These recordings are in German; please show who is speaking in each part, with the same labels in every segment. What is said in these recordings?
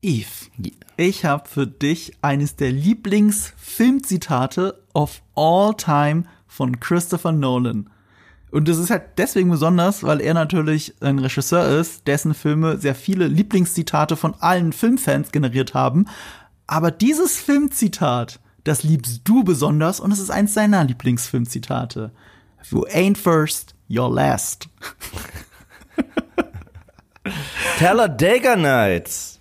Speaker 1: Eve, ich habe für dich eines der Lieblingsfilmzitate of all time von Christopher Nolan. Und das ist halt deswegen besonders, weil er natürlich ein Regisseur ist, dessen Filme sehr viele Lieblingszitate von allen Filmfans generiert haben. Aber dieses Filmzitat, das liebst du besonders und es ist eins seiner Lieblingsfilmzitate. If you ain't first, you're last.
Speaker 2: Talladega Nights.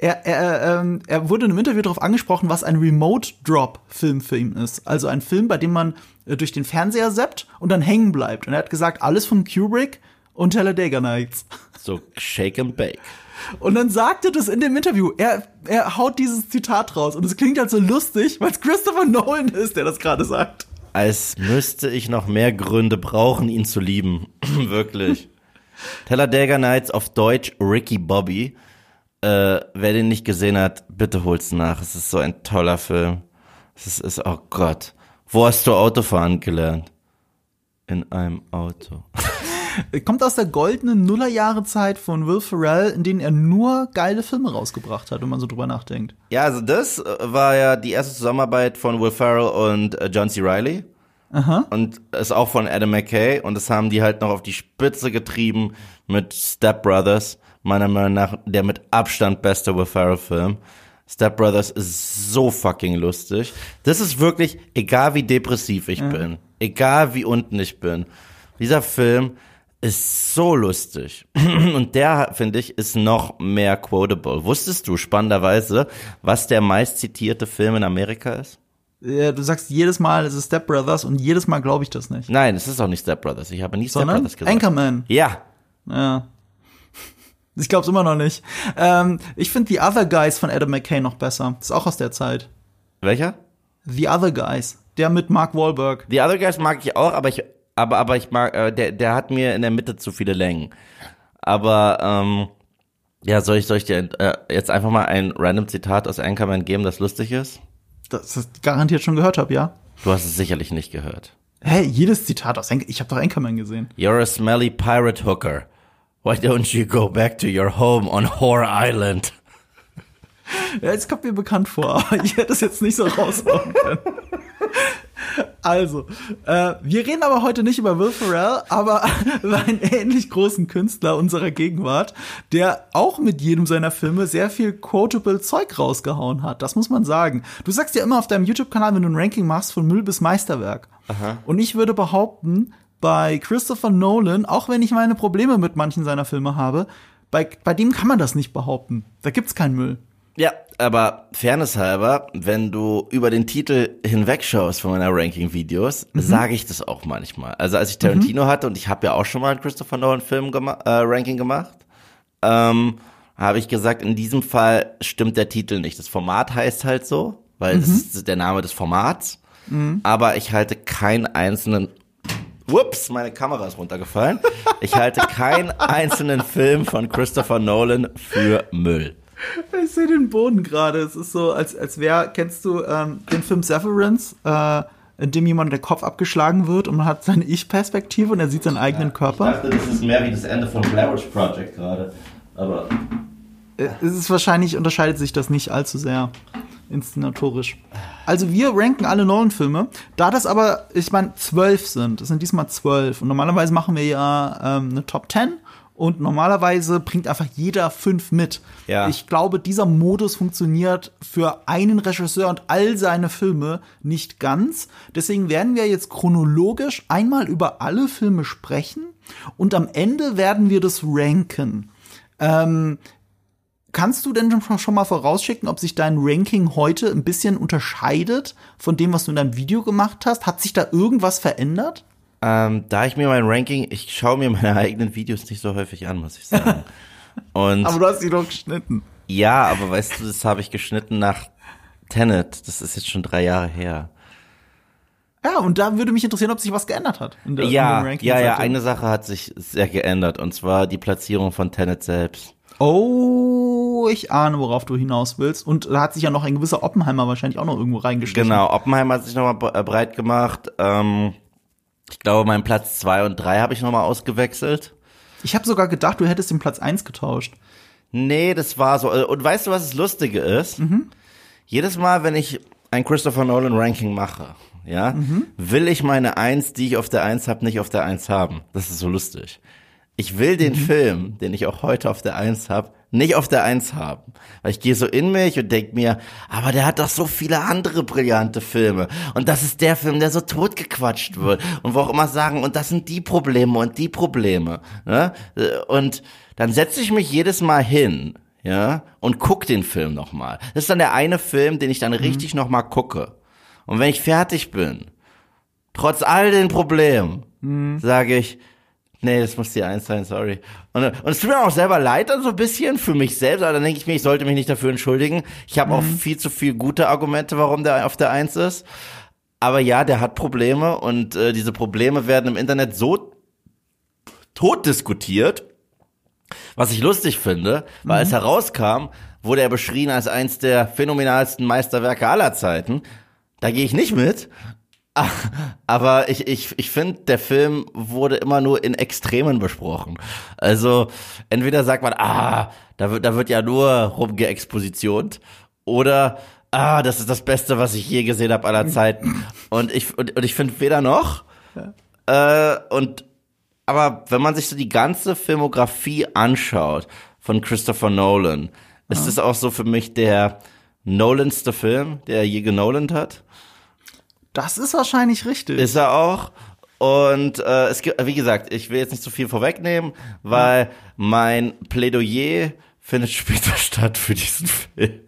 Speaker 1: Er, er, ähm, er wurde in einem Interview darauf angesprochen, was ein Remote-Drop-Film für ihn ist. Also ein Film, bei dem man äh, durch den Fernseher zappt und dann hängen bleibt. Und er hat gesagt, alles von Kubrick und Talladega Nights.
Speaker 2: So shake and bake.
Speaker 1: Und dann sagte das in dem Interview, er, er haut dieses Zitat raus. Und es klingt halt so lustig, weil es Christopher Nolan ist, der das gerade sagt.
Speaker 2: Als müsste ich noch mehr Gründe brauchen, ihn zu lieben. Wirklich. Talladega Nights auf Deutsch Ricky Bobby. Äh, wer den nicht gesehen hat, bitte hol's nach. Es ist so ein toller Film. Es ist, oh Gott. Wo hast du Autofahren gelernt? In einem Auto.
Speaker 1: Kommt aus der goldenen Nullerjahrezeit von Will Ferrell, in denen er nur geile Filme rausgebracht hat, wenn man so drüber nachdenkt.
Speaker 2: Ja, also das äh, war ja die erste Zusammenarbeit von Will Ferrell und äh, John C. Reilly.
Speaker 1: Aha.
Speaker 2: Und ist auch von Adam McKay. Und das haben die halt noch auf die Spitze getrieben mit Step Brothers. Meiner Meinung nach der mit Abstand beste Will Ferrell Film. Step Brothers ist so fucking lustig. Das ist wirklich, egal wie depressiv ich bin, egal wie unten ich bin, dieser Film ist so lustig. Und der, finde ich, ist noch mehr quotable. Wusstest du spannenderweise, was der meist zitierte Film in Amerika ist?
Speaker 1: Ja, du sagst jedes Mal, es ist Step Brothers und jedes Mal glaube ich das nicht.
Speaker 2: Nein, es ist auch nicht Step Brothers. Ich habe nie Step
Speaker 1: Sondern
Speaker 2: Brothers gesagt.
Speaker 1: Anchorman.
Speaker 2: Ja,
Speaker 1: Ja. Ich glaube es immer noch nicht. Ähm, ich finde The Other Guys von Adam McKay noch besser. Ist auch aus der Zeit.
Speaker 2: welcher?
Speaker 1: The Other Guys. Der mit Mark Wahlberg.
Speaker 2: The Other Guys mag ich auch, aber ich, aber, aber ich mag, äh, der, der hat mir in der Mitte zu viele Längen. Aber, ähm, ja, soll ich, soll ich dir äh, jetzt einfach mal ein random Zitat aus Anchorman geben, das lustig ist?
Speaker 1: Das ich garantiert schon gehört habe, ja.
Speaker 2: Du hast es sicherlich nicht gehört.
Speaker 1: Hä, jedes Zitat aus Anchorman. Ich habe doch Anchorman gesehen.
Speaker 2: You're a smelly pirate hooker. Why don't you go back to your home on Whore Island?
Speaker 1: Ja, es kommt mir bekannt vor, aber ich hätte es jetzt nicht so raushauen können. Also, äh, wir reden aber heute nicht über Will Ferrell, aber über einen ähnlich großen Künstler unserer Gegenwart, der auch mit jedem seiner Filme sehr viel quotable Zeug rausgehauen hat. Das muss man sagen. Du sagst ja immer auf deinem YouTube-Kanal, wenn du ein Ranking machst, von Müll bis Meisterwerk. Und ich würde behaupten, bei Christopher Nolan, auch wenn ich meine Probleme mit manchen seiner Filme habe, bei, bei dem kann man das nicht behaupten. Da gibt's keinen Müll.
Speaker 2: Ja, aber Fairness halber, wenn du über den Titel hinwegschaust von meiner Ranking-Videos, sage ich das auch manchmal. Also als ich Tarantino hatte und ich habe ja auch schon mal einen Christopher Nolan Film gema äh, Ranking gemacht, ähm, habe ich gesagt, in diesem Fall stimmt der Titel nicht. Das Format heißt halt so, weil das ist der Name des Formats. Aber ich halte keinen einzelnen Whoops, meine Kamera ist runtergefallen. Ich halte keinen einzelnen Film von Christopher Nolan für Müll.
Speaker 1: Ich sehe den Boden gerade. Es ist so, als, als wäre, kennst du ähm, den Film Severance, äh, in dem jemand der Kopf abgeschlagen wird und man hat seine Ich-Perspektive und er sieht seinen eigenen Körper.
Speaker 2: dachte, das ist mehr wie das Ende von Blair Witch Project gerade. Aber
Speaker 1: Äh, Es ist wahrscheinlich, unterscheidet sich das nicht allzu sehr inszenatorisch. Also wir ranken alle neuen Filme. Da das aber, ich meine, zwölf sind, es sind diesmal zwölf. Und normalerweise machen wir ja ähm, eine Top 10 und normalerweise bringt einfach jeder fünf mit.
Speaker 2: Ja.
Speaker 1: Ich glaube, dieser Modus funktioniert für einen Regisseur und all seine Filme nicht ganz. Deswegen werden wir jetzt chronologisch einmal über alle Filme sprechen und am Ende werden wir das ranken. Ähm, Kannst du denn schon- mal vorausschicken, ob sich dein Ranking heute ein bisschen unterscheidet von dem, was du in deinem Video gemacht hast? Hat sich da irgendwas verändert?
Speaker 2: ähm, da ich mir mein Ranking, ich schaue mir meine eigenen Videos nicht so häufig an, muss ich sagen. Und
Speaker 1: Aber du hast sie doch geschnitten.
Speaker 2: ja, aber weißt du, das habe ich geschnitten nach Tenet. Das ist jetzt schon drei Jahre her.
Speaker 1: Ja, und da würde mich interessieren, ob sich was geändert hat. In der,
Speaker 2: Ja, ja, ja, eine Sache hat sich sehr geändert und zwar die Platzierung von Tenet selbst.
Speaker 1: Oh, ich ahne, worauf du hinaus willst. Und da hat sich ja noch ein gewisser Oppenheimer wahrscheinlich auch noch irgendwo reingeschlichen.
Speaker 2: Genau, Oppenheimer hat sich nochmal äh, breit gemacht. Ähm, ich glaube, meinen Platz zwei und drei habe ich nochmal ausgewechselt.
Speaker 1: Ich habe sogar gedacht, du hättest den Platz 1 getauscht.
Speaker 2: Nee, das war so. Und weißt du, was das Lustige ist? Mhm. Jedes Mal, wenn ich ein Christopher Nolan Ranking mache, ja, mhm. will ich meine Eins, die ich auf der Eins habe, nicht auf der Eins haben. Das ist so lustig. Ich will den mhm. Film, den ich auch heute auf der Eins habe, nicht auf der Eins haben. Weil ich gehe so in mich und denk mir, aber der hat doch so viele andere brillante Filme. Und das ist der Film, der so totgequatscht wird. Und wo auch immer sagen, und das sind die Probleme und die Probleme. Ne? Und dann setze ich mich jedes Mal hin, ja, und guck den Film nochmal. Das ist dann der eine Film, den ich dann mhm. richtig nochmal gucke. Und wenn ich fertig bin, trotz all den Problemen, mhm. sage ich, Nee, das muss die Eins sein, sorry. Und, und es tut mir auch selber leid dann so ein bisschen für mich selbst, aber dann denke ich mir, ich sollte mich nicht dafür entschuldigen. Ich habe mhm. auch viel zu viel gute Argumente, warum der auf der Eins ist. Aber ja, der hat Probleme und äh, diese Probleme werden im Internet so tot diskutiert, was ich lustig finde, weil mhm. als herauskam, wurde er beschrien als eins der phänomenalsten Meisterwerke aller Zeiten. Da gehe ich nicht mit, aber ich, ich, ich finde, der Film wurde immer nur in Extremen besprochen. Also entweder sagt man, ah, da wird, da wird ja nur rumgeexpositiont oder ah, das ist das Beste, was ich je gesehen habe aller Zeiten. Und ich, und, und ich finde weder noch. Ja. Äh, und aber wenn man sich so die ganze Filmografie anschaut von Christopher Nolan, ja. ist es auch so für mich der Nolanste Film, der er je genolant hat.
Speaker 1: Das ist wahrscheinlich richtig.
Speaker 2: Ist er auch. Und äh, es gibt, wie gesagt, ich will jetzt nicht zu viel vorwegnehmen, weil ja. mein Plädoyer findet später statt für diesen Film.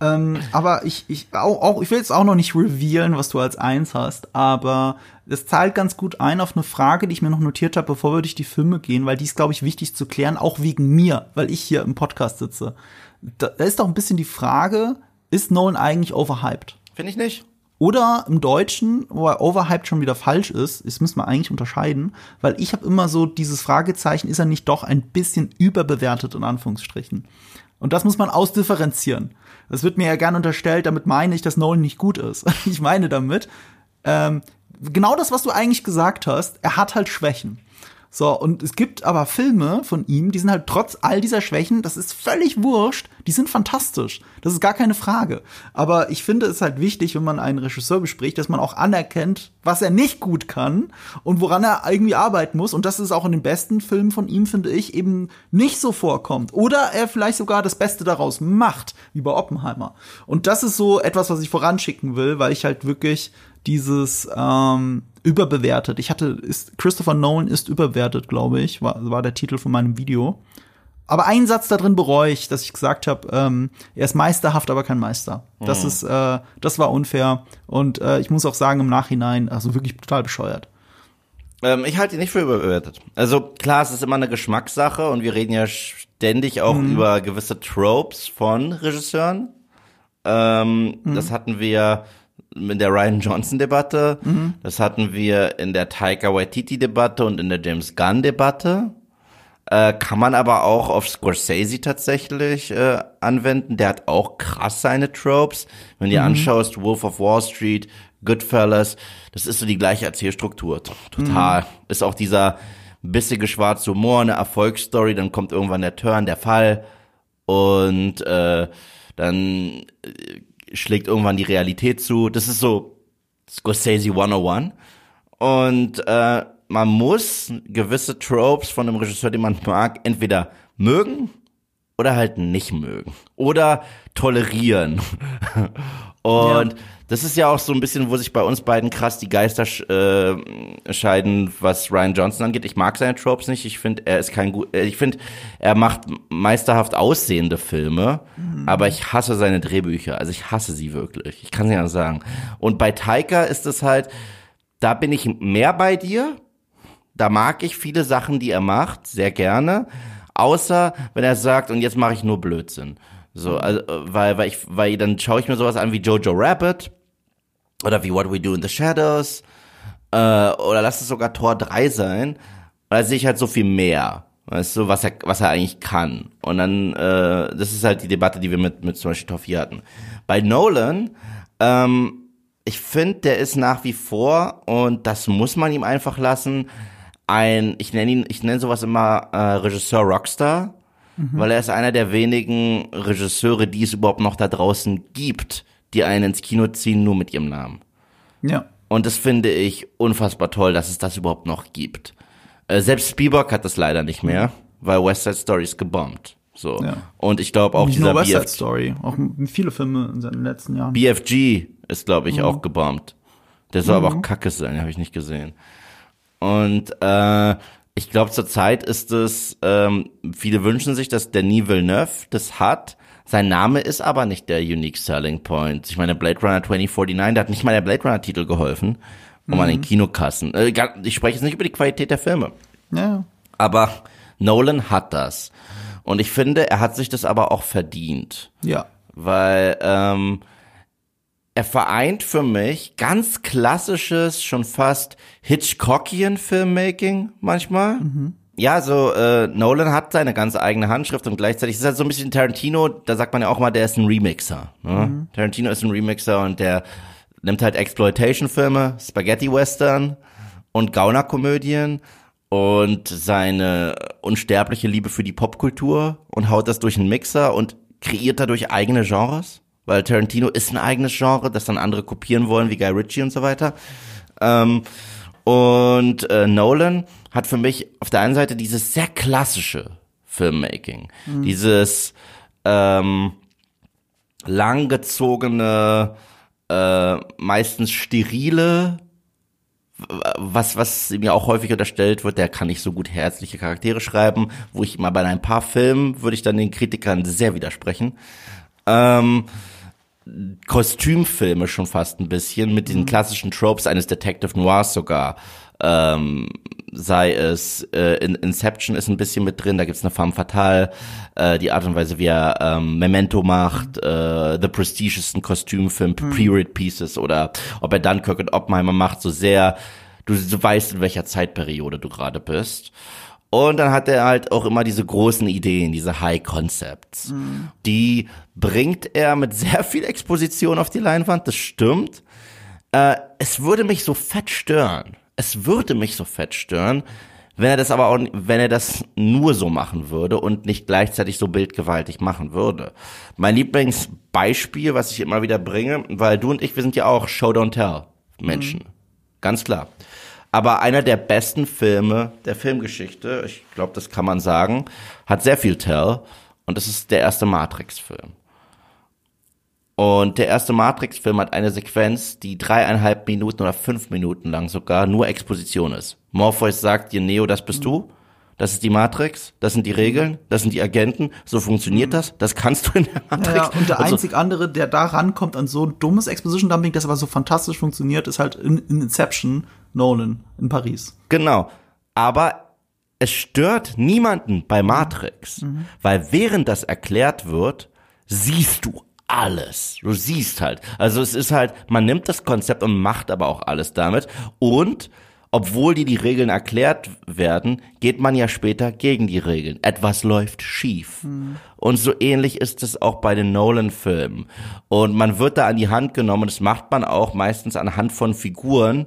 Speaker 1: Ähm, aber ich, ich, auch, auch, ich will jetzt auch noch nicht revealen, was du als eins hast, aber es zahlt ganz gut ein auf eine Frage, die ich mir noch notiert habe, bevor wir durch die Filme gehen, weil die ist, glaube ich, wichtig zu klären, auch wegen mir, weil ich hier im Podcast sitze. Da, da ist doch ein bisschen die Frage, ist Nolan eigentlich overhyped?
Speaker 2: Finde ich nicht.
Speaker 1: Oder im Deutschen, wo er overhyped schon wieder falsch ist, das müssen wir eigentlich unterscheiden, weil ich habe immer so dieses Fragezeichen, ist er nicht doch ein bisschen überbewertet in Anführungsstrichen? Und das muss man ausdifferenzieren. Das wird mir ja gern unterstellt, damit meine ich, dass Nolan nicht gut ist. Ich meine damit, ähm, genau das, was du eigentlich gesagt hast, er hat halt Schwächen. So, und es gibt aber Filme von ihm, die sind halt trotz all dieser Schwächen, das ist völlig wurscht, die sind fantastisch. Das ist gar keine Frage. Aber ich finde es halt wichtig, wenn man einen Regisseur bespricht, dass man auch anerkennt, was er nicht gut kann und woran er irgendwie arbeiten muss. Und das ist auch in den besten Filmen von ihm, finde ich, eben nicht so vorkommt. Oder er vielleicht sogar das Beste daraus macht, wie bei Oppenheimer. Und das ist so etwas, was ich voranschicken will, weil ich halt wirklich dieses ähm, überbewertet. Ich hatte, ist, Christopher Nolan ist überbewertet, glaube ich, war, war der Titel von meinem Video. Aber einen Satz da drin bereue ich, dass ich gesagt habe, ähm, er ist meisterhaft, aber kein Meister. Das mhm. ist, äh, das war unfair. Und äh, ich muss auch sagen, im Nachhinein, also wirklich total bescheuert.
Speaker 2: Ähm, ich halte ihn nicht für überbewertet. Also klar, es ist immer eine Geschmackssache und wir reden ja ständig auch mhm. über gewisse Tropes von Regisseuren. Ähm, mhm. Das hatten wir in der Ryan Johnson-Debatte, mhm. das hatten wir in der Taika Waititi-Debatte und in der James Gunn-Debatte. Äh, kann man aber auch auf Scorsese tatsächlich äh, anwenden. Der hat auch krass seine Tropes. Wenn du mhm. anschaust, Wolf of Wall Street, Goodfellas, das ist so die gleiche Erzählstruktur. Total. Mhm. Ist auch dieser bissige schwarze Humor, eine Erfolgsstory, dann kommt irgendwann der Turn, der Fall und äh, dann äh, schlägt irgendwann die Realität zu. Das ist so Scorsese 101. Und äh, man muss gewisse Tropes von einem Regisseur, den man mag, entweder mögen oder halt nicht mögen. Oder tolerieren. Und ja. Das ist ja auch so ein bisschen, wo sich bei uns beiden krass die Geister äh, scheiden, was Ryan Johnson angeht. Ich mag seine Tropes nicht. Ich finde, er ist kein gut. Äh, ich finde, er macht meisterhaft aussehende Filme, mhm. aber ich hasse seine Drehbücher. Also ich hasse sie wirklich. Ich kann es ja sagen. Und bei Taika ist es halt, da bin ich mehr bei dir. Da mag ich viele Sachen, die er macht, sehr gerne. Außer wenn er sagt, und jetzt mache ich nur Blödsinn. So, also, weil, weil ich, weil dann schaue ich mir sowas an wie Jojo Rabbit oder wie What We Do in the Shadows äh, oder lass es sogar Tor 3 sein. Und da sehe ich halt so viel mehr. Weißt du, was er, was er eigentlich kann. Und dann, äh, das ist halt die Debatte, die wir mit, mit zum Beispiel Tor 4 hatten. Bei Nolan, ähm, ich finde, der ist nach wie vor, und das muss man ihm einfach lassen, ein, ich nenne ihn, ich nenne sowas immer äh, Regisseur Rockstar mhm. weil er ist einer der wenigen Regisseure, die es überhaupt noch da draußen gibt, die einen ins Kino ziehen, nur mit ihrem Namen.
Speaker 1: Ja.
Speaker 2: Und das finde ich unfassbar toll, dass es das überhaupt noch gibt. Äh, selbst Spielberg hat das leider nicht mehr, weil West Side Story ist gebombt. So.
Speaker 1: Ja.
Speaker 2: Und ich glaube auch
Speaker 1: Nicht
Speaker 2: dieser
Speaker 1: nur West Side Story, auch viele Filme in den letzten Jahren.
Speaker 2: BFG ist, glaube
Speaker 1: Mhm.
Speaker 2: ich, auch gebombt. Der soll aber auch kacke sein, habe ich nicht gesehen. Und äh, ich glaube, zurzeit ist es, ähm, viele wünschen sich, dass Denis Villeneuve das hat. Sein Name ist aber nicht der Unique Selling Point. Ich meine, Blade Runner 2049, da hat nicht mal der Blade Runner Titel geholfen, um an den Kinokassen. Äh, ich spreche jetzt nicht über die Qualität der Filme.
Speaker 1: Ja,
Speaker 2: Aber Nolan hat das. Und ich finde, er hat sich das aber auch verdient
Speaker 1: ja.
Speaker 2: weil ähm, er vereint für mich ganz klassisches, schon fast Hitchcockian Filmmaking manchmal. Ja, so äh, Nolan hat seine ganz eigene Handschrift und gleichzeitig ist halt so ein bisschen Tarantino, da sagt man ja auch mal, der ist ein Remixer. Ne? Tarantino ist ein Remixer und der nimmt halt Exploitation-Filme, Spaghetti-Western und Gaunerkomödien und seine unsterbliche Liebe für die Popkultur und haut das durch einen Mixer und kreiert dadurch eigene Genres, weil Tarantino ist ein eigenes Genre, das dann andere kopieren wollen, wie Guy Ritchie und so weiter. Ähm, und äh, Nolan hat für mich auf der einen Seite dieses sehr klassische Filmmaking, dieses ähm, langgezogene, äh, meistens sterile, was, was mir auch häufig unterstellt wird, der kann nicht so gut herzliche Charaktere schreiben, wo ich mal bei ein paar Filmen würde ich dann den Kritikern sehr widersprechen. Ähm, Kostümfilme schon fast ein bisschen mit diesen klassischen Tropes eines Detective Noirs sogar. Ähm, sei es äh, in Inception ist ein bisschen mit drin, da gibt's eine Femme Fatale, äh, die Art und Weise, wie er ähm, Memento macht, äh, The Prestige ist ein Kostümfilm, Period Pieces oder ob er Dunkirk und Oppenheimer macht, so sehr, du, du weißt, in welcher Zeitperiode du gerade bist. Und dann hat er halt auch immer diese großen Ideen, diese High Concepts. Die bringt er mit sehr viel Exposition auf die Leinwand, das stimmt. Äh, es würde mich so fett stören. Es würde mich so fett stören, wenn er das aber auch, wenn er das nur so machen würde und nicht gleichzeitig so bildgewaltig machen würde. Mein Lieblingsbeispiel, was ich immer wieder bringe, weil du und ich, wir sind ja auch Show Don't Tell Menschen. Ganz klar. Aber einer der besten Filme der Filmgeschichte, ich glaube, das kann man sagen, hat sehr viel Tell und das ist der erste Matrix-Film. Und der erste Matrix-Film hat eine Sequenz, die dreieinhalb Minuten oder fünf Minuten lang sogar nur Exposition ist. Morpheus sagt dir, Neo, das bist du. Das ist die Matrix, das sind die Regeln, das sind die Agenten, so funktioniert das, das kannst du in der Matrix.
Speaker 1: Ja, und der
Speaker 2: so-
Speaker 1: einzig andere, der da rankommt an so ein dummes Exposition Dumping, das aber so fantastisch funktioniert, ist halt in, in Inception Nolan in Paris.
Speaker 2: Genau. Aber es stört niemanden bei Matrix, weil während das erklärt wird, siehst du alles. Du siehst halt. Also es ist halt, man nimmt das Konzept und macht aber auch alles damit. Und obwohl dir die Regeln erklärt werden, geht man ja später gegen die Regeln. Etwas läuft schief. Und so ähnlich ist es auch bei den Nolan-Filmen. Und man wird da an die Hand genommen, das macht man auch meistens anhand von Figuren,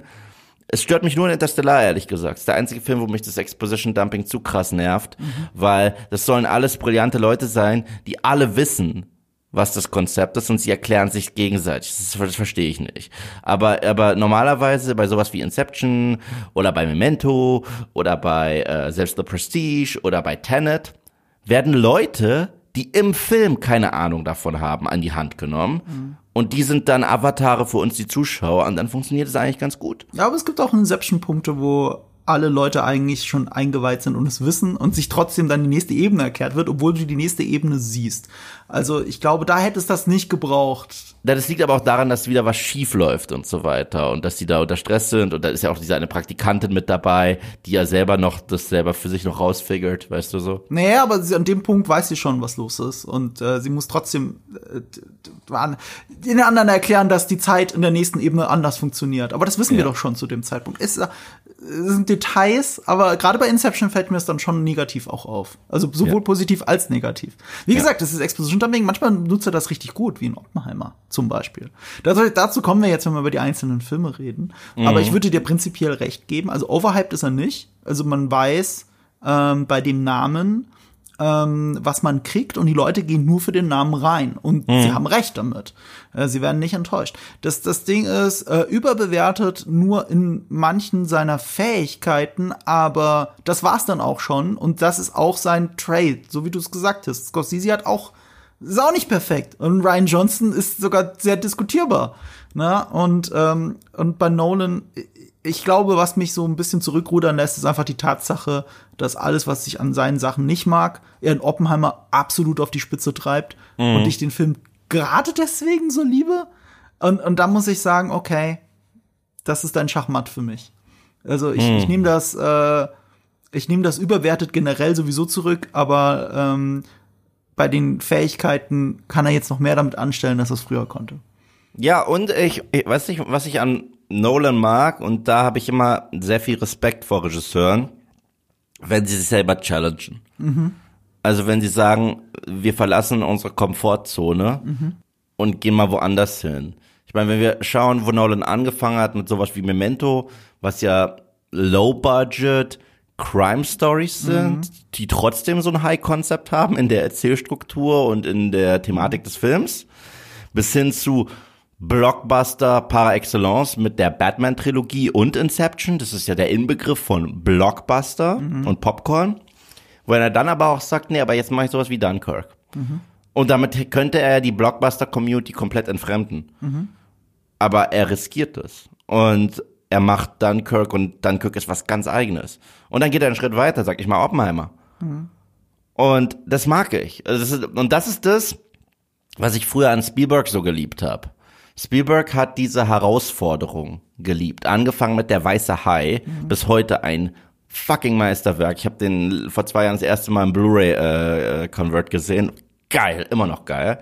Speaker 2: es stört mich nur in Interstellar, ehrlich gesagt. Das ist der einzige Film, wo mich das Exposition Dumping zu krass nervt, weil das sollen alles brillante Leute sein, die alle wissen, was das Konzept ist und sie erklären sich gegenseitig. Das, das verstehe ich nicht. Aber, aber normalerweise bei sowas wie Inception oder bei Memento oder bei äh, selbst The Prestige oder bei Tenet werden Leute, die im Film keine Ahnung davon haben, an die Hand genommen. Und die sind dann Avatare für uns, die Zuschauer. Und dann funktioniert es eigentlich ganz gut.
Speaker 1: Ja, aber es gibt auch Inception-Punkte, wo alle Leute eigentlich schon eingeweiht sind und es wissen und sich trotzdem dann die nächste Ebene erklärt wird, obwohl du die nächste Ebene siehst. Also ich glaube, da hätte es das nicht gebraucht.
Speaker 2: Das liegt aber auch daran, dass wieder was schief läuft und so weiter und dass die da unter Stress sind und da ist ja auch diese eine Praktikantin mit dabei, die ja selber noch das selber für sich noch rausfigert, weißt du so?
Speaker 1: Naja, aber sie, an dem Punkt weiß sie schon, was los ist. Und äh, sie muss trotzdem äh, den anderen erklären, dass die Zeit in der nächsten Ebene anders funktioniert. Aber das wissen wir
Speaker 2: Ja.
Speaker 1: doch schon zu dem Zeitpunkt. Es, äh, es sind Details, aber gerade bei Inception fällt mir es dann schon negativ auch auf. Also sowohl
Speaker 2: Ja.
Speaker 1: positiv als negativ. Wie
Speaker 2: Ja.
Speaker 1: gesagt, das ist Exposition Dumping. Manchmal nutzt er das richtig gut, wie in Oppenheimer zum Beispiel. Dazu, dazu kommen wir jetzt, wenn wir über die einzelnen Filme reden. Aber ich würde dir prinzipiell recht geben. Also overhyped ist er nicht. Also man weiß ähm, bei dem Namen, ähm, was man kriegt und die Leute gehen nur für den Namen rein und sie haben recht damit. Äh, sie werden nicht enttäuscht. Das, das Ding ist äh, überbewertet nur in manchen seiner Fähigkeiten, aber das war's dann auch schon und das ist auch sein Trade, so wie du es gesagt hast. Scorsese hat auch ist auch nicht perfekt und Ryan Johnson ist sogar sehr diskutierbar. Ne? Und ähm, und bei Nolan ich glaube, was mich so ein bisschen zurückrudern lässt, ist einfach die Tatsache, dass alles, was ich an seinen Sachen nicht mag, er in Oppenheimer absolut auf die Spitze treibt und ich den Film gerade deswegen so liebe. Und, und da muss ich sagen, okay, das ist ein Schachmatt für mich. Also ich, ich nehme das, äh, ich nehme das überwertet generell sowieso zurück, aber ähm, bei den Fähigkeiten kann er jetzt noch mehr damit anstellen, als er es früher konnte.
Speaker 2: Ja, und ich, ich weiß nicht, was ich an Nolan mag, und da habe ich immer sehr viel Respekt vor Regisseuren, wenn sie sich selber challengen. Also wenn sie sagen, wir verlassen unsere Komfortzone und gehen mal woanders hin. Ich meine, wenn wir schauen, wo Nolan angefangen hat mit sowas wie Memento, was ja Low-Budget Crime Stories sind, die trotzdem so ein High-Concept haben in der Erzählstruktur und in der Thematik des Films, bis hin zu Blockbuster par excellence mit der Batman-Trilogie und Inception. Das ist ja der Inbegriff von Blockbuster und Popcorn. Wo er dann aber auch sagt, nee, aber jetzt mache ich sowas wie Dunkirk. Und damit könnte er die Blockbuster-Community komplett entfremden. Aber er riskiert es. Und er macht Dunkirk und Dunkirk ist was ganz eigenes. Und dann geht er einen Schritt weiter, sag ich mal, Oppenheimer. Und das mag ich. Also das ist, und das ist das, was ich früher an Spielberg so geliebt habe. Spielberg hat diese Herausforderung geliebt. Angefangen mit der Weiße Hai, bis heute ein fucking Meisterwerk. Ich habe den vor zwei Jahren das erste Mal im Blu-ray äh, äh, gesehen. Geil, immer noch geil.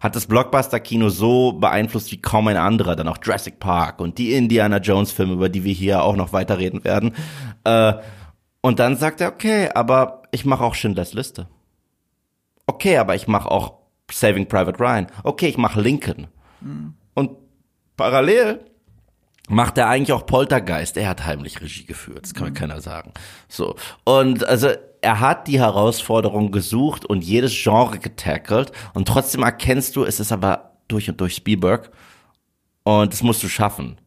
Speaker 2: Hat das Blockbuster-Kino so beeinflusst wie kaum ein anderer. Dann auch Jurassic Park und die Indiana Jones-Filme, über die wir hier auch noch weiterreden werden. Äh, und dann sagt er, okay, aber ich mache auch Schindlers Liste. Okay, aber ich mache auch Saving Private Ryan. Okay, ich mache Lincoln. Und parallel macht er eigentlich auch Poltergeist. Er hat heimlich Regie geführt, das kann mir keiner sagen. So. Und also er hat die Herausforderung gesucht und jedes Genre getackelt und trotzdem erkennst du, es ist aber durch und durch Spielberg und das musst du schaffen.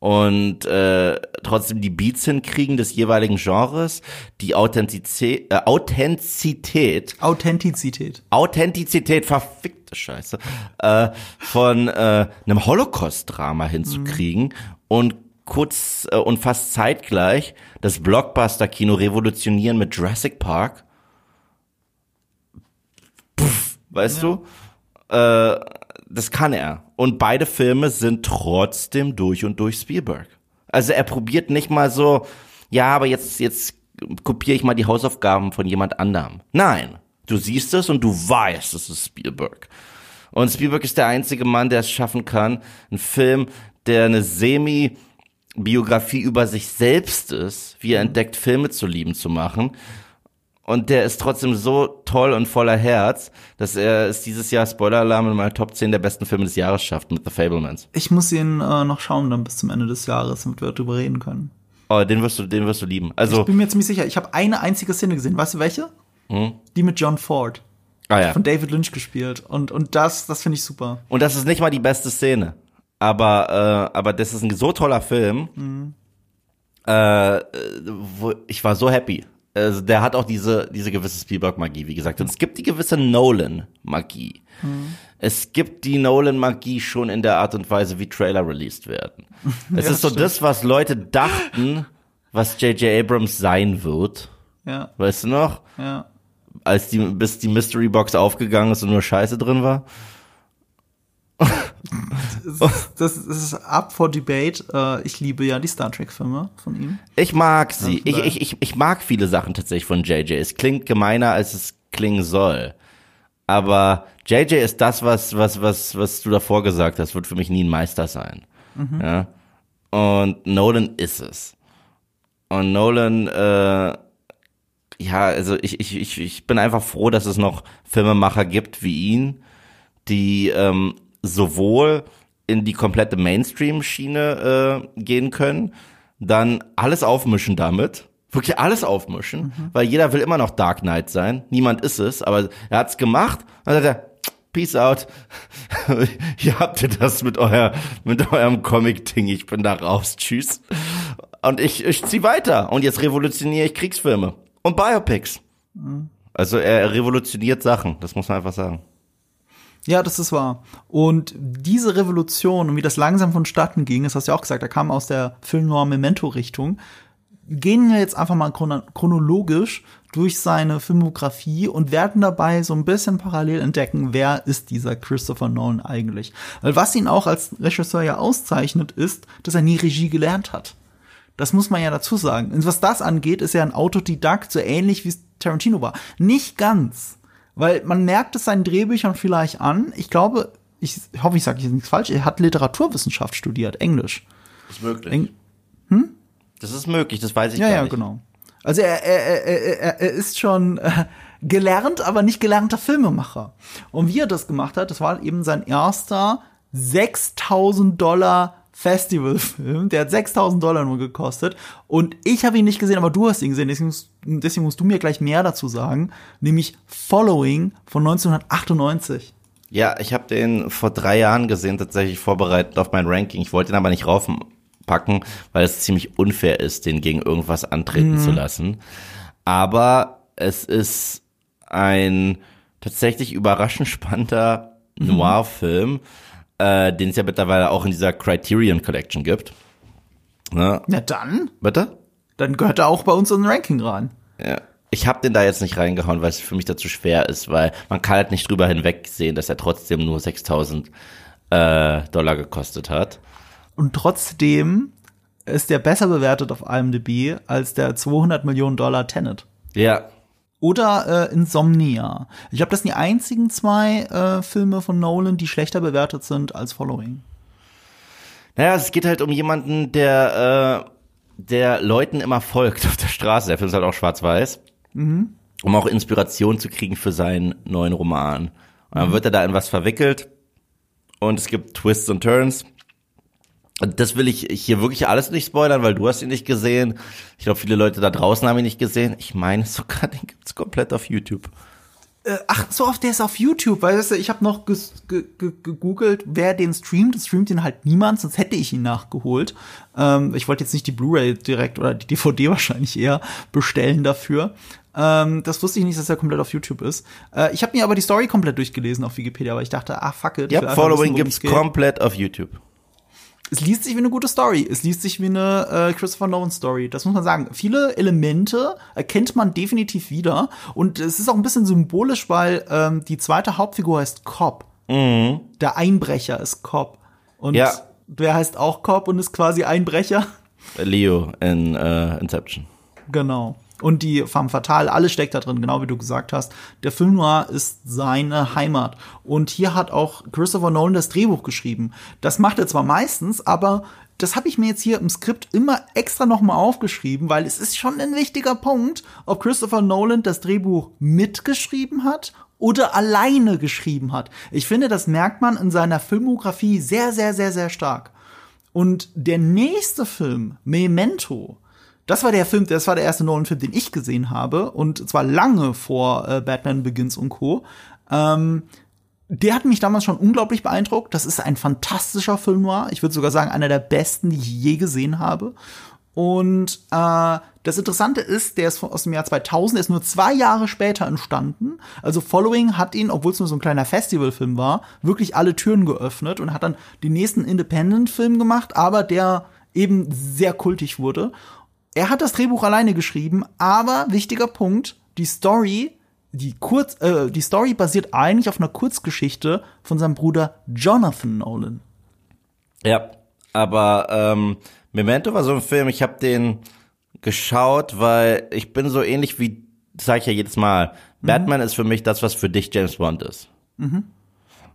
Speaker 2: Und äh, trotzdem die Beats hinkriegen des jeweiligen Genres, die Authentizität, äh, Authentizität
Speaker 1: Authentizität.
Speaker 2: Authentizität, verfickte Scheiße, äh, von äh, einem Holocaust-Drama hinzukriegen und kurz äh, und fast zeitgleich das Blockbuster-Kino revolutionieren mit Jurassic Park. Puff, weißt du? Äh, das kann er. Und beide Filme sind trotzdem durch und durch Spielberg. Also er probiert nicht mal so, ja, aber jetzt, jetzt kopiere ich mal die Hausaufgaben von jemand anderem. Nein. Du siehst es und du weißt, es ist Spielberg. Und Spielberg ist der einzige Mann, der es schaffen kann, einen Film, der eine semi Biografie über sich selbst ist, wie er entdeckt, Filme zu lieben zu machen. Und der ist trotzdem so toll und voller Herz, dass er es dieses Jahr Spoiler-Alarm in meiner Top 10 der besten Filme des Jahres schafft mit The Fablemans.
Speaker 1: Ich muss ihn äh, noch schauen dann bis zum Ende des Jahres, damit wir darüber reden können.
Speaker 2: Oh, den wirst du, den wirst du lieben. Also,
Speaker 1: Ich bin mir ziemlich sicher, ich habe eine einzige Szene gesehen. Weißt du welche? Die mit John Ford.
Speaker 2: ah ja.
Speaker 1: Von David Lynch gespielt. Und, und das, das finde ich super.
Speaker 2: Und das ist nicht mal die beste Szene. Aber, äh, aber das ist ein so toller Film. Äh, wo, ich war so happy. Also der hat auch diese, diese gewisse Spielberg-Magie, wie gesagt. Und es gibt die gewisse Nolan-Magie. Es gibt die Nolan-Magie schon in der Art und Weise, wie Trailer released werden. Es
Speaker 1: Ja,
Speaker 2: ist so
Speaker 1: stimmt.
Speaker 2: das, was Leute dachten, was J.J. Abrams sein wird.
Speaker 1: Ja,
Speaker 2: Weißt du noch?
Speaker 1: ja.
Speaker 2: Als die, bis die Mystery Box aufgegangen ist und nur Scheiße drin war.
Speaker 1: Das, das ist up for debate. Äh, ich liebe ja die Star Trek-Filme von ihm.
Speaker 2: Ich mag sie. Ich, ich, ich, ich mag viele Sachen tatsächlich von JJ. Es klingt gemeiner, als es klingen soll. Aber JJ ist das, was, was, was, was du davor gesagt hast, wird für mich nie ein Meister sein. Ja? Und Nolan ist es. Und Nolan, äh, ja, also ich, ich, ich, ich bin einfach froh, dass es noch Filmemacher gibt wie ihn, die ähm, sowohl in die komplette Mainstream-Schiene äh, gehen können, dann alles aufmischen damit Wirklich alles aufmischen, weil jeder will immer noch Dark Knight sein. Niemand ist es, aber er hat's gemacht. Dann sagt er, Peace out. Hier habt ihr das mit euer, mit eurem Comic-Ding. Ich bin da raus. Tschüss. Und ich, ich zieh weiter. Und jetzt revolutioniere ich Kriegsfilme. Und Biopics. Also er revolutioniert Sachen. Das muss man einfach sagen.
Speaker 1: Ja, das ist wahr. Und diese Revolution und wie das langsam vonstatten ging, das hast du ja auch gesagt, er kam aus der Film-Noir-Memento-Richtung, gehen wir jetzt einfach mal chron chronologisch durch seine Filmografie und werden dabei so ein bisschen parallel entdecken, wer ist dieser Christopher Nolan eigentlich. Weil was ihn auch als Regisseur ja auszeichnet, ist, dass er nie Regie gelernt hat. Das muss man ja dazu sagen. Und was das angeht, ist er ein Autodidakt, so ähnlich wie es Tarantino war. Nicht ganz. Weil man merkt es seinen Drehbüchern vielleicht an. Ich glaube, ich hoffe, ich sage jetzt nichts falsch, er hat Literaturwissenschaft studiert, Englisch.
Speaker 2: Das ist möglich.
Speaker 1: Eng
Speaker 2: hm? Das ist möglich, das weiß ich
Speaker 1: ja, ja,
Speaker 2: nicht.
Speaker 1: genau. Also er, er, er, er, er ist schon äh, gelernt, aber nicht gelernter Filmemacher. Und wie er das gemacht hat, das war eben sein erster 6000 Dollar Festivalfilm. Der hat 6000 Dollar nur gekostet. Und ich habe ihn nicht gesehen, aber du hast ihn gesehen. Deswegen musst, deswegen musst du mir gleich mehr dazu sagen. Nämlich Following von 1998.
Speaker 2: Ja, ich habe den vor drei Jahren gesehen, tatsächlich vorbereitet auf mein Ranking. Ich wollte ihn aber nicht raufpacken, weil es ziemlich unfair ist, den gegen irgendwas antreten
Speaker 1: Mhm.
Speaker 2: zu lassen. Aber es ist ein tatsächlich überraschend spannender
Speaker 1: Mhm.
Speaker 2: Äh, den es ja mittlerweile auch in dieser Criterion Collection gibt. Ne?
Speaker 1: Na dann,
Speaker 2: Bitte?
Speaker 1: dann gehört er auch bei uns in den Ranking rein.
Speaker 2: Ja. Ich habe den da jetzt nicht reingehauen, weil es für mich dazu schwer ist, weil man kann halt nicht drüber hinwegsehen, dass er trotzdem nur 6000 äh, Dollar gekostet hat.
Speaker 1: Und trotzdem ist der besser bewertet auf IMDb als der 200 Millionen Dollar Tenet.
Speaker 2: Ja,
Speaker 1: Oder äh, Insomnia. Ich glaube, das sind die einzigen zwei äh, Filme von Nolan, die schlechter bewertet sind als Following.
Speaker 2: Naja, es geht halt um jemanden, der, äh, der Leuten immer folgt auf der Straße. Der Film ist halt auch schwarz-weiß. Um auch Inspiration zu kriegen für seinen neuen Roman. Und dann wird er da in was verwickelt. Und es gibt Twists und Turns. Das will ich hier wirklich alles nicht spoilern, weil du hast ihn nicht gesehen. Ich glaube, viele Leute da draußen haben ihn nicht gesehen. Ich meine sogar, den gibt's komplett auf YouTube.
Speaker 1: Äh, ach, so oft, der ist auf YouTube, weil weißt du, ich habe noch gegoogelt, wer den streamt. Streamt ihn halt niemand, sonst hätte ich ihn nachgeholt. Ähm, ich wollte jetzt nicht die Blu-ray direkt oder die DVD wahrscheinlich eher bestellen dafür. Ähm, das wusste ich nicht, dass er komplett auf YouTube ist. Äh, ich habe mir aber die Story komplett durchgelesen auf Wikipedia, weil ich dachte, ah fuck it.
Speaker 2: Ja, Following
Speaker 1: wissen,
Speaker 2: gibt's komplett auf YouTube.
Speaker 1: Es liest sich wie eine gute Story. Es liest sich wie eine äh, Christopher Nolan Story. Das muss man sagen. Viele Elemente erkennt man definitiv wieder. Und es ist auch ein bisschen symbolisch, weil ähm, die zweite Hauptfigur heißt Cobb. Der Einbrecher ist Cobb. Und
Speaker 2: Ja.
Speaker 1: der heißt auch Cobb und ist quasi Einbrecher.
Speaker 2: Leo in äh, Inception.
Speaker 1: Genau. Und die Femme Fatale, alles steckt da drin, genau wie du gesagt hast. Der Film Noir ist seine Heimat. Und hier hat auch Christopher Nolan das Drehbuch geschrieben. Das macht er zwar meistens, aber das habe ich mir jetzt hier im Skript immer extra nochmal aufgeschrieben, weil es ist schon ein wichtiger Punkt, ob Christopher Nolan das Drehbuch mitgeschrieben hat oder alleine geschrieben hat. Ich finde, das merkt man in seiner Filmografie sehr, sehr, sehr, sehr stark. Und der nächste Film, Memento, das war der Film, das war der erste Nolan-Film, den ich gesehen habe, und zwar lange vor äh, Batman Begins und Co. Ähm, der hat mich damals schon unglaublich beeindruckt. Das ist ein fantastischer Film noir. Ich würde sogar sagen, einer der besten, die ich je gesehen habe. Und äh, das Interessante ist, der ist aus dem Jahr 2000, der ist nur zwei Jahre später entstanden. Also Following hat ihn, obwohl es nur so ein kleiner Festivalfilm war, wirklich alle Türen geöffnet und hat dann den nächsten Independent-Film gemacht, aber der eben sehr kultig wurde. Er hat das Drehbuch alleine geschrieben, aber wichtiger Punkt, die Story, die Kurz, äh, die Story basiert eigentlich auf einer Kurzgeschichte von seinem Bruder Jonathan Nolan.
Speaker 2: Ja, aber ähm, Memento war so ein Film, ich habe den geschaut, weil ich bin so ähnlich wie, das sage ich ja jedes Mal, Batman ist für mich das, was für dich James Bond ist.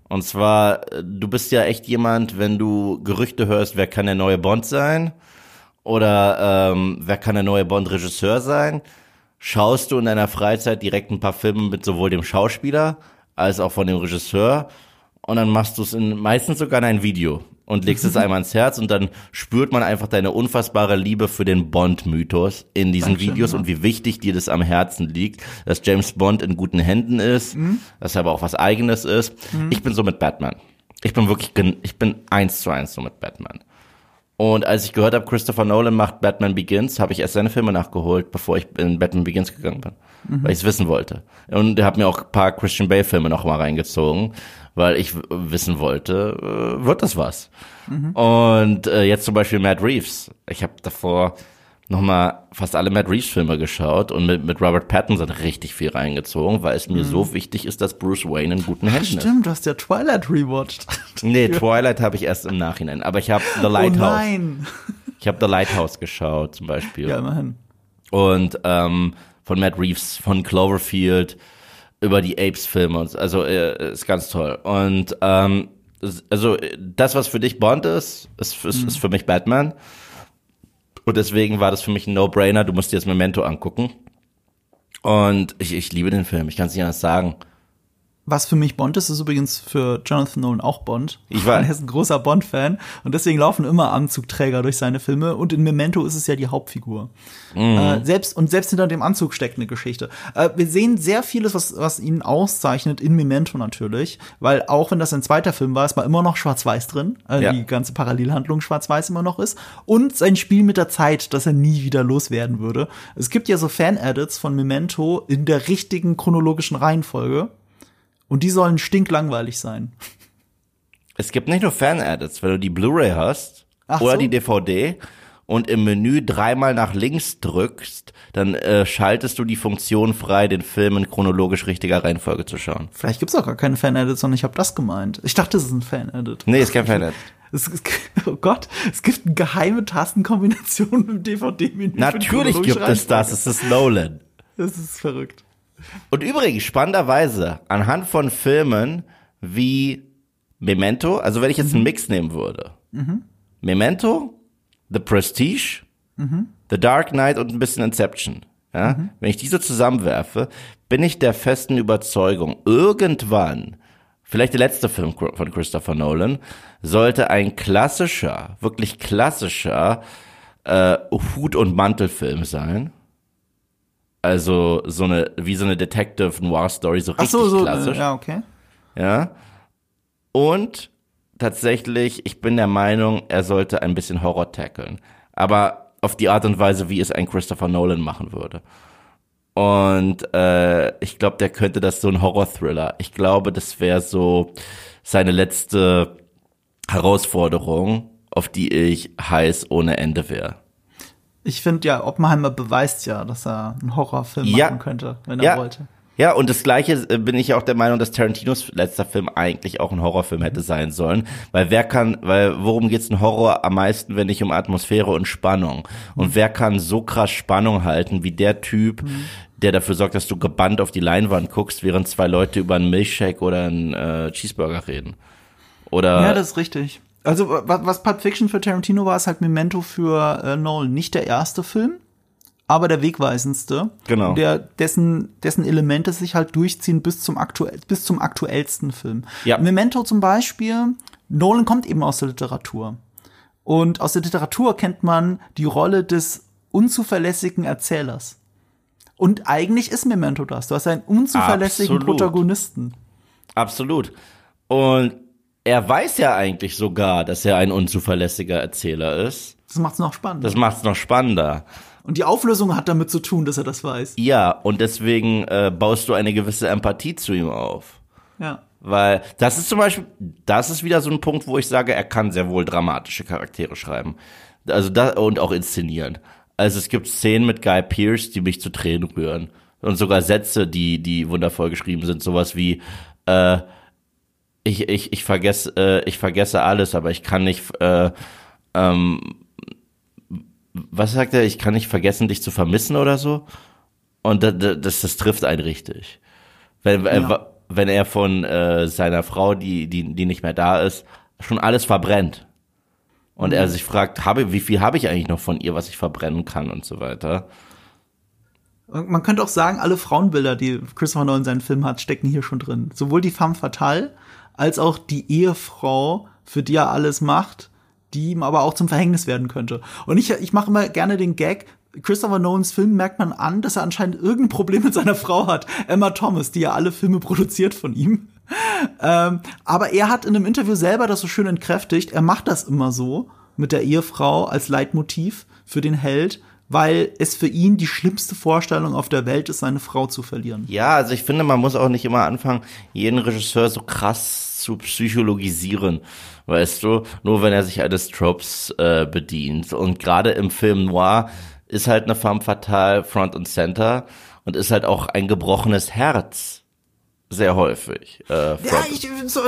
Speaker 2: Und zwar, äh, du bist ja echt jemand, wenn du Gerüchte hörst, wer kann der neue Bond sein oder ähm, wer kann der neue Bond-Regisseur sein, schaust du in deiner Freizeit direkt ein paar Filme mit sowohl dem Schauspieler als auch von dem Regisseur und dann machst du es in meistens sogar in ein Video. und legst es einmal ins Herz und dann spürt man einfach deine unfassbare Liebe für den Bond-Mythos in diesen
Speaker 1: Dankeschön,
Speaker 2: Videos
Speaker 1: ja.
Speaker 2: und wie wichtig dir das am Herzen liegt, dass James Bond in guten Händen ist,
Speaker 1: Mhm.
Speaker 2: dass er aber auch was eigenes ist. Ich bin so mit Batman. Ich bin wirklich, ich bin eins zu eins so mit Batman. Und als ich gehört habe, Christopher Nolan macht Batman Begins, habe ich erst seine Filme nachgeholt, bevor ich in Batman Begins gegangen bin, weil ich es wissen wollte. Und er hat mir auch ein paar Christian Bale Filme noch mal reingezogen, weil ich wissen wollte, äh, wird das was? Und äh, jetzt zum Beispiel Matt Reeves. Ich habe davor noch mal fast alle Matt Reeves Filme geschaut und mit, mit Robert Pattinson richtig viel reingezogen, weil es mir so wichtig ist, dass Bruce Wayne in guten Händen ist.
Speaker 1: Stimmt, du hast ja Twilight rewatcht.
Speaker 2: Nee, Twilight habe ich erst im Nachhinein, aber ich habe The
Speaker 1: Oh
Speaker 2: Lighthouse.
Speaker 1: nein.
Speaker 2: Ich habe The Lighthouse geschaut zum Beispiel.
Speaker 1: Ja, immerhin.
Speaker 2: Und ähm, von Matt Reeves, von Cloverfield, über die Apes-Filme. und so. Also äh, ist ganz toll. Und ähm, also das, was für dich Bond ist, ist, ist, ist für mich Batman. Und deswegen war das für mich ein No-Brainer. Du musst dir das Memento angucken. Und ich, ich liebe den Film. Ich kann es nicht anders sagen.
Speaker 1: Was für mich Bond ist, ist übrigens für Jonathan Nolan auch Bond.
Speaker 2: Ich weiß.
Speaker 1: Er ist ein großer Bond-Fan und deswegen laufen immer Anzugträger durch seine Filme und in Memento ist es ja die Hauptfigur.
Speaker 2: Mhm.
Speaker 1: Äh, selbst, und selbst hinter dem Anzug steckt eine Geschichte. Äh, wir sehen sehr vieles, was, was ihn auszeichnet, in Memento natürlich, weil auch wenn das ein zweiter Film war, ist mal immer noch schwarz-weiß drin, äh,
Speaker 2: Ja.
Speaker 1: die ganze Parallelhandlung schwarz-weiß immer noch ist und sein Spiel mit der Zeit, dass er nie wieder loswerden würde. Es gibt ja so Fan-Edits von Memento in der richtigen chronologischen Reihenfolge. Und die sollen stinklangweilig sein.
Speaker 2: Es gibt nicht nur Fan-Edits, wenn du die Blu-ray hast
Speaker 1: Ach
Speaker 2: oder
Speaker 1: so.
Speaker 2: die DVD und im Menü dreimal nach links drückst, dann äh, schaltest du die Funktion frei, den Film in chronologisch richtiger Reihenfolge zu schauen.
Speaker 1: Vielleicht gibt's auch gar keine Fan-Edits, sondern ich habe das gemeint. Ich dachte, es ist ein Fan-Edit.
Speaker 2: Nee, ist kein Fan-Edit.
Speaker 1: Es, es, oh Gott, es gibt eine geheime Tastenkombination im DVD-Menü.
Speaker 2: Natürlich gibt es das, es ist Nolan.
Speaker 1: Das ist verrückt.
Speaker 2: Und übrigens, spannenderweise, anhand von Filmen wie Memento, also wenn ich jetzt einen Mix nehmen würde, Memento, The Prestige, The Dark Knight und ein bisschen Inception, ja, wenn ich diese zusammenwerfe, bin ich der festen Überzeugung, irgendwann, vielleicht der letzte Film von Christopher Nolan, sollte ein klassischer, wirklich klassischer äh, Hut- und Mantelfilm sein. Also so eine, wie so eine Detective Noir Story, so
Speaker 1: Ach
Speaker 2: richtig
Speaker 1: so, so,
Speaker 2: klassisch.
Speaker 1: äh, ja, okay.
Speaker 2: Ja. Und tatsächlich, ich bin der Meinung, er sollte ein bisschen Horror tackeln. Aber auf die Art und Weise, wie es ein Christopher Nolan machen würde. Und äh, ich glaube, der könnte das so ein Horror-Thriller. Ich glaube, das wäre so seine letzte Herausforderung, auf die ich heiß ohne Ende wäre.
Speaker 1: Ich finde ja, Oppenheimer beweist ja, dass er einen Horrorfilm
Speaker 2: Ja.
Speaker 1: machen könnte, wenn er
Speaker 2: Ja.
Speaker 1: wollte.
Speaker 2: Ja, und das gleiche äh, bin ich auch der Meinung, dass Tarantinos letzter Film eigentlich auch ein Horrorfilm hätte sein sollen. Weil wer kann, weil worum geht's in Horror am meisten, wenn nicht um Atmosphäre und Spannung? Und wer kann so krass Spannung halten wie der Typ, der dafür sorgt, dass du gebannt auf die Leinwand guckst, während zwei Leute über einen Milchshake oder einen äh, Cheeseburger reden? Oder
Speaker 1: Ja, das ist richtig. Also, was, was Pulp Fiction für Tarantino war, ist halt Memento für äh, Nolan. Nicht der erste Film, aber der wegweisendste.
Speaker 2: Genau.
Speaker 1: Der, dessen, dessen Elemente sich halt durchziehen bis zum, aktuell, bis zum aktuellsten Film.
Speaker 2: Ja.
Speaker 1: Memento zum Beispiel, Nolan kommt eben aus der Literatur. Und aus der Literatur kennt man die Rolle des unzuverlässigen Erzählers. Und eigentlich ist Memento das. Du hast einen unzuverlässigen
Speaker 2: Absolut.
Speaker 1: Protagonisten.
Speaker 2: Absolut. Und er weiß ja eigentlich sogar, dass er ein unzuverlässiger Erzähler ist.
Speaker 1: Das macht's noch spannend.
Speaker 2: Das macht's noch spannender.
Speaker 1: Und die Auflösung hat damit zu tun, dass er das weiß.
Speaker 2: Ja, und deswegen äh, baust du eine gewisse Empathie zu ihm auf.
Speaker 1: Ja.
Speaker 2: Weil das ist zum Beispiel, das ist wieder so ein Punkt, wo ich sage, er kann sehr wohl dramatische Charaktere schreiben. Also da und auch inszenieren. Also es gibt Szenen mit Guy Pearce, die mich zu Tränen rühren. Und sogar Sätze, die, die wundervoll geschrieben sind. Sowas wie, äh, ich, ich, ich vergesse, äh, ich vergesse alles, aber ich kann nicht, äh, ähm, was sagt er? Ich kann nicht vergessen, dich zu vermissen oder so. Und das, das, das trifft einen richtig. Wenn,
Speaker 1: Ja.
Speaker 2: wenn er von äh, seiner Frau, die, die, die nicht mehr da ist, schon alles verbrennt. Und
Speaker 1: Mhm.
Speaker 2: er sich fragt, habe, wie viel habe ich eigentlich noch von ihr, was ich verbrennen kann und so weiter.
Speaker 1: Man könnte auch sagen, alle Frauenbilder, die Christopher Nolan in seinen Filmen hat, stecken hier schon drin. Sowohl die femme fatale als auch die Ehefrau für die er alles macht, die ihm aber auch zum Verhängnis werden könnte. Und ich, ich mache immer gerne den Gag, Christopher Nolans Film merkt man an, dass er anscheinend irgendein Problem mit seiner Frau hat, Emma Thomas, die ja alle Filme produziert von ihm. Ähm, aber er hat in einem Interview selber das so schön entkräftigt. Er macht das immer so mit der Ehefrau als Leitmotiv für den Held, weil es für ihn die schlimmste Vorstellung auf der Welt ist, seine Frau zu verlieren.
Speaker 2: Ja, also ich finde, man muss auch nicht immer anfangen, jeden Regisseur so krass zu psychologisieren, weißt du, nur wenn er sich eines Tropes äh, bedient. Und gerade im Film Noir ist halt eine femme fatale Front und Center und ist halt auch ein gebrochenes Herz sehr häufig. Äh,
Speaker 1: ja, ich,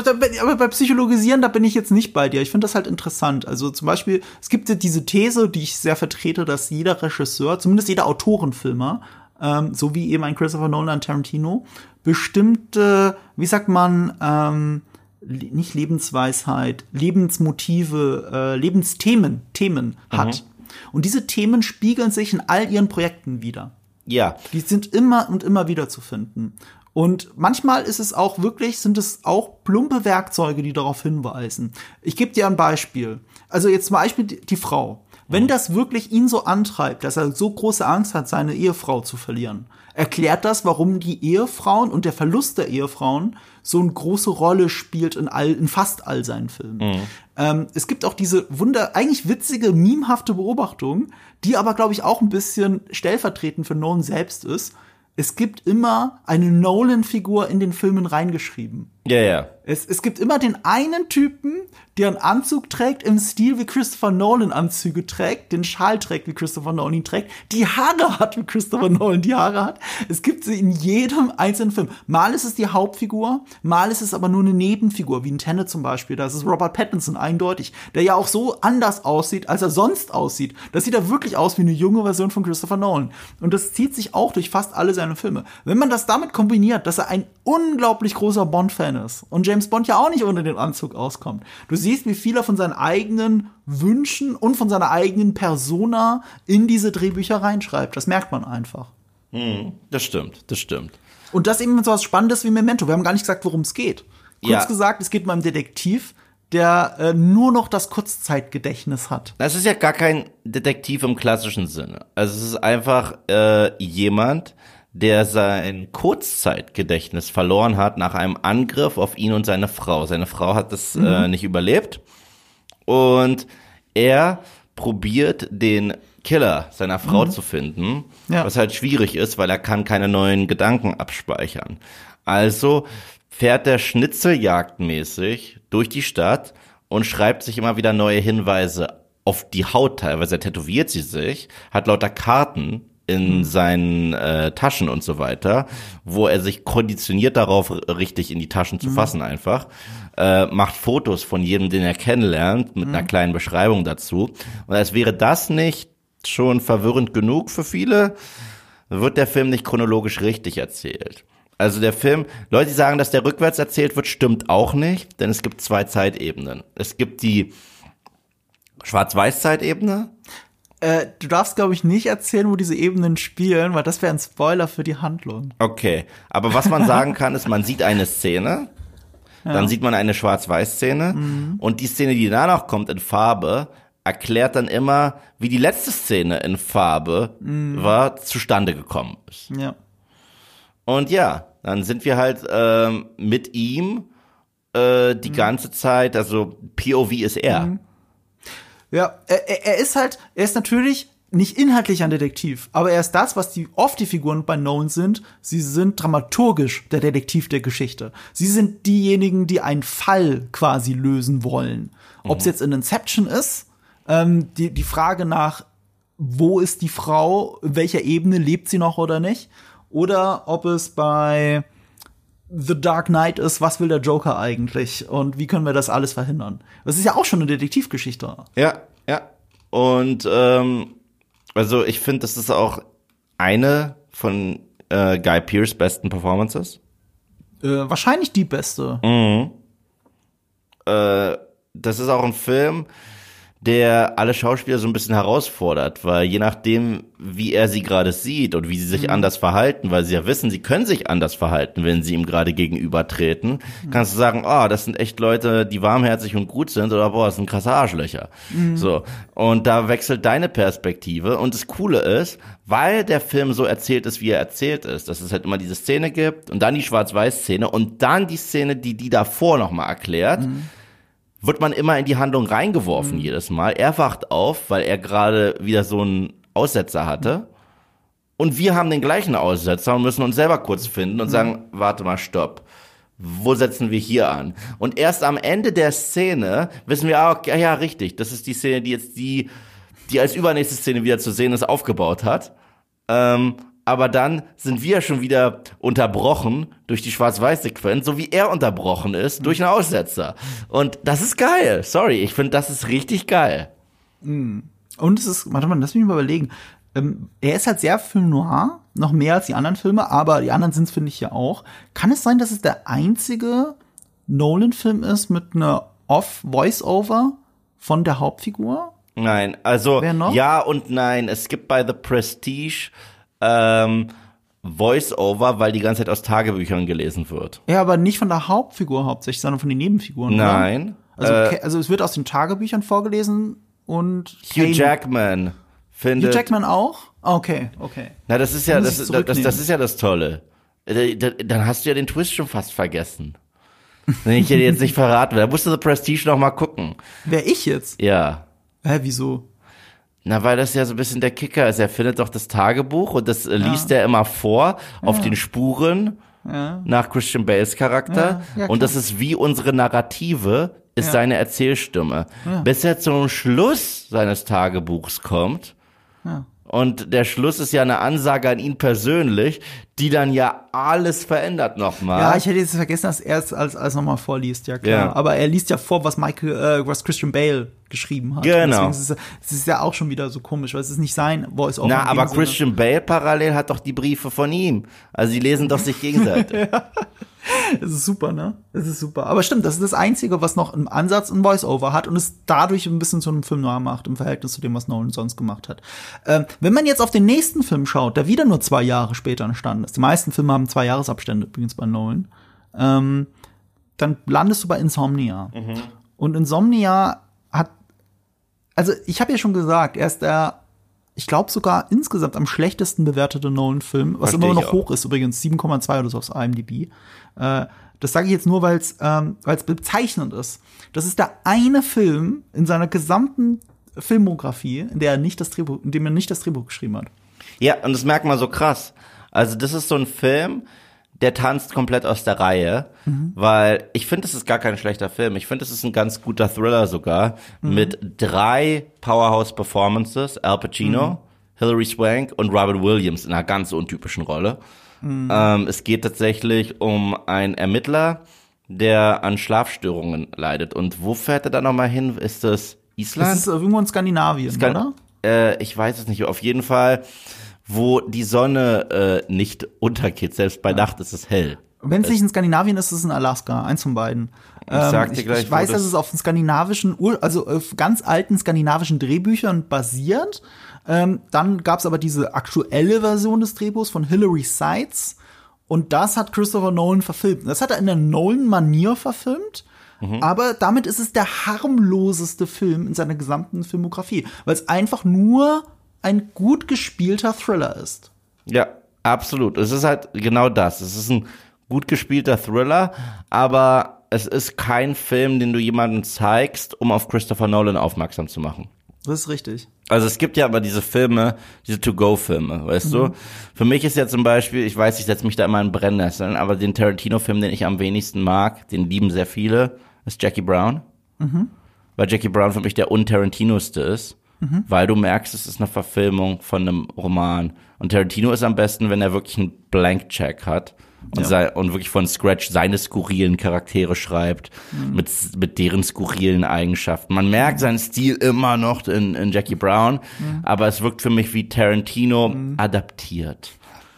Speaker 1: da bin, aber bei Psychologisieren, da bin ich jetzt nicht bei dir. Ich finde das halt interessant. Also zum Beispiel, es gibt ja diese These, die ich sehr vertrete, dass jeder Regisseur, zumindest jeder Autorenfilmer, ähm, so wie eben ein Christopher Nolan, Tarantino, bestimmte, wie sagt man, ähm, nicht Lebensweisheit, Lebensmotive, äh, Lebensthemen, Themen hat. Mhm. Und diese Themen spiegeln sich in all ihren Projekten wieder.
Speaker 2: Ja.
Speaker 1: Die sind immer und immer wieder zu finden. Und manchmal ist es auch wirklich, sind es auch plumpe Werkzeuge, die darauf hinweisen. Ich gebe dir ein Beispiel. Also jetzt zum Beispiel die, die Frau. Wenn mhm. das wirklich ihn so antreibt, dass er so große Angst hat, seine Ehefrau zu verlieren, erklärt das, warum die Ehefrauen und der Verlust der Ehefrauen so eine große Rolle spielt in, all, in fast all seinen Filmen. Mhm. Ähm, es gibt auch diese wunder, eigentlich witzige, memehafte Beobachtung, die aber, glaube ich, auch ein bisschen stellvertretend für Nolan selbst ist es gibt immer eine Nolan-Figur in den Filmen reingeschrieben.
Speaker 2: Ja, ja.
Speaker 1: Es, es gibt immer den einen Typen, der einen Anzug trägt im Stil wie Christopher Nolan Anzüge trägt, den Schal trägt wie Christopher Nolan ihn trägt, die Haare hat wie Christopher Nolan die Haare hat. Es gibt sie in jedem einzelnen Film. Mal ist es die Hauptfigur, mal ist es aber nur eine Nebenfigur, wie in Tenet zum Beispiel. Das ist Robert Pattinson eindeutig, der ja auch so anders aussieht, als er sonst aussieht. Das sieht er wirklich aus wie eine junge Version von Christopher Nolan. Und das zieht sich auch durch fast alle seine Filme. Wenn man das damit kombiniert, dass er ein unglaublich großer Bond-Fan ist und James Bond ja auch nicht ohne den Anzug auskommt. Du siehst, wie viel er von seinen eigenen Wünschen und von seiner eigenen Persona in diese Drehbücher reinschreibt. Das merkt man einfach.
Speaker 2: Hm, das stimmt, das stimmt.
Speaker 1: Und das eben so was Spannendes wie Memento. Wir haben gar nicht gesagt, worum es geht. Kurz
Speaker 2: Ja.
Speaker 1: gesagt, es geht um einen Detektiv, der äh, nur noch das Kurzzeitgedächtnis hat.
Speaker 2: Das ist ja gar kein Detektiv im klassischen Sinne. Also es ist einfach äh, jemand, der sein Kurzzeitgedächtnis verloren hat nach einem Angriff auf ihn und seine Frau. Seine Frau hat das äh, nicht überlebt und er probiert den Killer seiner Frau zu finden,
Speaker 1: Ja.
Speaker 2: was halt schwierig ist, weil er kann keine neuen Gedanken abspeichern. Also fährt der Schnitzeljagdmäßig durch die Stadt und schreibt sich immer wieder neue Hinweise auf die Haut teilweise. Er tätowiert sie sich, hat lauter Karten in seinen äh, Taschen und so weiter, wo er sich konditioniert darauf, richtig in die Taschen zu fassen einfach. Äh, macht Fotos von jedem, den er kennenlernt, mit einer kleinen Beschreibung dazu. Und als wäre das nicht schon verwirrend genug für viele, wird der Film nicht chronologisch richtig erzählt. Also der Film, Leute, die sagen, dass der rückwärts erzählt wird, stimmt auch nicht, denn es gibt zwei Zeitebenen. Es gibt die Schwarz-Weiß-Zeitebene.
Speaker 1: Äh, du darfst, glaube ich, nicht erzählen, wo diese Ebenen spielen, weil das wäre ein Spoiler für die Handlung.
Speaker 2: Okay, aber was man sagen kann, ist, man sieht eine Szene, dann sieht man eine Schwarz-Weiß-Szene und die Szene, die danach kommt in Farbe, erklärt dann immer, wie die letzte Szene in Farbe war, zustande gekommen ist.
Speaker 1: Ja.
Speaker 2: Und ja, dann sind wir halt ähm, mit ihm äh, die ganze Zeit, also POV ist er.
Speaker 1: Ja, er, er- ist halt, er ist natürlich nicht inhaltlich ein Detektiv, aber er ist das, was die oft die Figuren bei Nolan sind. Sie sind dramaturgisch der Detektiv der Geschichte. Sie sind diejenigen, die einen Fall quasi lösen wollen. Ob es jetzt in Inception ist, ähm, die, die Frage nach, wo ist die Frau, in welcher Ebene lebt sie noch oder nicht, oder ob es bei The Dark Knight ist, was will der Joker eigentlich und wie können wir das alles verhindern? Das ist ja auch schon eine Detektivgeschichte.
Speaker 2: Ja, ja. Und ähm, also ich finde, das ist auch eine von äh, Guy Pearce besten Performances.
Speaker 1: Äh, wahrscheinlich die beste.
Speaker 2: Äh, das ist auch ein Film, der alle Schauspieler so ein bisschen herausfordert, weil je nachdem, wie er sie gerade sieht und wie sie sich mhm. anders verhalten, weil sie ja wissen, sie können sich anders verhalten, wenn sie ihm gerade gegenübertreten, mhm. kannst du sagen, oh, das sind echt Leute, die warmherzig und gut sind oder boah, das sind krasse Arschlöcher. Mhm. So. Und da wechselt deine Perspektive und das Coole ist, weil der Film so erzählt ist, wie er erzählt ist, dass es halt immer diese Szene gibt und dann die Schwarz-Weiß-Szene und dann die Szene, die die davor nochmal erklärt, mhm wird man immer in die Handlung reingeworfen mhm. jedes Mal. Er wacht auf, weil er gerade wieder so einen Aussetzer hatte. Und wir haben den gleichen Aussetzer und müssen uns selber kurz finden und mhm. sagen, warte mal, stopp. Wo setzen wir hier an? Und erst am Ende der Szene wissen wir, ah, okay, ja, richtig, das ist die Szene, die jetzt die, die als übernächste Szene wieder zu sehen ist, aufgebaut hat. Ähm, aber dann sind wir schon wieder unterbrochen durch die Schwarz-Weiß-Sequenz, so wie er unterbrochen ist durch einen Aussetzer. Und das ist geil. Sorry, ich finde, das ist richtig geil.
Speaker 1: Mm. Und es ist, warte mal, lass mich mal überlegen. Ähm, er ist halt sehr Film noir, noch mehr als die anderen Filme, aber die anderen sind es, finde ich, ja auch. Kann es sein, dass es der einzige Nolan-Film ist mit einer Off-Voice-Over von der Hauptfigur?
Speaker 2: Nein, also ja und nein. Es gibt bei The Prestige ähm, Voice-Over, weil die ganze Zeit aus Tagebüchern gelesen wird.
Speaker 1: Ja, aber nicht von der Hauptfigur hauptsächlich, sondern von den Nebenfiguren.
Speaker 2: Nein.
Speaker 1: Also, äh, also es wird aus den Tagebüchern vorgelesen und
Speaker 2: Hugh Kane Jackman findet.
Speaker 1: Hugh Jackman auch? Okay, okay.
Speaker 2: Na, das ist ja das, das, das, das, ist ja das Tolle. Äh, dann hast du ja den Twist schon fast vergessen. Wenn ich dir jetzt nicht verraten will, da musst du The Prestige noch mal gucken.
Speaker 1: Wer ich jetzt?
Speaker 2: Ja.
Speaker 1: Hä, wieso?
Speaker 2: Na, weil das ja so ein bisschen der Kicker ist. Er findet doch das Tagebuch und das äh, liest ja. er immer vor auf ja. den Spuren ja. nach Christian Bales Charakter. und das ist wie unsere Narrative, ist seine Erzählstimme. Bis er zum Schluss seines Tagebuchs kommt. Und der Schluss ist ja eine Ansage an ihn persönlich, die dann ja alles verändert nochmal.
Speaker 1: Ja, ich hätte jetzt vergessen, dass er es als, als nochmal vorliest, ja klar. Ja. Aber er liest ja vor, was Michael, äh, was Christian Bale geschrieben hat.
Speaker 2: Genau.
Speaker 1: Es ist, es ist ja auch schon wieder so komisch, weil es ist nicht sein Voice-Over.
Speaker 2: Na, aber Christian Bale parallel hat doch die Briefe von ihm. Also sie lesen doch sich gegenseitig. ja.
Speaker 1: Es ist super, ne? Es ist super. Aber stimmt, das ist das Einzige, was noch im Ansatz ein Voice-Over hat und es dadurch ein bisschen zu einem Film noir macht im Verhältnis zu dem, was Nolan sonst gemacht hat. Ähm, wenn man jetzt auf den nächsten Film schaut, der wieder nur zwei Jahre später entstanden ist, die meisten Filme haben zwei Jahresabstände übrigens bei Nolan, ähm, dann landest du bei Insomnia. Mhm. Und Insomnia hat, also ich habe ja schon gesagt, er ist der ich glaube sogar insgesamt am schlechtesten bewertete Nolan-Film, was Versteh immer noch hoch ist, übrigens 7,2 oder so auf IMDb. Äh, das sage ich jetzt nur, weil es ähm, weil's bezeichnend ist. Das ist der eine Film in seiner gesamten Filmografie, in der er nicht das Drehbuch, in dem er nicht das Drehbuch geschrieben hat.
Speaker 2: Ja, und das merkt man so krass. Also das ist so ein Film, der tanzt komplett aus der Reihe, mhm. weil ich finde, es ist gar kein schlechter Film. Ich finde, es ist ein ganz guter Thriller sogar mhm. mit drei Powerhouse-Performances: Al Pacino, mhm. Hilary Swank und Robert Williams in einer ganz untypischen Rolle. Mhm. Ähm, es geht tatsächlich um einen Ermittler, der an Schlafstörungen leidet. Und wo fährt er da nochmal hin? Ist das Island? Das
Speaker 1: ist irgendwo in Skandinavien, Skan oder?
Speaker 2: Äh, ich weiß es nicht. Auf jeden Fall wo die Sonne äh, nicht untergeht. Selbst bei ja. Nacht ist es hell.
Speaker 1: Wenn es nicht in Skandinavien ist, ist es in Alaska, eins von beiden.
Speaker 2: Ich,
Speaker 1: ähm,
Speaker 2: gleich,
Speaker 1: ich, ich weiß, dass es auf skandinavischen, also auf ganz alten skandinavischen Drehbüchern basiert. Ähm, dann gab es aber diese aktuelle Version des Drehbuchs von Hilary Seitz. Und das hat Christopher Nolan verfilmt. Das hat er in der Nolan-Manier verfilmt. Mhm. Aber damit ist es der harmloseste Film in seiner gesamten Filmografie, weil es einfach nur ein gut gespielter Thriller ist.
Speaker 2: Ja, absolut. Es ist halt genau das. Es ist ein gut gespielter Thriller, aber es ist kein Film, den du jemandem zeigst, um auf Christopher Nolan aufmerksam zu machen.
Speaker 1: Das ist richtig.
Speaker 2: Also es gibt ja aber diese Filme, diese To-Go-Filme, weißt mhm. du? Für mich ist ja zum Beispiel, ich weiß, ich setze mich da immer in Brennnesseln, aber den Tarantino-Film, den ich am wenigsten mag, den lieben sehr viele, ist Jackie Brown. Mhm. Weil Jackie Brown für mich der un-Tarantinoste ist mhm. weil du merkst, es ist eine Verfilmung von einem Roman. Und Tarantino ist am besten, wenn er wirklich einen Blank-Check hat und, ja. und wirklich von Scratch seine skurrilen Charaktere schreibt, mhm. mit, mit deren skurrilen Eigenschaften. Man merkt seinen Stil immer noch in, in Jackie Brown, mhm. aber es wirkt für mich wie Tarantino mhm. adaptiert.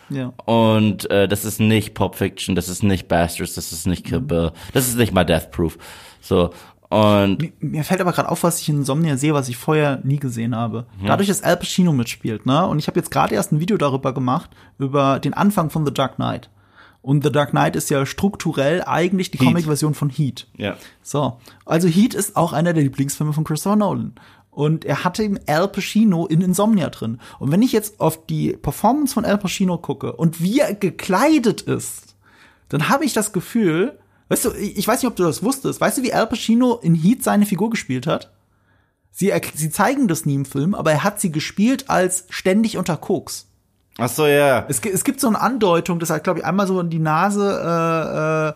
Speaker 2: Ja. Und äh, das ist nicht Pop Fiction, das ist nicht Bastards, das ist nicht Kill mhm. Bill, das ist nicht mal Death Proof. So Und
Speaker 1: Mir, mir fällt aber gerade auf, was ich in Insomnia sehe, was ich vorher nie gesehen habe. Dadurch, dass Al Pacino mitspielt, ne? Und ich habe jetzt gerade erst ein Video darüber gemacht, über den Anfang von The Dark Knight. Und The Dark Knight ist ja strukturell eigentlich die. Comic-Version von Heat.
Speaker 2: ja.
Speaker 1: So, also Heat ist auch einer der Lieblingsfilme von Christopher Nolan. Und er hatte eben Al Pacino in Insomnia drin. Und wenn ich jetzt auf die Performance von Al Pacino gucke und wie er gekleidet ist, dann habe ich das Gefühl, weißt du, ich weiß nicht, ob du das wusstest, weißt du, wie Al Pacino in Heat seine Figur gespielt hat? Sie, sie zeigen das nie im Film, aber er hat sie gespielt als ständig unter Koks.
Speaker 2: Ach so, ja.
Speaker 1: Es, gi- es gibt so eine Andeutung, dass er, glaube ich, einmal so in die Nase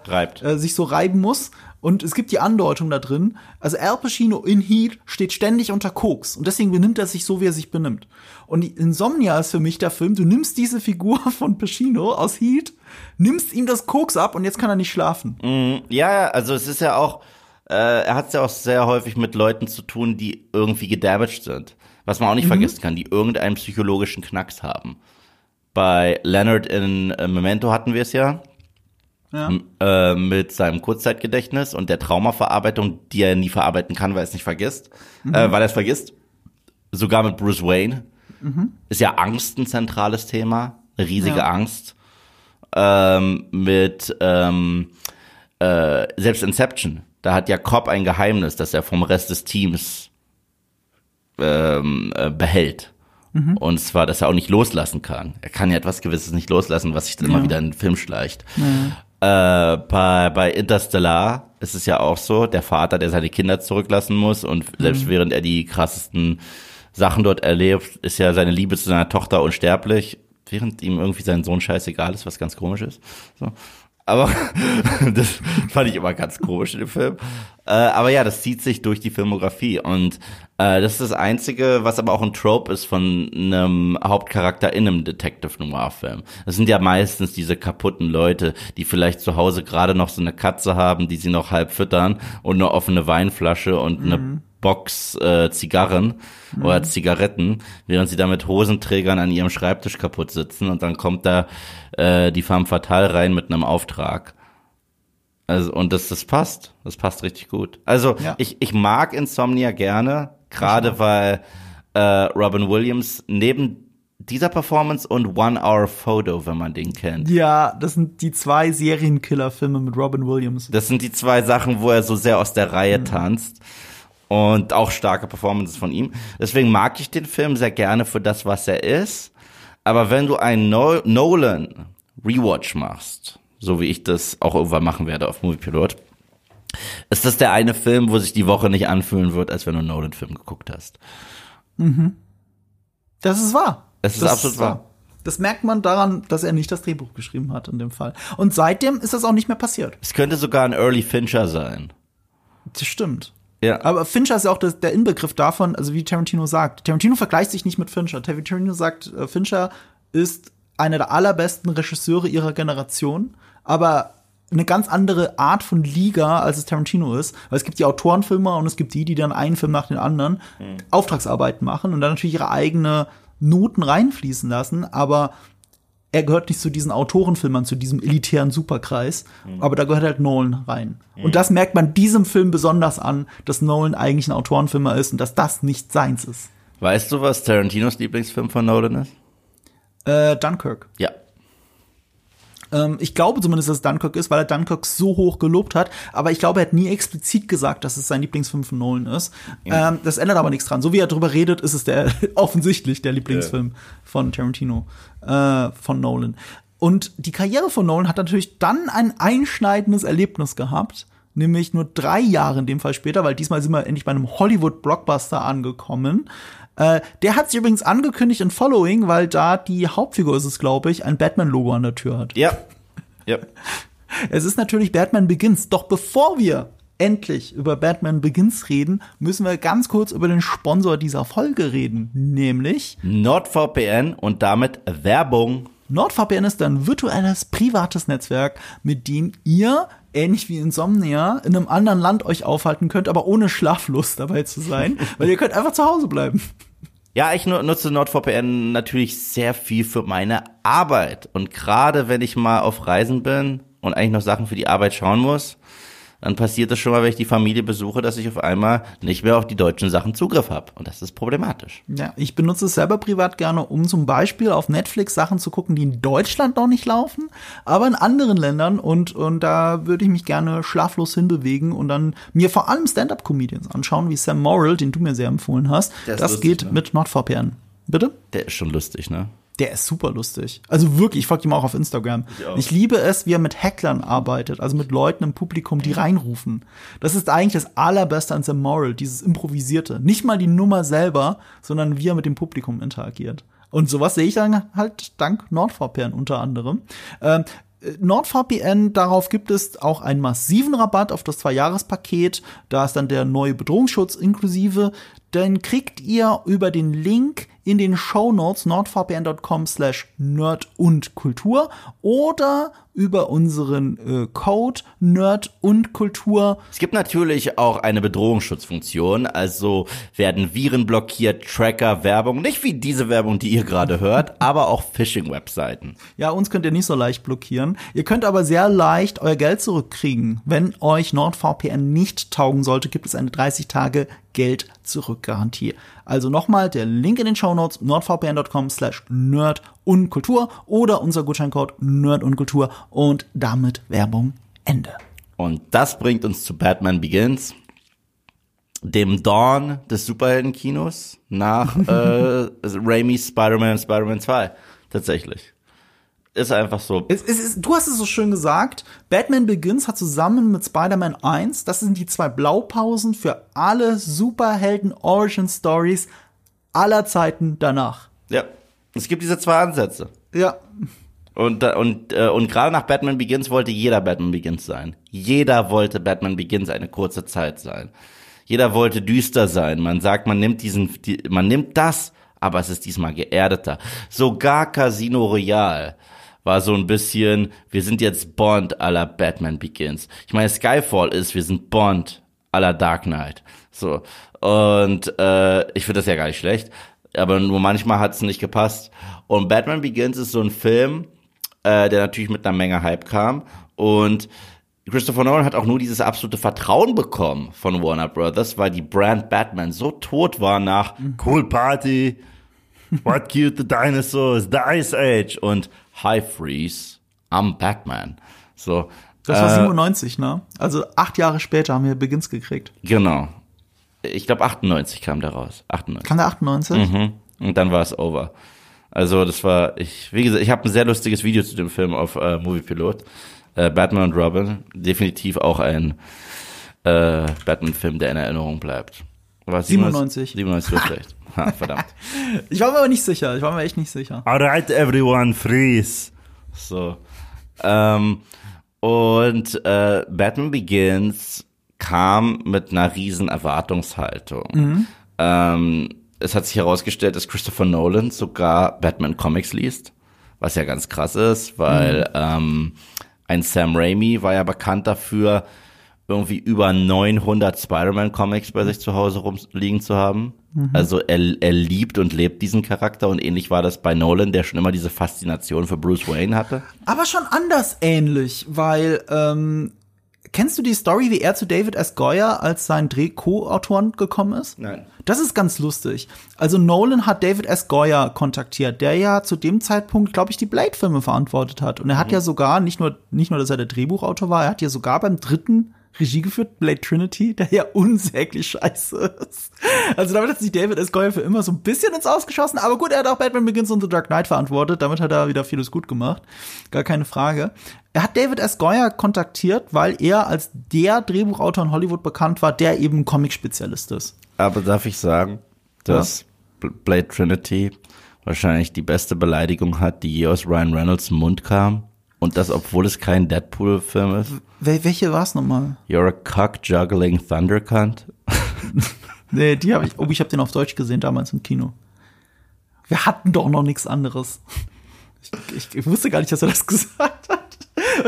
Speaker 1: äh, äh,
Speaker 2: Reibt.
Speaker 1: äh, sich so reiben muss. Und es gibt die Andeutung da drin. Also Al Pacino in Heat steht ständig unter Koks. Und deswegen benimmt er sich so, wie er sich benimmt. Und Insomnia ist für mich der Film, du nimmst diese Figur von Pacino aus Heat, nimmst ihm das Koks ab und jetzt kann er nicht schlafen.
Speaker 2: Ja, ja, also es ist ja auch, äh, er hat es ja auch sehr häufig mit Leuten zu tun, die irgendwie gedamaged sind. Was man auch nicht vergessen kann, die irgendeinen psychologischen Knacks haben. Bei Leonard in äh, Memento hatten wir es ja.
Speaker 1: Ja.
Speaker 2: äh, mit seinem Kurzzeitgedächtnis und der Traumaverarbeitung, die er nie verarbeiten kann, weil er es nicht vergisst, äh, weil er es vergisst. Sogar mit Bruce Wayne ist ja Angst ein zentrales Thema, eine riesige
Speaker 1: Ja.
Speaker 2: Angst. Ähm, mit ähm, äh, selbst Inception, da hat ja Cobb ein Geheimnis, das er vom Rest des Teams ähm, äh, behält. Und zwar, dass er auch nicht loslassen kann. Er kann ja etwas Gewisses nicht loslassen, was sich dann immer wieder in den Film schleicht. Äh, bei, bei Interstellar ist es ja auch so, der Vater, der seine Kinder zurücklassen muss und selbst während er die krassesten Sachen dort erlebt, ist ja seine Liebe zu seiner Tochter unsterblich, während ihm irgendwie sein Sohn scheißegal ist, was ganz komisch ist. So. Aber das fand ich immer ganz komisch in dem Film. Äh, aber ja, das zieht sich durch die Filmografie und äh, das ist das Einzige, was aber auch ein Trope ist von einem Hauptcharakter in einem Detective Noir Film. Das sind ja meistens diese kaputten Leute, die vielleicht zu Hause gerade noch so eine Katze haben, die sie noch halb füttern und eine offene Weinflasche und eine Box äh, Zigarren oder Zigaretten, während sie da mit Hosenträgern an ihrem Schreibtisch kaputt sitzen und dann kommt da äh, die Femme Fatale rein mit einem Auftrag. Also, und das, das passt. Das passt richtig gut. Also,
Speaker 1: Ja.
Speaker 2: ich, ich mag Insomnia gerne, gerade weil äh, Robin Williams neben dieser Performance und One Hour Photo, wenn man den kennt.
Speaker 1: Ja, das sind die zwei Serienkiller-Filme mit Robin Williams.
Speaker 2: Das sind die zwei Sachen, wo er so sehr aus der Reihe tanzt. Und auch starke Performances von ihm. Deswegen mag ich den Film sehr gerne für das, was er ist. Aber wenn du einen no Nolan Rewatch machst, so wie ich das auch irgendwann machen werde auf Moviepilot, ist das der eine Film, wo sich die Woche nicht anfühlen wird, als wenn du einen Nolan-Film geguckt hast.
Speaker 1: Das ist wahr.
Speaker 2: Es ist
Speaker 1: das
Speaker 2: absolut wahr.
Speaker 1: Das merkt man daran, dass er nicht das Drehbuch geschrieben hat in dem Fall. Und seitdem ist das auch nicht mehr passiert.
Speaker 2: Es könnte sogar ein Early Fincher sein.
Speaker 1: Das stimmt.
Speaker 2: Ja.
Speaker 1: Aber Fincher ist ja auch das, der Inbegriff davon, also wie Tarantino sagt. Tarantino vergleicht sich nicht mit Fincher. Tarantino sagt, äh, Fincher ist einer der allerbesten Regisseure ihrer Generation, aber eine ganz andere Art von Liga, als es Tarantino ist. Weil es gibt die Autorenfilmer und es gibt die, die dann einen Film nach dem anderen Auftragsarbeiten machen und dann natürlich ihre eigene Noten reinfließen lassen, aber er gehört nicht zu diesen Autorenfilmern, zu diesem elitären Superkreis, aber da gehört halt Nolan rein. Und das merkt man diesem Film besonders an, dass Nolan eigentlich ein Autorenfilmer ist und dass das nicht seins ist.
Speaker 2: Weißt du, was Tarantinos Lieblingsfilm von Nolan ist?
Speaker 1: Äh, Dunkirk.
Speaker 2: Ja.
Speaker 1: Ähm, ich glaube zumindest, dass es Dunkirk ist, weil er Dunkirk so hoch gelobt hat. Aber ich glaube, er hat nie explizit gesagt, dass es sein Lieblingsfilm von Nolan ist. Ähm, das ändert aber nichts dran. So wie er darüber redet, ist es der offensichtlich der Lieblingsfilm von Tarantino, äh, von Nolan. Und die Karriere von Nolan hat natürlich dann ein einschneidendes Erlebnis gehabt. Nämlich nur drei Jahre in dem Fall später, weil diesmal sind wir endlich bei einem Hollywood-Blockbuster angekommen. Äh, der hat sich übrigens angekündigt in Following, weil da die Hauptfigur ist es, glaube ich, ein Batman-Logo an der Tür hat.
Speaker 2: Ja. Ja.
Speaker 1: Es ist natürlich Batman Begins. Doch bevor wir endlich über Batman Begins reden, müssen wir ganz kurz über den Sponsor dieser Folge reden, nämlich
Speaker 2: NordVPN und damit Werbung.
Speaker 1: NordVPN ist ein virtuelles, privates Netzwerk, mit dem ihr, ähnlich wie Insomnia, in einem anderen Land euch aufhalten könnt, aber ohne Schlaflust dabei zu sein, weil ihr könnt einfach zu Hause bleiben.
Speaker 2: Ja, ich nu- nutze NordVPN natürlich sehr viel für meine Arbeit. Und gerade wenn ich mal auf Reisen bin und eigentlich noch Sachen für die Arbeit schauen muss, dann passiert es schon mal, wenn ich die Familie besuche, dass ich auf einmal nicht mehr auf die deutschen Sachen Zugriff habe. Und das ist problematisch.
Speaker 1: Ja, ich benutze es selber privat gerne, um zum Beispiel auf Netflix Sachen zu gucken, die in Deutschland noch nicht laufen, aber in anderen Ländern. Und, und da würde ich mich gerne schlaflos hinbewegen und dann mir vor allem Stand-up-Comedians anschauen, wie Sam Morrill, den du mir sehr empfohlen hast.
Speaker 2: Ist
Speaker 1: Das
Speaker 2: lustig,
Speaker 1: geht
Speaker 2: ne?
Speaker 1: mit NordVPN. Bitte?
Speaker 2: Der ist schon lustig, ne?
Speaker 1: Der ist super lustig. Also wirklich, ich folge ihm auch auf Instagram.
Speaker 2: Ich.
Speaker 1: Ich, liebe es, wie er mit Hacklern arbeitet, also mit Leuten im Publikum, die reinrufen. Das ist eigentlich das allerbeste an Sam Morrill, dieses Improvisierte. Nicht mal die Nummer selber, sondern wie er mit dem Publikum interagiert. Und sowas sehe ich dann halt dank NordVPN unter anderem. Ähm, äh, NordVPN, darauf gibt es auch einen massiven Rabatt auf das Zwei-Jahres-Paket. Da ist dann der neue Bedrohungsschutz inklusive. Den kriegt ihr über den Link in den Show Notes nordvpn.com slash nerd und Kultur oder über unseren äh, Code nerd und Kultur.
Speaker 2: Es gibt natürlich auch eine Bedrohungsschutzfunktion, also werden Viren blockiert, Tracker, Werbung, nicht wie diese Werbung, die ihr gerade hört, aber auch Phishing-Webseiten.
Speaker 1: Ja, uns könnt ihr nicht so leicht blockieren. Ihr könnt aber sehr leicht euer Geld zurückkriegen. Wenn euch NordVPN nicht taugen sollte, gibt es eine 30 Tage Geld zurück Garantie. Also nochmal der Link in den Shownotes nordvpn.com slash nerd und Kultur oder unser Gutscheincode nerd und Kultur und damit Werbung Ende.
Speaker 2: Und das bringt uns zu Batman Begins, dem Dawn des Superheldenkinos nach äh, Raimi's Spider-Man und Spider-Man 2. Tatsächlich. Ist einfach so.
Speaker 1: Es, es ist, du hast es so schön gesagt, Batman Begins hat zusammen mit Spider-Man 1, das sind die zwei Blaupausen für alle Superhelden-Origin-Stories aller Zeiten danach.
Speaker 2: Ja. Es gibt diese zwei Ansätze.
Speaker 1: Ja,
Speaker 2: Und, und, äh, und gerade nach Batman Begins wollte jeder Batman Begins sein. Jeder wollte Batman Begins eine kurze Zeit sein. Jeder wollte düster sein. Man sagt, man nimmt diesen, die, man nimmt das, aber es ist diesmal geerdeter. Sogar Casino Royale war so ein bisschen, wir sind jetzt Bond aller Batman Begins. Ich meine, Skyfall ist, wir sind Bond aller Dark Knight. So. Und äh, ich finde das ja gar nicht schlecht. Aber nur manchmal hat es nicht gepasst. Und Batman Begins ist so ein Film, äh, der natürlich mit einer Menge Hype kam. Und Christopher Nolan hat auch nur dieses absolute Vertrauen bekommen von Warner Brothers, weil die Brand Batman so tot war nach Cool Party, What Killed the Dinosaurs, The Ice Age und High Freeze, I'm Batman. So.
Speaker 1: das war
Speaker 2: äh,
Speaker 1: 97, ne? Also acht Jahre später haben wir Begins gekriegt.
Speaker 2: Genau. Ich glaube 98 kam der raus. 98.
Speaker 1: Kann der 98?
Speaker 2: Mhm. Und dann war es over. Also das war, ich, wie gesagt, ich habe ein sehr lustiges Video zu dem Film auf äh, Moviepilot. Äh, Batman und Robin, definitiv auch ein äh, Batman-Film, der in Erinnerung bleibt. War
Speaker 1: 97.
Speaker 2: 97, du hast recht. Ha, verdammt.
Speaker 1: Ich war mir aber nicht sicher. Ich war mir echt nicht sicher.
Speaker 2: Alright, everyone, freeze. So. Ähm, und äh, Batman Begins kam mit einer riesen Erwartungshaltung. Ähm, es hat sich herausgestellt, dass Christopher Nolan sogar Batman Comics liest, was ja ganz krass ist, weil ähm, ein Sam Raimi war ja bekannt dafür, irgendwie über 900 Spider-Man-Comics bei sich zu Hause rumliegen zu haben. Also er, er liebt und lebt diesen Charakter und ähnlich war das bei Nolan, der schon immer diese Faszination für Bruce Wayne hatte.
Speaker 1: Aber schon anders ähnlich, weil, ähm, kennst du die Story, wie er zu David S. Goyer als sein Dreh-Co-Autoren gekommen ist?
Speaker 2: Nein.
Speaker 1: Das ist ganz lustig. Also Nolan hat David S. Goyer kontaktiert, der ja zu dem Zeitpunkt, glaube ich, die Blade-Filme verantwortet hat. Und er hat ja sogar, nicht nur, nicht nur, dass er der Drehbuchautor war, er hat ja sogar beim dritten Regie geführt, Blade Trinity, der ja unsäglich scheiße ist. Also damit hat sich David S. Goyer für immer so ein bisschen ins Ausgeschossen. Aber gut, er hat auch Batman Begins und The Dark Knight verantwortet. Damit hat er wieder vieles gut gemacht. Gar keine Frage. Er hat David S. Goyer kontaktiert, weil er als der Drehbuchautor in Hollywood bekannt war, der eben Comic-Spezialist ist.
Speaker 2: Aber darf ich sagen, dass Bl- Blade Trinity wahrscheinlich die beste Beleidigung hat, die je aus Ryan Reynolds Mund kam? Und das, obwohl es kein Deadpool-Film ist?
Speaker 1: Wel welche war's nochmal?
Speaker 2: You're a cock-juggling Thundercunt?
Speaker 1: Nee, die habe ich, oh, ich habe den auf Deutsch gesehen damals im Kino. Wir hatten doch noch nichts anderes. Ich, ich, ich wusste gar nicht, dass er das gesagt hat.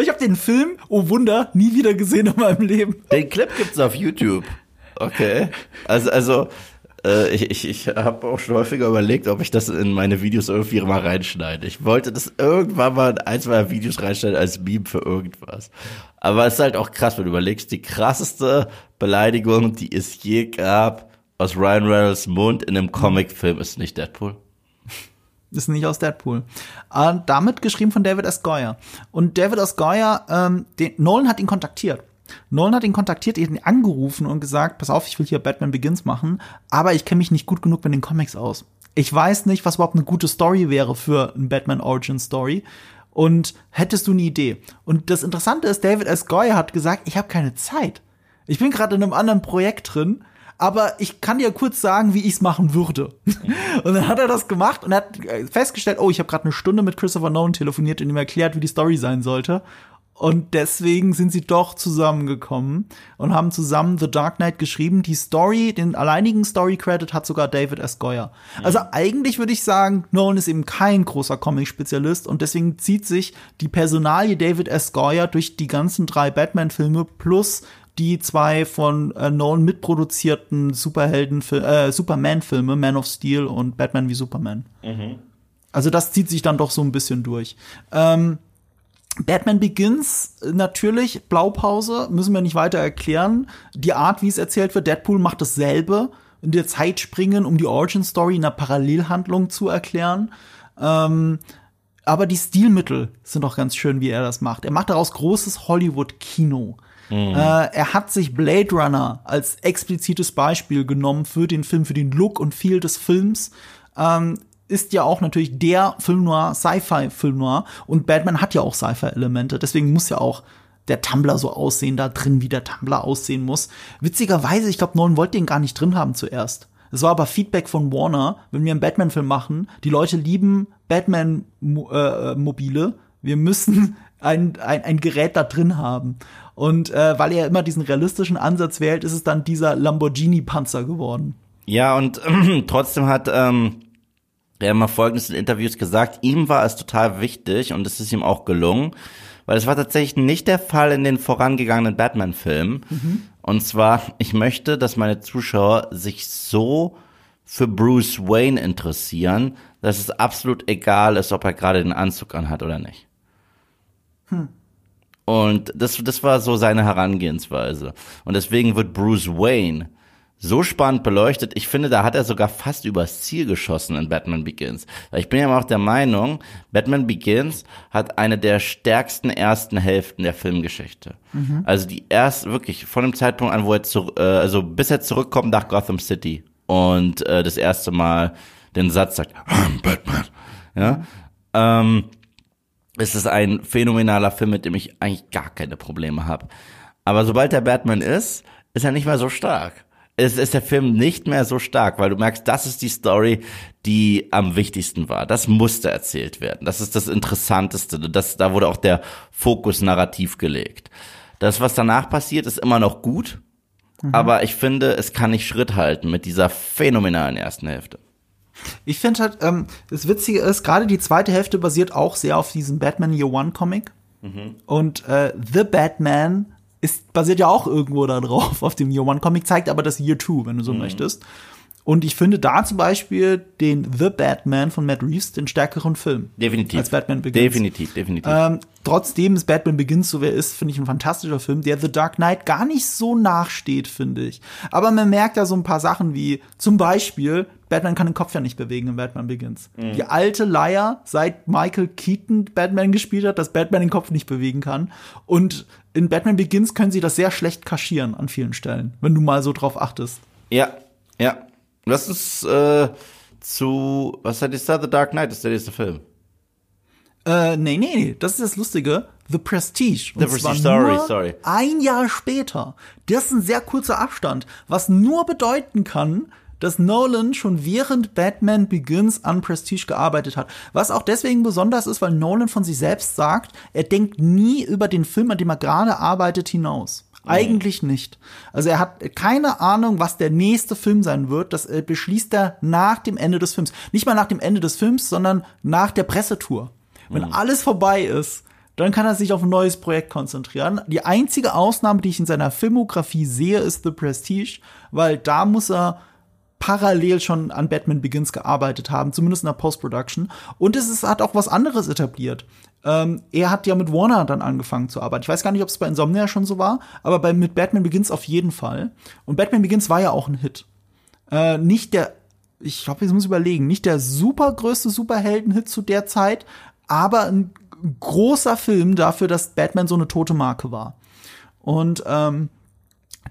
Speaker 1: Ich habe den Film, oh Wunder, nie wieder gesehen in meinem Leben.
Speaker 2: Den Clip gibt's auf YouTube. Okay. Also, also, Äh, ich ich, ich habe auch schon häufiger überlegt, ob ich das in meine Videos irgendwie mal reinschneide. Ich wollte das irgendwann mal in ein, zwei Videos reinschneiden als Meme für irgendwas. Aber es ist halt auch krass, wenn du überlegst, die krasseste Beleidigung, die es je gab, aus Ryan Reynolds Mund in einem Comicfilm ist nicht Deadpool.
Speaker 1: Ist nicht aus Deadpool. Äh, damit geschrieben von David S. Goyer. Und David S. Goyer, ähm, den, Nolan hat ihn kontaktiert. Nolan hat ihn kontaktiert, ihn angerufen und gesagt, pass auf, ich will hier Batman Begins machen, aber ich kenne mich nicht gut genug mit den Comics aus. Ich weiß nicht, was überhaupt eine gute Story wäre für ein Batman Origin Story. Und hättest du eine Idee? Und das Interessante ist, David S. Goyer hat gesagt, ich habe keine Zeit. Ich bin gerade in einem anderen Projekt drin aber ich kann dir kurz sagen, wie ich es machen würde. und dann hat er das gemacht und hat festgestellt, oh, ich habe gerade eine Stunde mit Christopher Nolan telefoniert und ihm erklärt, wie die Story sein sollte. Und deswegen sind sie doch zusammengekommen und haben zusammen The Dark Knight geschrieben. Die Story, den alleinigen Story-Credit hat sogar David S. Goyer. Mhm. Also eigentlich würde ich sagen, Nolan ist eben kein großer Comic-Spezialist und deswegen zieht sich die Personalie David S. Goyer durch die ganzen drei Batman-Filme plus die zwei von äh, Nolan mitproduzierten Superhelden, äh, Superman-Filme, Man of Steel und Batman wie Superman. Mhm. Also das zieht sich dann doch so ein bisschen durch. Ähm, Batman Begins, natürlich, Blaupause, müssen wir nicht weiter erklären. Die Art, wie es erzählt wird, Deadpool macht dasselbe, in der Zeit springen, um die Origin Story in einer Parallelhandlung zu erklären. Ähm, aber die Stilmittel sind auch ganz schön, wie er das macht. Er macht daraus großes Hollywood-Kino. Mhm. Äh, er hat sich Blade Runner als explizites Beispiel genommen für den Film, für den Look und Feel des Films. Ähm, ist ja auch natürlich der Film noir, Sci-Fi-Film noir. Und Batman hat ja auch Sci-Fi-Elemente. Deswegen muss ja auch der Tumblr so aussehen da drin, wie der Tumblr aussehen muss. Witzigerweise, ich glaube, Nolan wollte den gar nicht drin haben zuerst. Es war aber Feedback von Warner, wenn wir einen Batman-Film machen, die Leute lieben Batman-Mobile, äh, wir müssen ein, ein, ein Gerät da drin haben. Und äh, weil er immer diesen realistischen Ansatz wählt, ist es dann dieser Lamborghini-Panzer geworden.
Speaker 2: Ja, und äh, trotzdem hat ähm, er mal Folgendes in Interviews gesagt, ihm war es total wichtig und es ist ihm auch gelungen, weil es war tatsächlich nicht der Fall in den vorangegangenen Batman-Filmen. Mhm. Und zwar, ich möchte, dass meine Zuschauer sich so für Bruce Wayne interessieren, dass es absolut egal ist, ob er gerade den Anzug anhat oder nicht. Hm. Und das, das war so seine Herangehensweise. Und deswegen wird Bruce Wayne so spannend beleuchtet. Ich finde, da hat er sogar fast übers Ziel geschossen in Batman Begins. Ich bin ja auch der Meinung, Batman Begins hat eine der stärksten ersten Hälften der Filmgeschichte. Mhm. Also die erst wirklich von dem Zeitpunkt an, wo er zu, äh, also bis er zurückkommt nach Gotham City und äh, das erste Mal den Satz sagt, I'm Batman. Ja. Ähm, es ist ein phänomenaler Film, mit dem ich eigentlich gar keine Probleme habe. Aber sobald der Batman ist, ist er nicht mehr so stark. Es ist der Film nicht mehr so stark, weil du merkst, das ist die Story, die am wichtigsten war. Das musste erzählt werden. Das ist das Interessanteste. Das, da wurde auch der Fokus narrativ gelegt. Das, was danach passiert, ist immer noch gut. Mhm. Aber ich finde, es kann nicht Schritt halten mit dieser phänomenalen ersten Hälfte.
Speaker 1: Ich finde halt, ähm, das Witzige ist, gerade die zweite Hälfte basiert auch sehr auf diesem Batman Year One Comic. Mhm. Und äh, The Batman ist, basiert ja auch irgendwo da drauf, auf dem Year One Comic, zeigt aber das Year Two, wenn du so mhm. möchtest. Und ich finde da zum Beispiel den The Batman von Matt Reeves den stärkeren Film.
Speaker 2: Definitiv.
Speaker 1: Als Batman Begins.
Speaker 2: Definitiv, definitiv.
Speaker 1: Ähm, trotzdem ist Batman Begins, so wer ist, finde ich ein fantastischer Film, der The Dark Knight gar nicht so nachsteht, finde ich. Aber man merkt da so ein paar Sachen wie zum Beispiel, Batman kann den Kopf ja nicht bewegen in Batman Begins. Mhm. Die alte Leier, seit Michael Keaton Batman gespielt hat, dass Batman den Kopf nicht bewegen kann. Und in Batman Begins können sie das sehr schlecht kaschieren an vielen Stellen, wenn du mal so drauf achtest.
Speaker 2: Ja, ja. Lass uns äh, zu, was hat ist da? The Dark Knight ist der nächste Film.
Speaker 1: Äh, nee, nee, nee, das ist das Lustige. The Prestige.
Speaker 2: The Prestige, sorry, sorry.
Speaker 1: Ein Jahr später. Das ist ein sehr kurzer Abstand, was nur bedeuten kann, dass Nolan schon während Batman Begins an Prestige gearbeitet hat. Was auch deswegen besonders ist, weil Nolan von sich selbst sagt, er denkt nie über den Film, an dem er gerade arbeitet, hinaus. Eigentlich nicht. Also er hat keine Ahnung, was der nächste Film sein wird. Das äh, beschließt er nach dem Ende des Films. Nicht mal nach dem Ende des Films, sondern nach der Pressetour. Wenn mhm. alles vorbei ist, dann kann er sich auf ein neues Projekt konzentrieren. Die einzige Ausnahme, die ich in seiner Filmografie sehe, ist The Prestige, weil da muss er parallel schon an Batman Begins gearbeitet haben, zumindest in der Post-Production. Und es ist, hat auch was anderes etabliert. Ähm, er hat ja mit Warner dann angefangen zu arbeiten. Ich weiß gar nicht, ob es bei Insomnia schon so war, aber bei, mit Batman Begins auf jeden Fall. Und Batman Begins war ja auch ein Hit. Äh, nicht der, ich glaube, jetzt muss ich überlegen, nicht der super größte Superhelden-Hit zu der Zeit, aber ein großer Film dafür, dass Batman so eine tote Marke war. Und ähm,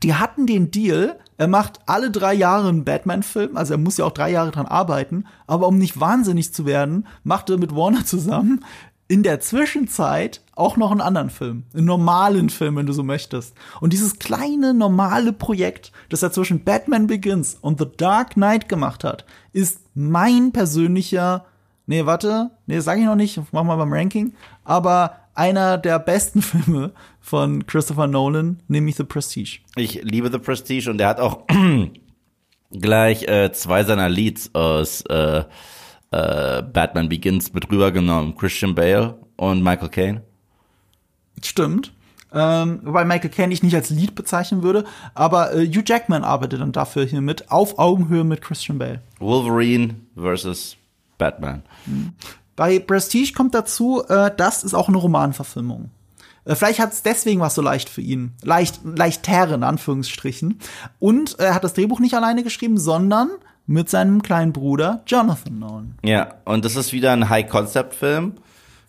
Speaker 1: die hatten den Deal, er macht alle drei Jahre einen Batman-Film, also er muss ja auch drei Jahre dran arbeiten, aber um nicht wahnsinnig zu werden, macht er mit Warner zusammen in der Zwischenzeit auch noch einen anderen Film, einen normalen Film, wenn du so möchtest. Und dieses kleine normale Projekt, das er zwischen Batman Begins und The Dark Knight gemacht hat, ist mein persönlicher, nee, warte, nee, sag ich noch nicht, mach mal beim Ranking, aber einer der besten Filme von Christopher Nolan, nämlich The Prestige.
Speaker 2: Ich liebe The Prestige und er hat auch gleich äh, zwei seiner Leads aus äh, äh, Batman Begins mit rübergenommen. Christian Bale und Michael Caine.
Speaker 1: Stimmt. Ähm, wobei Michael Caine ich nicht als Lead bezeichnen würde, aber äh, Hugh Jackman arbeitet dann dafür hier mit, auf Augenhöhe mit Christian Bale.
Speaker 2: Wolverine versus Batman.
Speaker 1: Bei Prestige kommt dazu, äh, das ist auch eine Romanverfilmung. Äh, vielleicht hat es deswegen was so leicht für ihn. Leicht, leichter in Anführungsstrichen. Und er hat das Drehbuch nicht alleine geschrieben, sondern mit seinem kleinen Bruder Jonathan Nolan.
Speaker 2: Ja, und das ist wieder ein High-Concept-Film,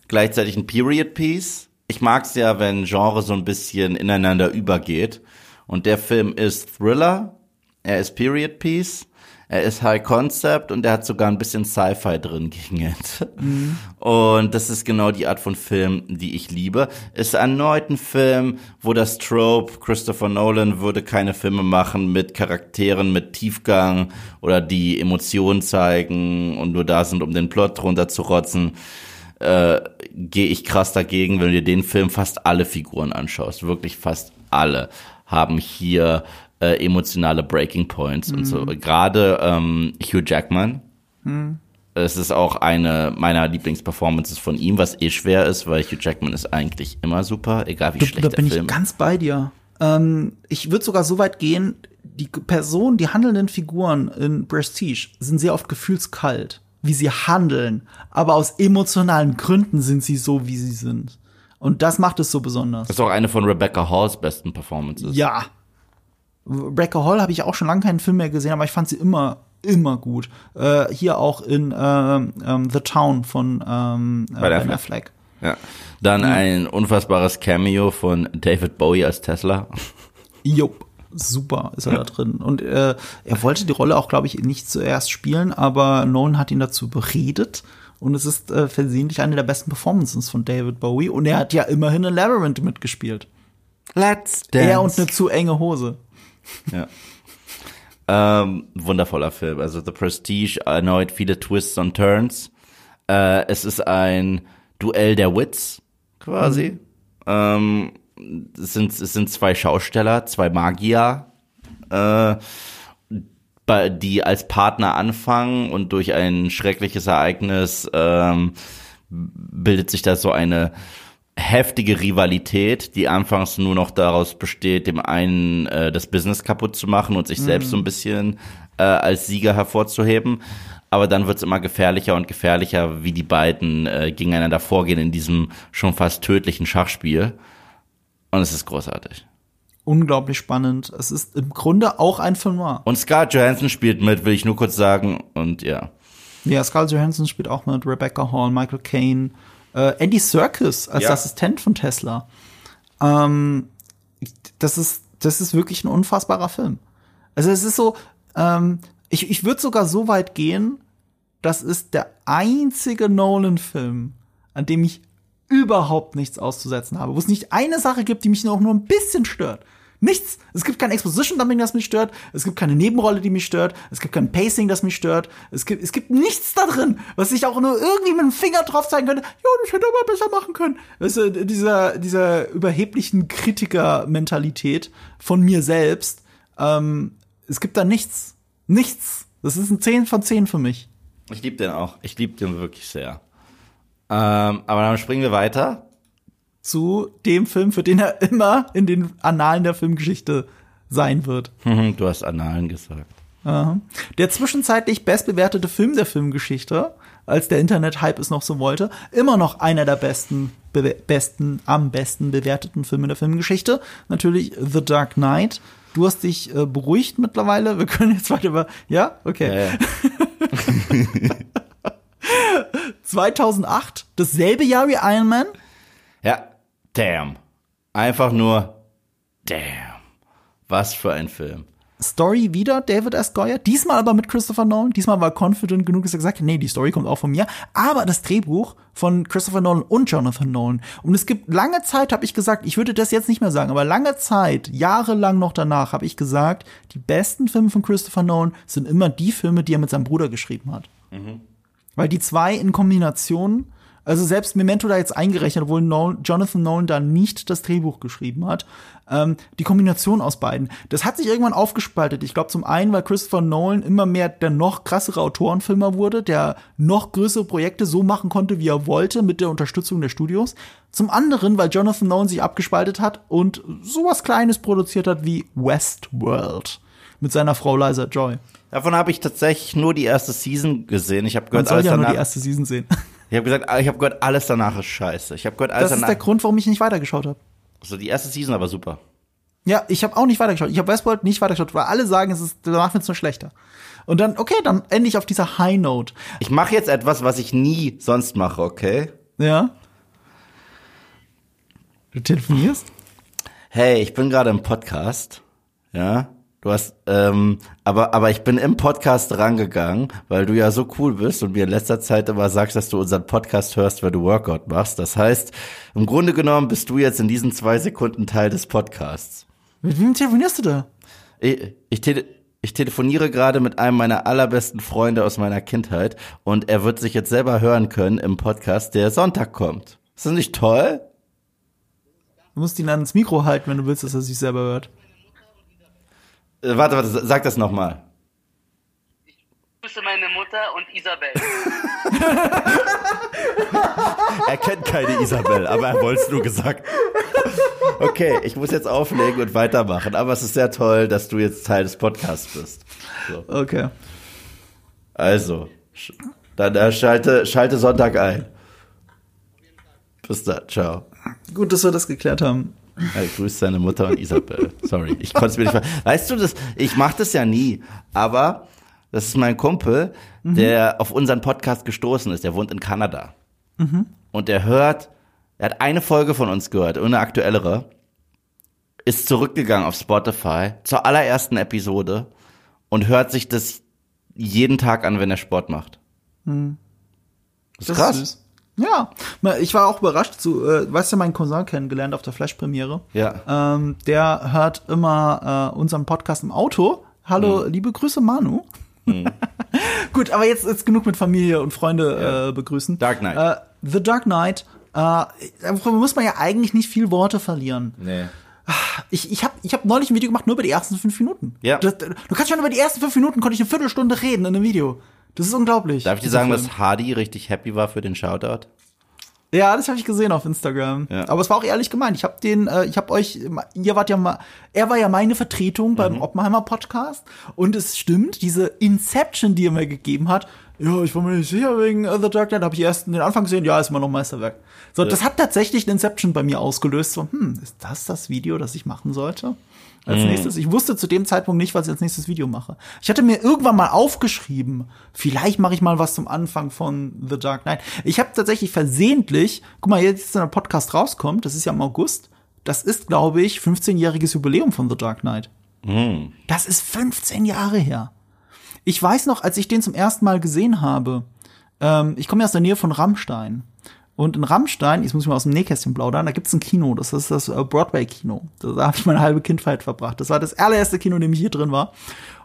Speaker 2: gleichzeitig ein Period-Piece. Ich mag es ja, wenn Genre so ein bisschen ineinander übergeht. Und der Film ist Thriller, er ist Period-Piece er ist High Concept und er hat sogar ein bisschen Sci-Fi drin gegen Ende. Mhm. Und das ist genau die Art von Film, die ich liebe. Ist erneut ein Film, wo das Trope, Christopher Nolan würde keine Filme machen mit Charakteren mit Tiefgang oder die Emotionen zeigen und nur da sind, um den Plot drunter zu rotzen. Äh, gehe ich krass dagegen, wenn du dir den Film fast alle Figuren anschaust. Wirklich fast alle haben hier äh, emotionale Breaking Points mhm. und so. Mhm. Gerade ähm, Hugh Jackman. Mhm. Es ist auch eine meiner Lieblingsperformances von ihm, was eh schwer ist, weil Hugh Jackman ist eigentlich immer super, egal wie du, schlecht
Speaker 1: da
Speaker 2: der
Speaker 1: bin
Speaker 2: Film.
Speaker 1: ich ganz bei dir. Ähm, ich würde sogar so weit gehen, die Personen, die handelnden Figuren in Prestige sind sehr oft gefühlskalt, wie sie handeln, aber aus emotionalen Gründen sind sie so, wie sie sind. Und das macht es so besonders.
Speaker 2: Das ist auch eine von Rebecca Halls besten Performances.
Speaker 1: Ja, Breaker Hall habe ich auch schon lange keinen Film mehr gesehen, aber ich fand sie immer immer gut. Äh, hier auch in äh, ähm, The Town von ähm, äh, Ben Affleck.
Speaker 2: Ja. Dann mhm. ein unfassbares Cameo von David Bowie als Tesla.
Speaker 1: Jupp, super ist er da drin. Und äh, er wollte die Rolle auch, glaube ich, nicht zuerst spielen, aber Nolan hat ihn dazu beredet. Und es ist äh, versehentlich eine der besten Performances von David Bowie. Und er hat ja immerhin in Labyrinth mitgespielt.
Speaker 2: Let's dance.
Speaker 1: Er und eine zu enge Hose.
Speaker 2: Ja. ähm, wundervoller Film. Also The Prestige, erneut viele Twists und Turns. Äh, es ist ein Duell der Wits, quasi. Mhm. Ähm, es, sind, es sind zwei Schausteller, zwei Magier, äh, die als Partner anfangen und durch ein schreckliches Ereignis ähm, bildet sich da so eine heftige Rivalität, die anfangs nur noch daraus besteht, dem einen äh, das Business kaputt zu machen und sich mhm. selbst so ein bisschen äh, als Sieger hervorzuheben. Aber dann wird's immer gefährlicher und gefährlicher, wie die beiden äh, gegeneinander vorgehen in diesem schon fast tödlichen Schachspiel. Und es ist großartig.
Speaker 1: Unglaublich spannend. Es ist im Grunde auch ein Film noir.
Speaker 2: Und Scarlett Johansson spielt mit, will ich nur kurz sagen. Und ja.
Speaker 1: Ja, Scarlett Johansson spielt auch mit, Rebecca Hall, Michael Caine, äh, Andy Serkis als ja. Assistent von Tesla. Ähm, das ist, das ist wirklich ein unfassbarer Film. Also es ist so, ähm, ich, ich würde sogar so weit gehen, das ist der einzige Nolan-Film, an dem ich überhaupt nichts auszusetzen habe, wo es nicht eine Sache gibt, die mich auch nur ein bisschen stört. Nichts. Es gibt kein Exposition-Dumping, das mich stört. Es gibt keine Nebenrolle, die mich stört. Es gibt kein Pacing, das mich stört. Es gibt, es gibt nichts da drin, was ich auch nur irgendwie mit dem Finger drauf zeigen könnte. Ja, das hätte aber besser machen können. Weißt du, dieser, dieser überheblichen Kritiker-Mentalität von mir selbst. Ähm, es gibt da nichts. Nichts. Das ist ein 10 von 10 für mich.
Speaker 2: Ich liebe den auch. Ich liebe den wirklich sehr. Ähm, aber dann springen wir weiter
Speaker 1: zu dem Film, für den er immer in den Annalen der Filmgeschichte sein wird.
Speaker 2: du hast Annalen gesagt.
Speaker 1: Aha. Der zwischenzeitlich bestbewertete Film der Filmgeschichte, als der Internet-Hype es noch so wollte, immer noch einer der besten, be besten, am besten bewerteten Filme der Filmgeschichte. Natürlich The Dark Knight. Du hast dich äh, beruhigt mittlerweile. Wir können jetzt weiter über. Ja, okay.
Speaker 2: Ja, ja.
Speaker 1: 2008, dasselbe Jahr wie Iron Man.
Speaker 2: ja, damn. Einfach nur damn. Was für ein Film.
Speaker 1: Story wieder David S. Goyer, diesmal aber mit Christopher Nolan. Diesmal war confident genug, dass er gesagt hat, nee, die Story kommt auch von mir. Aber das Drehbuch von Christopher Nolan und Jonathan Nolan. Und es gibt lange Zeit, habe ich gesagt, ich würde das jetzt nicht mehr sagen, aber lange Zeit, jahrelang noch danach, habe ich gesagt, die besten Filme von Christopher Nolan sind immer die Filme, die er mit seinem Bruder geschrieben hat. Weil die zwei in Kombination, also selbst Memento da jetzt eingerechnet, obwohl Nolan, Jonathan Nolan da nicht das Drehbuch geschrieben hat, ähm, die Kombination aus beiden, das hat sich irgendwann aufgespaltet. Ich glaube zum einen, weil Christopher Nolan immer mehr der noch krassere Autorenfilmer wurde, der noch größere Projekte so machen konnte, wie er wollte, mit der Unterstützung der Studios. Zum anderen, weil Jonathan Nolan sich abgespaltet hat und sowas Kleines produziert hat wie Westworld mit seiner Frau Liza Joy.
Speaker 2: Davon habe ich tatsächlich nur die erste Season gesehen. Ich habe
Speaker 1: Man
Speaker 2: gehört,
Speaker 1: soll
Speaker 2: alles
Speaker 1: ja nur die erste Season sehen.
Speaker 2: Ich habe gesagt, ich habe gehört, alles danach ist scheiße. Ich habe gehört, alles
Speaker 1: Das ist der
Speaker 2: danach.
Speaker 1: Grund, warum ich nicht weitergeschaut habe.
Speaker 2: So die erste Season aber super.
Speaker 1: Ja, ich habe auch nicht weitergeschaut. Ich habe Westworld nicht weitergeschaut, weil alle sagen, es ist danach wird's nur schlechter. Und dann, okay, dann ende ich auf dieser High Note.
Speaker 2: Ich mache jetzt etwas, was ich nie sonst mache, okay?
Speaker 1: Ja. Du telefonierst?
Speaker 2: Hey, ich bin gerade im Podcast, ja. Du hast, ähm, aber, aber ich bin im Podcast rangegangen, weil du ja so cool bist und mir in letzter Zeit immer sagst, dass du unseren Podcast hörst, wenn du Workout machst. Das heißt, im Grunde genommen bist du jetzt in diesen zwei Sekunden Teil des Podcasts.
Speaker 1: Mit wem telefonierst du da?
Speaker 2: Ich, ich, tele ich telefoniere gerade mit einem meiner allerbesten Freunde aus meiner Kindheit und er wird sich jetzt selber hören können im Podcast, der Sonntag kommt. Ist das nicht toll?
Speaker 1: Du musst ihn ans Mikro halten, wenn du willst, dass er sich selber hört.
Speaker 2: Äh, warte, warte, sag das nochmal.
Speaker 3: grüße meine Mutter und Isabel.
Speaker 2: Er kennt keine Isabel, aber er wollte es nur gesagt. Okay, ich muss jetzt auflegen und weitermachen, aber es ist sehr toll, dass du jetzt Teil des Podcasts bist. So.
Speaker 1: Okay.
Speaker 2: Also, dann äh, schalte, schalte Sonntag ein. Bis dann, ciao.
Speaker 1: Gut, dass wir das geklärt haben.
Speaker 2: Hey, grüß deine Mutter und Isabel. Sorry, ich konnte es mir nicht ver Weißt du das? Ich mache das ja nie, aber das ist mein Kumpel, der auf unseren Podcast gestoßen ist. Der wohnt in Kanada und der hört, er hat eine Folge von uns gehört, eine aktuellere, ist zurückgegangen auf Spotify zur allerersten Episode und hört sich das jeden Tag an, wenn er Sport macht. Das ist krass.
Speaker 1: süß. Ja, ich war auch überrascht. Zu, äh, weißt du, meinen Cousin kennengelernt auf der Flash-Premiere.
Speaker 2: Ja.
Speaker 1: Ähm, der hört immer äh, unseren Podcast im Auto. Hallo, liebe Grüße, Manu. Gut, aber jetzt ist genug mit Familie und Freunde äh, begrüßen.
Speaker 2: Dark Knight.
Speaker 1: Äh, The Dark Knight. Äh, darüber muss man ja eigentlich nicht viel Worte verlieren.
Speaker 2: Nee.
Speaker 1: Ich, ich habe ich hab neulich ein Video gemacht, nur über die ersten fünf Minuten.
Speaker 2: Ja.
Speaker 1: Das, du kannst schon über die ersten fünf Minuten, konnte ich eine Viertelstunde reden in einem Video. Das ist unglaublich.
Speaker 2: Darf ich dir sagen,
Speaker 1: Film.
Speaker 2: dass Hardy richtig happy war für den Shoutout?
Speaker 1: Ja, das habe ich gesehen auf Instagram.
Speaker 2: Ja.
Speaker 1: Aber es war auch ehrlich gemeint. Ich habe den, äh, ich habe euch, ihr wart ja mal, er war ja meine Vertretung
Speaker 2: Mhm.
Speaker 1: beim Oppenheimer Podcast. Und es stimmt, diese Inception, die er mir gegeben hat. Ja, ich war mir nicht sicher wegen äh, The Dark Knight. Habe ich erst den Anfang gesehen. Ja, ist immer noch Meisterwerk. So, das hat tatsächlich eine Inception bei mir ausgelöst. So, hm, ist das das Video, das ich machen sollte? Als
Speaker 2: Mhm.
Speaker 1: nächstes. Ich wusste zu dem Zeitpunkt nicht, was ich als nächstes Video mache. Ich hatte mir irgendwann mal aufgeschrieben, vielleicht mache ich mal was zum Anfang von The Dark Knight. Ich habe tatsächlich versehentlich, guck mal, jetzt, wenn der Podcast rauskommt, das ist ja im August, das ist, glaube ich, 15-jähriges Jubiläum von The Dark Knight. Das ist 15 Jahre her. Ich weiß noch, als ich den zum ersten Mal gesehen habe, ähm, ich komme ja aus der Nähe von Rammstein. Und in Rammstein, jetzt muss ich mal aus dem Nähkästchen plaudern, da gibt's ein Kino, das ist das äh, Broadway-Kino. Da habe ich meine halbe Kindheit verbracht. Das war das allererste Kino, in dem ich hier drin war.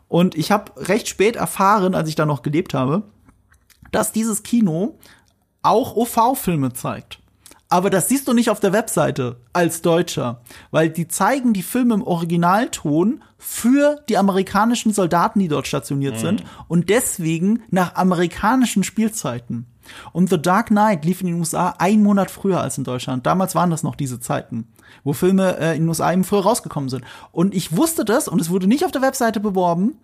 Speaker 1: Und ich habe recht spät erfahren, als ich da noch gelebt habe, dass dieses Kino auch OV-Filme zeigt. Aber das siehst du nicht auf der Webseite als Deutscher, weil die zeigen die Filme im Originalton für die amerikanischen Soldaten, die dort stationiert sind und deswegen nach amerikanischen Spielzeiten. Und The Dark Knight lief in den USA einen Monat früher als in Deutschland. Damals waren das noch diese Zeiten, wo Filme äh, in den USA eben früher rausgekommen sind. Und ich wusste das und es wurde nicht auf der Webseite beworben,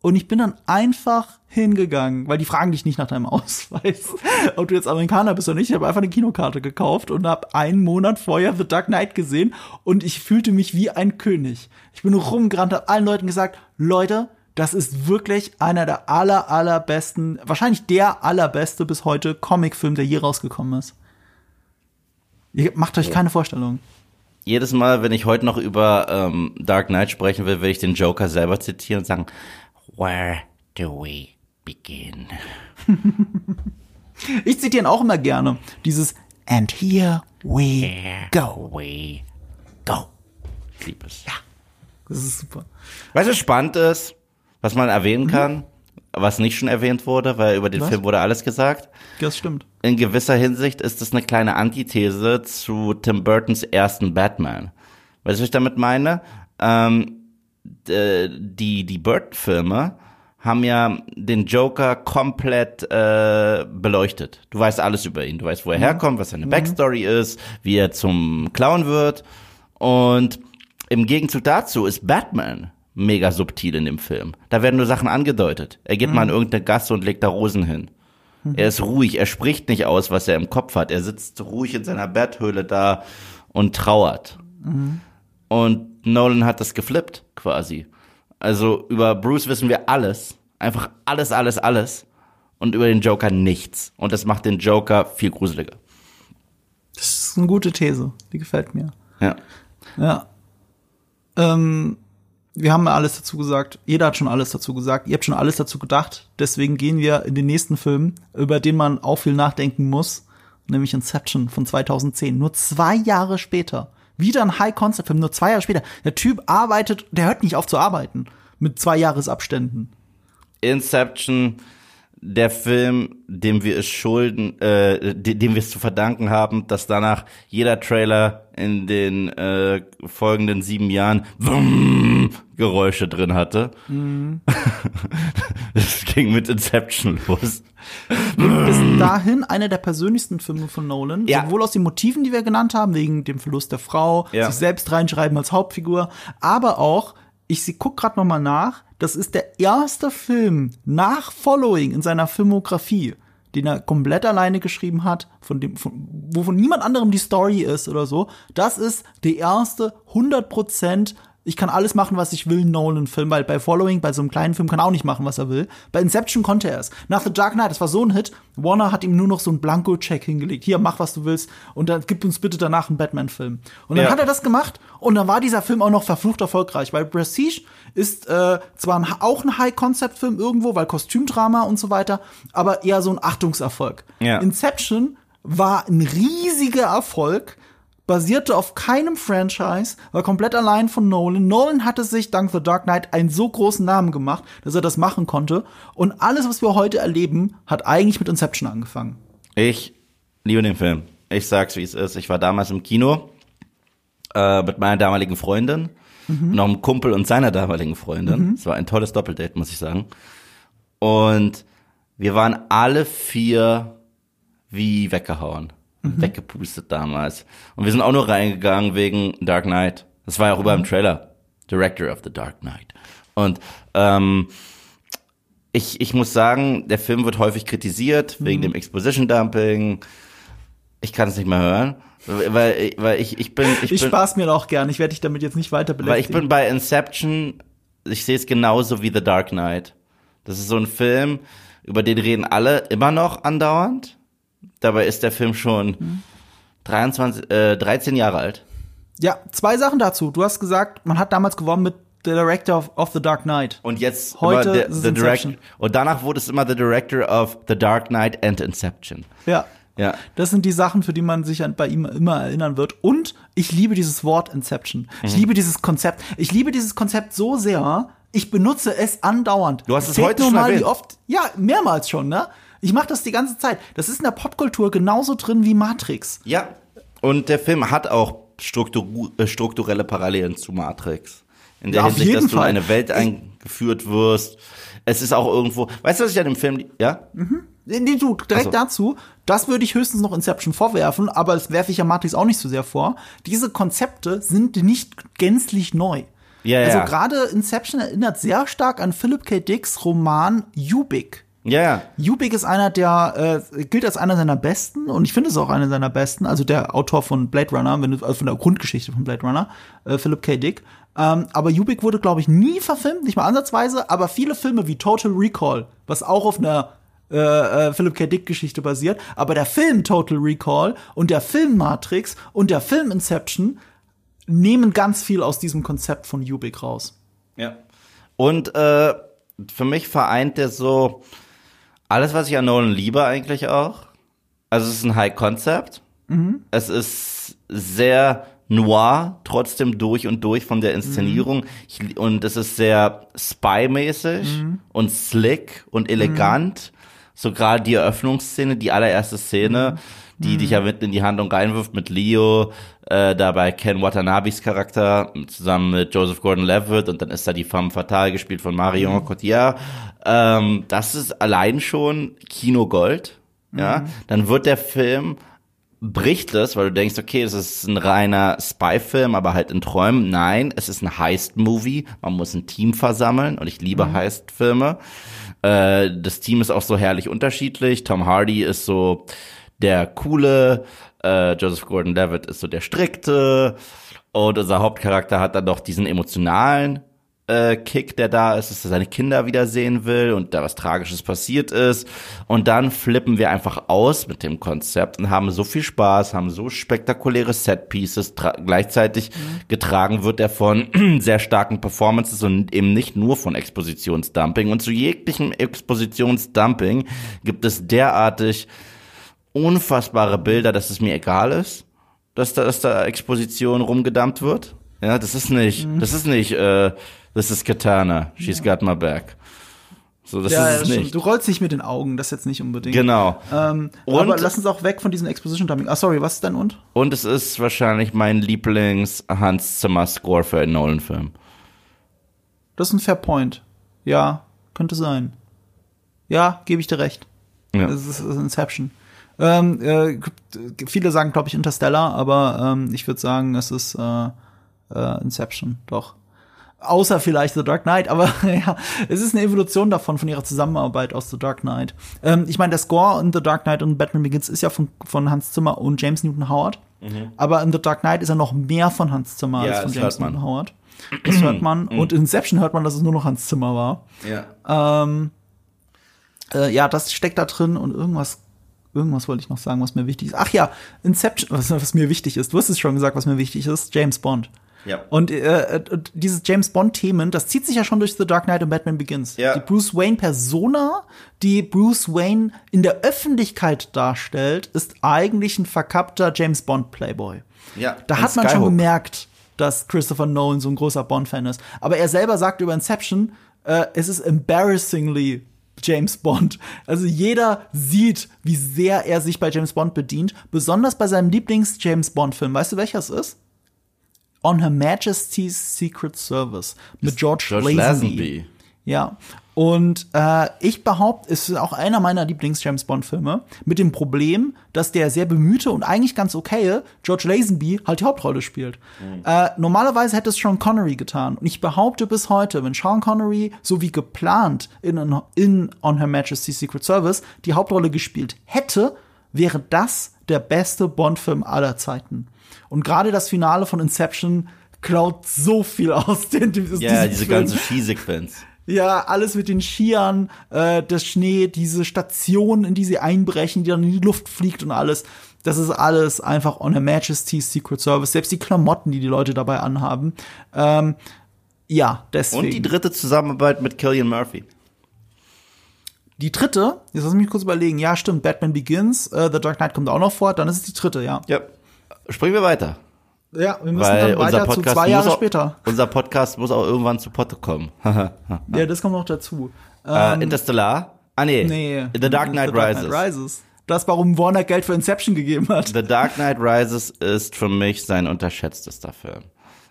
Speaker 1: Und ich bin dann einfach hingegangen, weil die fragen dich nicht nach deinem Ausweis, ob du jetzt Amerikaner bist oder nicht. Ich habe einfach eine Kinokarte gekauft und habe einen Monat vorher The Dark Knight gesehen und ich fühlte mich wie ein König. Ich bin rumgerannt, habe allen Leuten gesagt, Leute, das ist wirklich einer der aller, allerbesten, wahrscheinlich der allerbeste bis heute Comicfilm, der je rausgekommen ist. Ihr macht euch keine Vorstellung.
Speaker 2: Jedes Mal, wenn ich heute noch über ähm, Dark Knight sprechen will, will ich den Joker selber zitieren und sagen, Where do we begin?
Speaker 1: Ich zitiere ihn auch immer gerne. Dieses And here we
Speaker 2: Here
Speaker 1: go.
Speaker 2: we go. Ich liebe es. Ja.
Speaker 1: Das ist super.
Speaker 2: Weißt du, was spannend ist, was man erwähnen kann, was nicht schon erwähnt wurde, weil über den
Speaker 1: Was?
Speaker 2: Film wurde alles gesagt.
Speaker 1: Das stimmt.
Speaker 2: In gewisser Hinsicht ist es eine kleine Antithese zu Tim Burtons ersten Batman. Weißt du, was ich damit meine? Ähm, die, die Burton-Filme haben ja den Joker komplett äh, beleuchtet. Du weißt alles über ihn. Du weißt, wo er herkommt, was seine Backstory ist, wie er zum Clown wird. Und im Gegenzug dazu ist Batman mega subtil in dem Film. Da werden nur Sachen angedeutet. Er geht mal in irgendeine Gasse und legt da Rosen hin. Er ist ruhig, er spricht nicht aus, was er im Kopf hat. Er sitzt ruhig in seiner Betthöhle da und trauert. Und Nolan hat das geflippt, quasi. Also über Bruce wissen wir alles. Einfach alles, alles, alles. Und über den Joker nichts. Und das macht den Joker viel gruseliger.
Speaker 1: Das ist eine gute These. Die gefällt mir.
Speaker 2: Ja.
Speaker 1: Ja. Ähm, wir haben alles dazu gesagt. Jeder hat schon alles dazu gesagt. Ihr habt schon alles dazu gedacht. Deswegen gehen wir in den nächsten Film, über den man auch viel nachdenken muss, nämlich Inception von 2010. Nur zwei Jahre später. Wieder ein High-Concept-Film, nur zwei Jahre später. Der Typ arbeitet, der hört nicht auf zu arbeiten. Mit zwei Jahresabständen.
Speaker 2: Inception, der Film, dem wir es schulden, äh, de- dem wir es zu verdanken haben, dass danach jeder Trailer in den äh, folgenden sieben Jahren Wumm, Geräusche drin hatte. Das ging mit Inception los.
Speaker 1: bis dahin einer der persönlichsten Filme von Nolan.
Speaker 2: Ja.
Speaker 1: Sowohl aus den Motiven, die wir genannt haben, wegen dem Verlust der Frau,
Speaker 2: Ja.
Speaker 1: sich selbst reinschreiben als Hauptfigur, aber auch, ich guck gerade noch mal nach, das ist der erste Film nach Following in seiner Filmografie, den er komplett alleine geschrieben hat, von dem, von, wovon niemand anderem die Story ist oder so. Das ist der erste 100 ich kann alles machen, was ich will, Nolan-Film, weil bei Following, bei so einem kleinen Film kann er auch nicht machen, was er will. Bei Inception konnte er es. Nach The Dark Knight, das war so ein Hit, Warner hat ihm nur noch so einen Blanko-Check hingelegt. Hier, mach, was du willst und dann gib uns bitte danach einen Batman-Film. Und dann
Speaker 2: Ja.
Speaker 1: hat er das gemacht und dann war dieser Film auch noch verflucht erfolgreich, weil Prestige ist äh, zwar ein, auch ein High-Concept-Film irgendwo, weil Kostümdrama und so weiter, aber eher so ein Achtungserfolg.
Speaker 2: Ja.
Speaker 1: Inception war ein riesiger Erfolg, basierte auf keinem Franchise, war komplett allein von Nolan. Nolan hatte sich dank The Dark Knight einen so großen Namen gemacht, dass er das machen konnte. Und alles, was wir heute erleben, hat eigentlich mit Inception angefangen.
Speaker 2: Ich liebe den Film. Ich sag's, wie es ist. Ich war damals im Kino äh, mit meiner damaligen Freundin, noch einem Kumpel und seiner damaligen Freundin. Es war ein tolles Doppeldate, muss ich sagen. Und wir waren alle vier wie weggehauen, weggepustet damals. Und wir sind auch nur reingegangen wegen Dark Knight. Das war ja auch über im Trailer. Director of the Dark Knight. Und ähm, ich, ich muss sagen, der Film wird häufig kritisiert wegen dem Exposition Dumping. Ich kann es nicht mehr hören, weil, weil ich, ich bin, ich,
Speaker 1: Ich
Speaker 2: bin,
Speaker 1: spaß mir auch gern. Ich werde dich damit jetzt nicht weiter
Speaker 2: weil ich
Speaker 1: belästigen.
Speaker 2: bin bei Inception, ich sehe es genauso wie The Dark Knight. Das ist so ein Film, über den reden alle immer noch andauernd. Dabei ist der Film schon 23, äh, 13 Jahre alt.
Speaker 1: ja, zwei Sachen dazu. Du hast gesagt, man hat damals gewonnen mit The Director of, of The Dark Knight.
Speaker 2: Und jetzt
Speaker 1: Heute
Speaker 2: the direct,
Speaker 1: Inception.
Speaker 2: und danach wurde es immer The Director of The Dark Knight and Inception.
Speaker 1: Ja.
Speaker 2: Ja.
Speaker 1: Das sind die Sachen, für die man sich an, bei ihm immer erinnern wird. Und ich liebe dieses Wort Inception. Ich
Speaker 2: Mhm.
Speaker 1: liebe dieses Konzept. Ich liebe dieses Konzept so sehr, ich benutze es andauernd.
Speaker 2: Du hast es
Speaker 1: Zählt
Speaker 2: heute schon
Speaker 1: mal, wie
Speaker 2: erwähnt.
Speaker 1: oft. Ja, mehrmals schon, ne? Ich mache das die ganze Zeit. Das ist in der Popkultur genauso drin wie Matrix.
Speaker 2: Ja. Und der Film hat auch struktur äh, strukturelle Parallelen zu Matrix. In der
Speaker 1: Ja,
Speaker 2: Hinsicht, dass du in eine Welt eingeführt wirst. Es ist auch irgendwo, weißt du, was ich an dem Film, ja?
Speaker 1: Nee, du, direkt
Speaker 2: so.
Speaker 1: dazu, das würde ich höchstens noch Inception vorwerfen, aber das werfe ich ja Matrix auch nicht so sehr vor. Diese Konzepte sind nicht gänzlich neu.
Speaker 2: Ja,
Speaker 1: also
Speaker 2: ja.
Speaker 1: gerade Inception erinnert sehr stark an Philip K. Dicks Roman Ubik.
Speaker 2: Ja, ja.
Speaker 1: Ubik ist einer der, äh, gilt als einer seiner besten und ich finde es auch einer seiner besten, also der Autor von Blade Runner, wenn du, also von der Grundgeschichte von Blade Runner, äh, Philip K. Dick. Ähm, aber Ubik wurde, glaube ich, nie verfilmt, nicht mal ansatzweise, aber viele Filme wie Total Recall, was auch auf einer äh, äh, Philip K. Dick-Geschichte basiert, aber der Film Total Recall und der Film Matrix und der Film Inception nehmen ganz viel aus diesem Konzept von Ubik raus.
Speaker 2: Ja. Und äh, für mich vereint der so alles, was ich an Nolan liebe, eigentlich auch. Also es ist ein High Concept. Es ist sehr noir, trotzdem durch und durch von der Inszenierung. Ich, und es ist sehr spy-mäßig und slick und elegant. So gerade die Eröffnungsszene, die allererste Szene, die dich ja mitten in die Handlung reinwirft mit Leo, äh, dabei Ken Watanabes Charakter zusammen mit Joseph Gordon-Levitt und dann ist da die Femme Fatale gespielt von Marion Cotillard. Ähm, das ist allein schon Kinogold. Ja, dann wird der Film bricht es, weil du denkst, okay, das ist ein reiner Spy-Film, aber halt in Träumen. Nein, es ist ein Heist-Movie. Man muss ein Team versammeln und ich liebe Heist-Filme. Äh, das Team ist auch so herrlich unterschiedlich. Tom Hardy ist so der coole, äh, Joseph Gordon-Levitt ist so der strikte und unser Hauptcharakter hat dann doch diesen emotionalen äh, Kick, der da ist, dass er seine Kinder wiedersehen will und da was Tragisches passiert ist. Und dann flippen wir einfach aus mit dem Konzept und haben so viel Spaß, haben so spektakuläre Set-Pieces. Gleichzeitig getragen wird er von sehr starken Performances und eben nicht nur von Expositionsdumping. Und zu jeglichem Expositionsdumping gibt es derartig unfassbare Bilder, dass es mir egal ist, dass da, dass da Exposition rumgedammt wird. Ja, das ist nicht,
Speaker 1: Mhm.
Speaker 2: das ist nicht, äh, das ist Katana, she's got my back. So, das
Speaker 1: ja,
Speaker 2: ist es
Speaker 1: stimmt.
Speaker 2: nicht.
Speaker 1: Du rollst nicht mit den Augen, das jetzt nicht unbedingt.
Speaker 2: Genau.
Speaker 1: Ähm,
Speaker 2: Und-
Speaker 1: aber lass uns auch weg von diesem Exposition-Dumping. Ah, sorry, was ist denn und?
Speaker 2: Und es ist wahrscheinlich mein Lieblings-Hans Zimmer-Score für einen Nolan-Film.
Speaker 1: Das ist ein Fair Point. Ja, könnte sein. Ja, gebe ich dir recht.
Speaker 2: Ja.
Speaker 1: Es ist Inception. Ähm, äh, viele sagen, glaube ich, Interstellar, aber ähm, ich würde sagen, es ist äh, äh, Inception, doch. Außer vielleicht The Dark Knight, aber ja, es ist eine Evolution davon, von ihrer Zusammenarbeit aus The Dark Knight. Ähm, ich meine, der Score in The Dark Knight und Batman Begins ist ja von, von Hans Zimmer und James Newton Howard. Aber in The Dark Knight ist er noch mehr von Hans Zimmer
Speaker 2: Mhm. Ja,
Speaker 1: als von James.
Speaker 2: Mhm.
Speaker 1: Newton Howard. Das hört man. Und in Inception hört man, dass es nur noch Hans Zimmer war.
Speaker 2: Ja.
Speaker 1: Ähm, äh, ja, das steckt da drin und irgendwas, irgendwas wollte ich noch sagen, was mir wichtig ist. Ach ja, Inception, was, was mir wichtig ist. Du hast es schon gesagt, was mir wichtig ist. James Bond.
Speaker 2: Ja.
Speaker 1: Und äh, dieses James Bond-Themen, das zieht sich ja schon durch The Dark Knight und Batman Begins.
Speaker 2: Ja.
Speaker 1: Die Bruce Wayne-Persona, die Bruce Wayne in der Öffentlichkeit darstellt, ist eigentlich ein verkappter James Bond-Playboy.
Speaker 2: Ja,
Speaker 1: Da hat man schon
Speaker 2: Skyhook.
Speaker 1: gemerkt, dass Christopher Nolan so ein großer Bond-Fan ist. Aber er selber sagt über Inception, äh, es ist embarrassingly James Bond. Also jeder sieht, wie sehr er sich bei James Bond bedient, besonders bei seinem Lieblings-James Bond-Film. Weißt du, welcher es ist? On Her Majesty's Secret Service mit George,
Speaker 2: George
Speaker 1: Lazenby.
Speaker 2: Lazenby.
Speaker 1: Ja. Und äh, ich behaupte, es ist auch einer meiner Lieblings-James Bond-Filme, mit dem Problem, dass der sehr bemühte und eigentlich ganz okaye George Lazenby halt die Hauptrolle spielt. Äh, normalerweise hätte es Sean Connery getan. Und ich behaupte bis heute, wenn Sean Connery, so wie geplant, in, in On Her Majesty's Secret Service die Hauptrolle gespielt hätte, wäre das der beste Bond-Film aller Zeiten. Und gerade das Finale von Inception klaut so viel aus den,
Speaker 2: Ja, diese
Speaker 1: Film.
Speaker 2: ganze Skisequenz.
Speaker 1: Ja, alles mit den Skiern, äh, der Schnee, diese Station, in die sie einbrechen, die dann in die Luft fliegt und alles. Das ist alles einfach on a Majesty's Secret Service. Selbst die Klamotten, die die Leute dabei anhaben. Ähm, ja, deswegen.
Speaker 2: Und die dritte Zusammenarbeit mit Killian Murphy.
Speaker 1: Die dritte, jetzt lass mich kurz überlegen. Ja, stimmt, Batman Begins, äh, The Dark Knight kommt auch noch vor, dann ist es die dritte, ja.
Speaker 2: Ja. Springen wir weiter.
Speaker 1: Ja, wir müssen
Speaker 2: Weil
Speaker 1: dann
Speaker 2: unser
Speaker 1: weiter zu
Speaker 2: Podcast,
Speaker 1: zwei Jahre
Speaker 2: auch,
Speaker 1: später.
Speaker 2: unser Podcast muss auch irgendwann zu Potte kommen.
Speaker 1: Ja, das kommt noch dazu.
Speaker 2: äh, Interstellar? Ah, nee.
Speaker 1: Nee.
Speaker 2: The Dark Knight
Speaker 1: The Dark
Speaker 2: Rises.
Speaker 1: Knight Rises. Das, warum Warner Geld für Inception gegeben hat.
Speaker 2: The Dark Knight Rises ist für mich sein unterschätztester Film.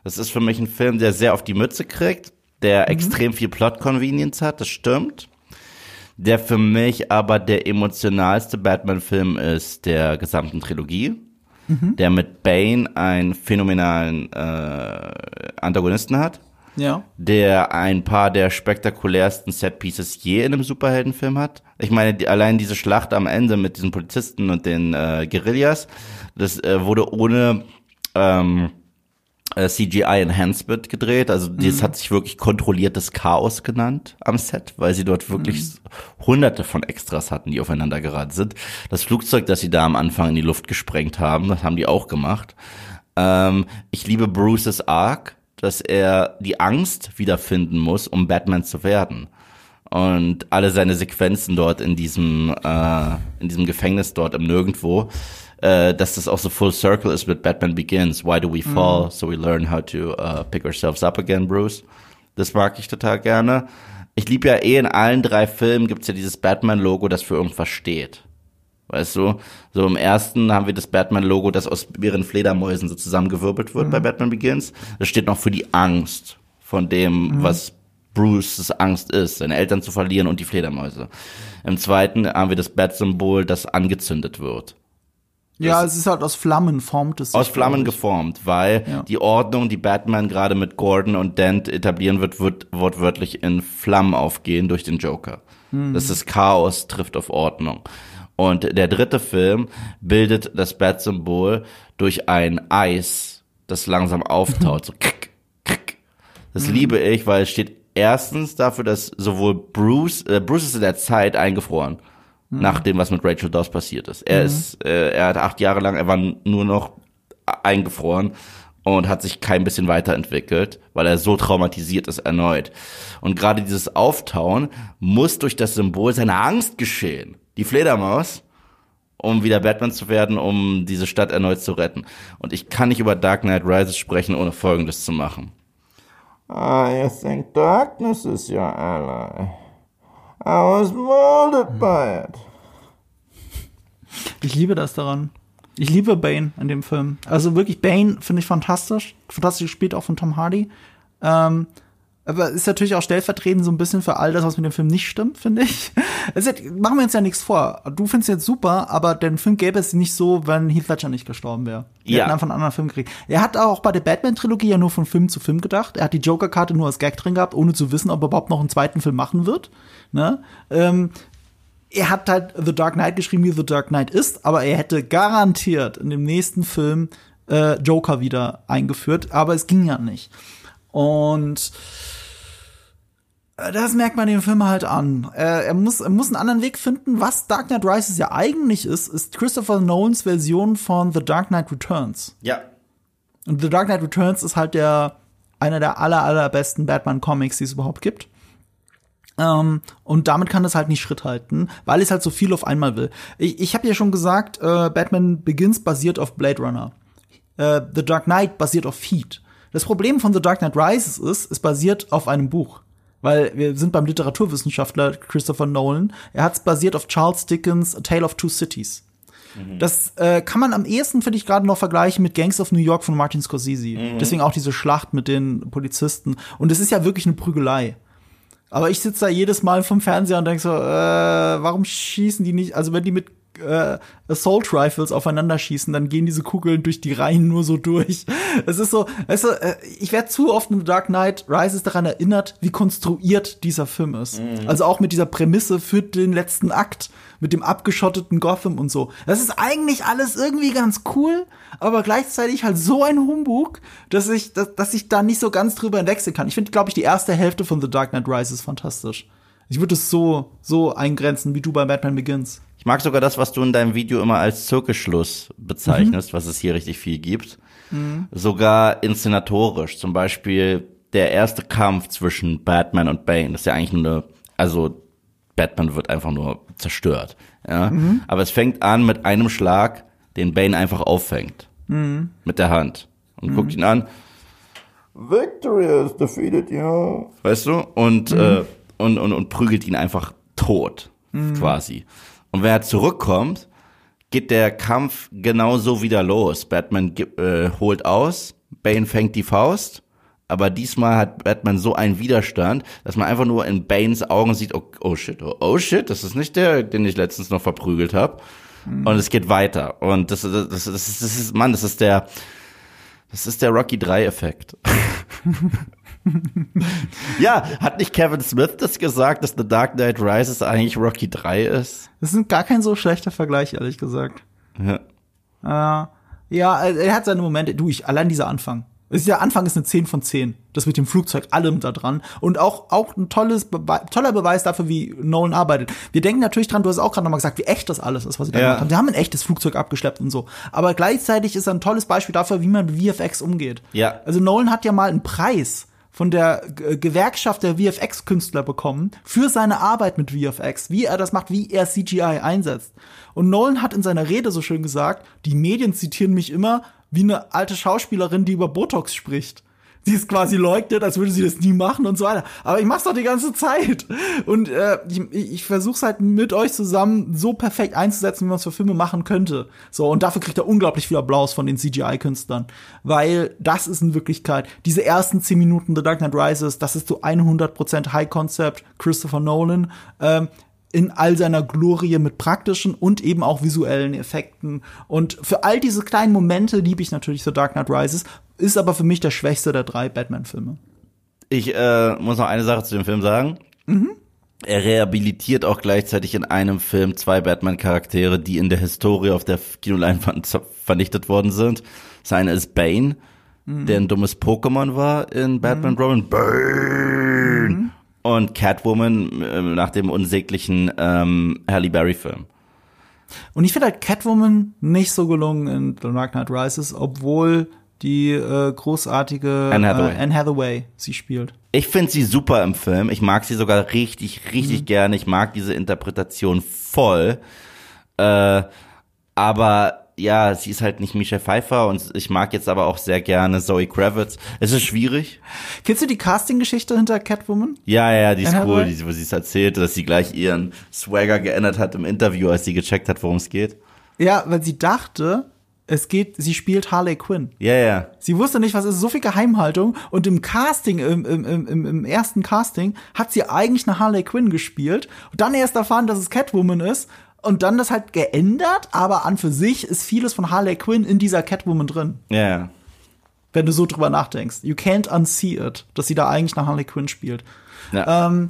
Speaker 2: Das ist für mich ein Film, der sehr auf die Mütze kriegt, der extrem viel Plot-Convenience hat, das stimmt. Der für mich aber der emotionalste Batman-Film ist der gesamten Trilogie. Der mit Bane einen phänomenalen äh, Antagonisten hat.
Speaker 1: Ja.
Speaker 2: der ein paar der spektakulärsten Setpieces je in einem Superheldenfilm hat. Ich meine, die, allein diese Schlacht am Ende mit diesen Polizisten und den äh, Guerillas, das äh, wurde ohne ähm, äh, CGI Enhancement gedreht. Also das hat sich wirklich kontrolliertes Chaos genannt am Set, weil sie dort wirklich hunderte von Extras hatten, die aufeinander geraten sind. Das Flugzeug, das sie da am Anfang in die Luft gesprengt haben, das haben die auch gemacht. Ähm, ich liebe Bruce's Arc, dass er die Angst wiederfinden muss, um Batman zu werden. Und alle seine Sequenzen dort in diesem, äh, in diesem Gefängnis dort im Nirgendwo, äh, dass das auch so full circle ist mit Batman Begins. Why do we fall? So we learn how to uh, pick ourselves up again, Bruce. Das mag ich total gerne. Ich liebe ja eh in allen drei Filmen gibt's ja dieses Batman-Logo, das für irgendwas steht. Weißt du, so im ersten haben wir das Batman-Logo, das aus mehreren Fledermäusen so zusammengewirbelt wird bei Batman Begins. Das steht noch für die Angst von dem, was Bruce's Angst ist, seine Eltern zu verlieren und die Fledermäuse. Im zweiten haben wir das Bat-Symbol, das angezündet wird.
Speaker 1: Ja, es ist halt aus Flammen formt es.
Speaker 2: Aus Flammen geformt, weil
Speaker 1: Ja.
Speaker 2: die Ordnung, die Batman gerade mit Gordon und Dent etablieren wird, wird wortwörtlich in Flammen aufgehen durch den Joker.
Speaker 1: Mhm.
Speaker 2: Das ist Chaos trifft auf Ordnung. Und der dritte Film bildet das Bat-Symbol durch ein Eis, das langsam auftaut. So krick, krick. Das liebe ich, weil es steht erstens dafür, dass sowohl Bruce, äh, Bruce ist in der Zeit eingefroren, nach dem, was mit Rachel Dawes passiert ist. Er ist, äh, er hat acht Jahre lang, er war nur noch eingefroren und hat sich kein bisschen weiterentwickelt, weil er so traumatisiert ist erneut. Und gerade dieses Auftauen muss durch das Symbol seiner Angst geschehen. Die Fledermaus, um wieder Batman zu werden, um diese Stadt erneut zu retten. Und ich kann nicht über Dark Knight Rises sprechen, ohne Folgendes zu machen.
Speaker 4: I think darkness is your ally. I was molded by it.
Speaker 1: Ich liebe das daran. Ich liebe Bane in dem Film. Also wirklich, Bane finde ich fantastisch. Fantastisch gespielt auch von Tom Hardy. Ähm, aber ist natürlich auch stellvertretend so ein bisschen für all das, was mit dem Film nicht stimmt, finde ich. Ja- machen wir uns ja nichts vor. Du findest jetzt super, aber den Film gäbe es nicht so, wenn Heath Ledger nicht gestorben wäre. Wir
Speaker 2: Ja.
Speaker 1: hätten einfach einen anderen Film gekriegt. Er hat auch bei der Batman-Trilogie ja nur von Film zu Film gedacht. Er hat die Joker-Karte nur als Gag drin gehabt, ohne zu wissen, ob er überhaupt noch einen zweiten Film machen wird. Ne? Ähm, er hat halt The Dark Knight geschrieben, wie The Dark Knight ist, aber er hätte garantiert in dem nächsten Film äh, Joker wieder eingeführt, aber es ging ja nicht. Und das merkt man dem Film halt an. Äh, er, muss, er muss einen anderen Weg finden. Was Dark Knight Rises ja eigentlich ist, ist Christopher Nolans Version von The Dark Knight Returns.
Speaker 2: Ja.
Speaker 1: Und The Dark Knight Returns ist halt der einer der aller, allerbesten Batman-Comics, die es überhaupt gibt. Ähm, und damit kann es halt nicht Schritt halten, weil es halt so viel auf einmal will. Ich, ich habe ja schon gesagt, äh, Batman Begins basiert auf Blade Runner. Äh, The Dark Knight basiert auf Heat. Das Problem von The Dark Knight Rises ist, es basiert auf einem Buch. Weil wir sind beim Literaturwissenschaftler Christopher Nolan. Er hat es basiert auf Charles Dickens' A Tale of Two Cities. Das äh, kann man am ehesten, finde ich, gerade noch vergleichen mit Gangs of New York von Martin Scorsese. Deswegen auch diese Schlacht mit den Polizisten. Und es ist ja wirklich eine Prügelei. Aber ich sitze da jedes Mal vom Fernseher und denke so, äh, warum schießen die nicht? Also wenn die mit äh, Assault Rifles aufeinander schießen, dann gehen diese Kugeln durch die Reihen nur so durch. Es ist so, weißt du, äh, ich werde zu oft in The Dark Knight Rises daran erinnert, wie konstruiert dieser Film ist. Also auch mit dieser Prämisse für den letzten Akt, mit dem abgeschotteten Gotham und so. Das ist eigentlich alles irgendwie ganz cool, aber gleichzeitig halt so ein Humbug, dass ich, dass, dass ich da nicht so ganz drüber hinwechseln kann. Ich finde, glaube ich, die erste Hälfte von The Dark Knight Rises fantastisch. Ich würde es so, so eingrenzen, wie du bei Batman Begins.
Speaker 2: Ich mag sogar das, was du in deinem Video immer als Zirkelschluss bezeichnest, was es hier richtig viel gibt. Sogar inszenatorisch. Zum Beispiel der erste Kampf zwischen Batman und Bane. Das ist ja eigentlich nur eine, also Batman wird einfach nur zerstört. Ja? Aber es fängt an mit einem Schlag, den Bane einfach auffängt. Mit der Hand. Und guckt ihn an,
Speaker 4: Victory has defeated you.
Speaker 2: weißt du? Und, äh, und, und, und prügelt ihn einfach tot, quasi. Und wenn er zurückkommt, geht der Kampf genauso wieder los. Batman äh, holt aus, Bane fängt die Faust, aber diesmal hat Batman so einen Widerstand, dass man einfach nur in Banes Augen sieht, oh, oh shit, oh, oh shit, das ist nicht der, den ich letztens noch verprügelt habe. Und es geht weiter. Und das, das, das, das, ist, das ist, Mann, das ist der, das ist der Rocky 3 Effekt. ja, hat nicht Kevin Smith das gesagt, dass The Dark Knight Rises eigentlich Rocky 3 ist?
Speaker 1: Das ist gar kein so schlechter Vergleich, ehrlich gesagt.
Speaker 2: Ja.
Speaker 1: Äh, ja, er hat seine Momente. Du, ich, allein dieser Anfang. Der Anfang ist eine 10 von 10. Das mit dem Flugzeug, allem da dran. Und auch, auch ein tolles Bewe toller Beweis dafür, wie Nolan arbeitet. Wir denken natürlich dran, du hast auch gerade nochmal gesagt, wie echt das alles ist, was sie da
Speaker 2: Ja.
Speaker 1: gemacht haben. Sie haben ein echtes Flugzeug abgeschleppt und so. Aber gleichzeitig ist er ein tolles Beispiel dafür, wie man mit VFX umgeht.
Speaker 2: Ja.
Speaker 1: Also Nolan hat ja mal einen Preis von der Gewerkschaft der VFX-Künstler bekommen für seine Arbeit mit VFX, wie er das macht, wie er CGI einsetzt. Und Nolan hat in seiner Rede so schön gesagt, die Medien zitieren mich immer wie eine alte Schauspielerin, die über Botox spricht. Sie ist quasi leugnet, als würde sie das nie machen und so weiter. Aber ich mach's doch die ganze Zeit. Und äh, ich, ich versuche halt mit euch zusammen so perfekt einzusetzen, wie man es für Filme machen könnte. So, und dafür kriegt er unglaublich viel Applaus von den CGI-Künstlern. Weil das ist in Wirklichkeit, diese ersten 10 Minuten The Dark Knight Rises, das ist so 100% High Concept Christopher Nolan. Ähm, in all seiner Glorie mit praktischen und eben auch visuellen Effekten. Und für all diese kleinen Momente liebe ich natürlich The Dark Knight Rises, ist aber für mich der schwächste der drei Batman-Filme.
Speaker 2: Ich äh, muss noch eine Sache zu dem Film sagen. Er rehabilitiert auch gleichzeitig in einem Film zwei Batman-Charaktere, die in der Historie auf der Kinoleinwand vernichtet worden sind. Das eine ist Bane, der ein dummes Pokémon war in Batman Robin. Bane! Und Catwoman äh, nach dem unsäglichen ähm, Halle Berry-Film.
Speaker 1: Und ich finde halt Catwoman nicht so gelungen in The Dark Knight Rises, obwohl die äh, großartige
Speaker 2: Anne Hathaway.
Speaker 1: Äh, Anne Hathaway sie spielt.
Speaker 2: Ich finde sie super im Film. Ich mag sie sogar richtig, richtig gerne. Ich mag diese Interpretation voll. Äh, aber ja, sie ist halt nicht Michelle Pfeiffer und ich mag jetzt aber auch sehr gerne Zoe Kravitz. Es ist schwierig.
Speaker 1: Kennst du die Casting-Geschichte hinter Catwoman?
Speaker 2: Ja, ja, die ist
Speaker 1: Anne
Speaker 2: cool, die, wo sie es erzählt, dass sie gleich ihren Swagger geändert hat im Interview, als sie gecheckt hat, worum es geht.
Speaker 1: Ja, weil sie dachte, es geht, sie spielt Harley Quinn.
Speaker 2: Ja, ja.
Speaker 1: Sie wusste nicht, was ist, so viel Geheimhaltung. Und im Casting, im, im, im, im, ersten Casting, hat sie eigentlich eine Harley Quinn gespielt. Und dann erst erfahren, dass es Catwoman ist. Und dann das halt geändert, aber an für sich ist vieles von Harley Quinn in dieser Catwoman drin.
Speaker 2: Ja, ja.
Speaker 1: Wenn du so drüber nachdenkst. You can't unsee it, dass sie da eigentlich eine Harley Quinn spielt.
Speaker 2: ja.
Speaker 1: Ähm,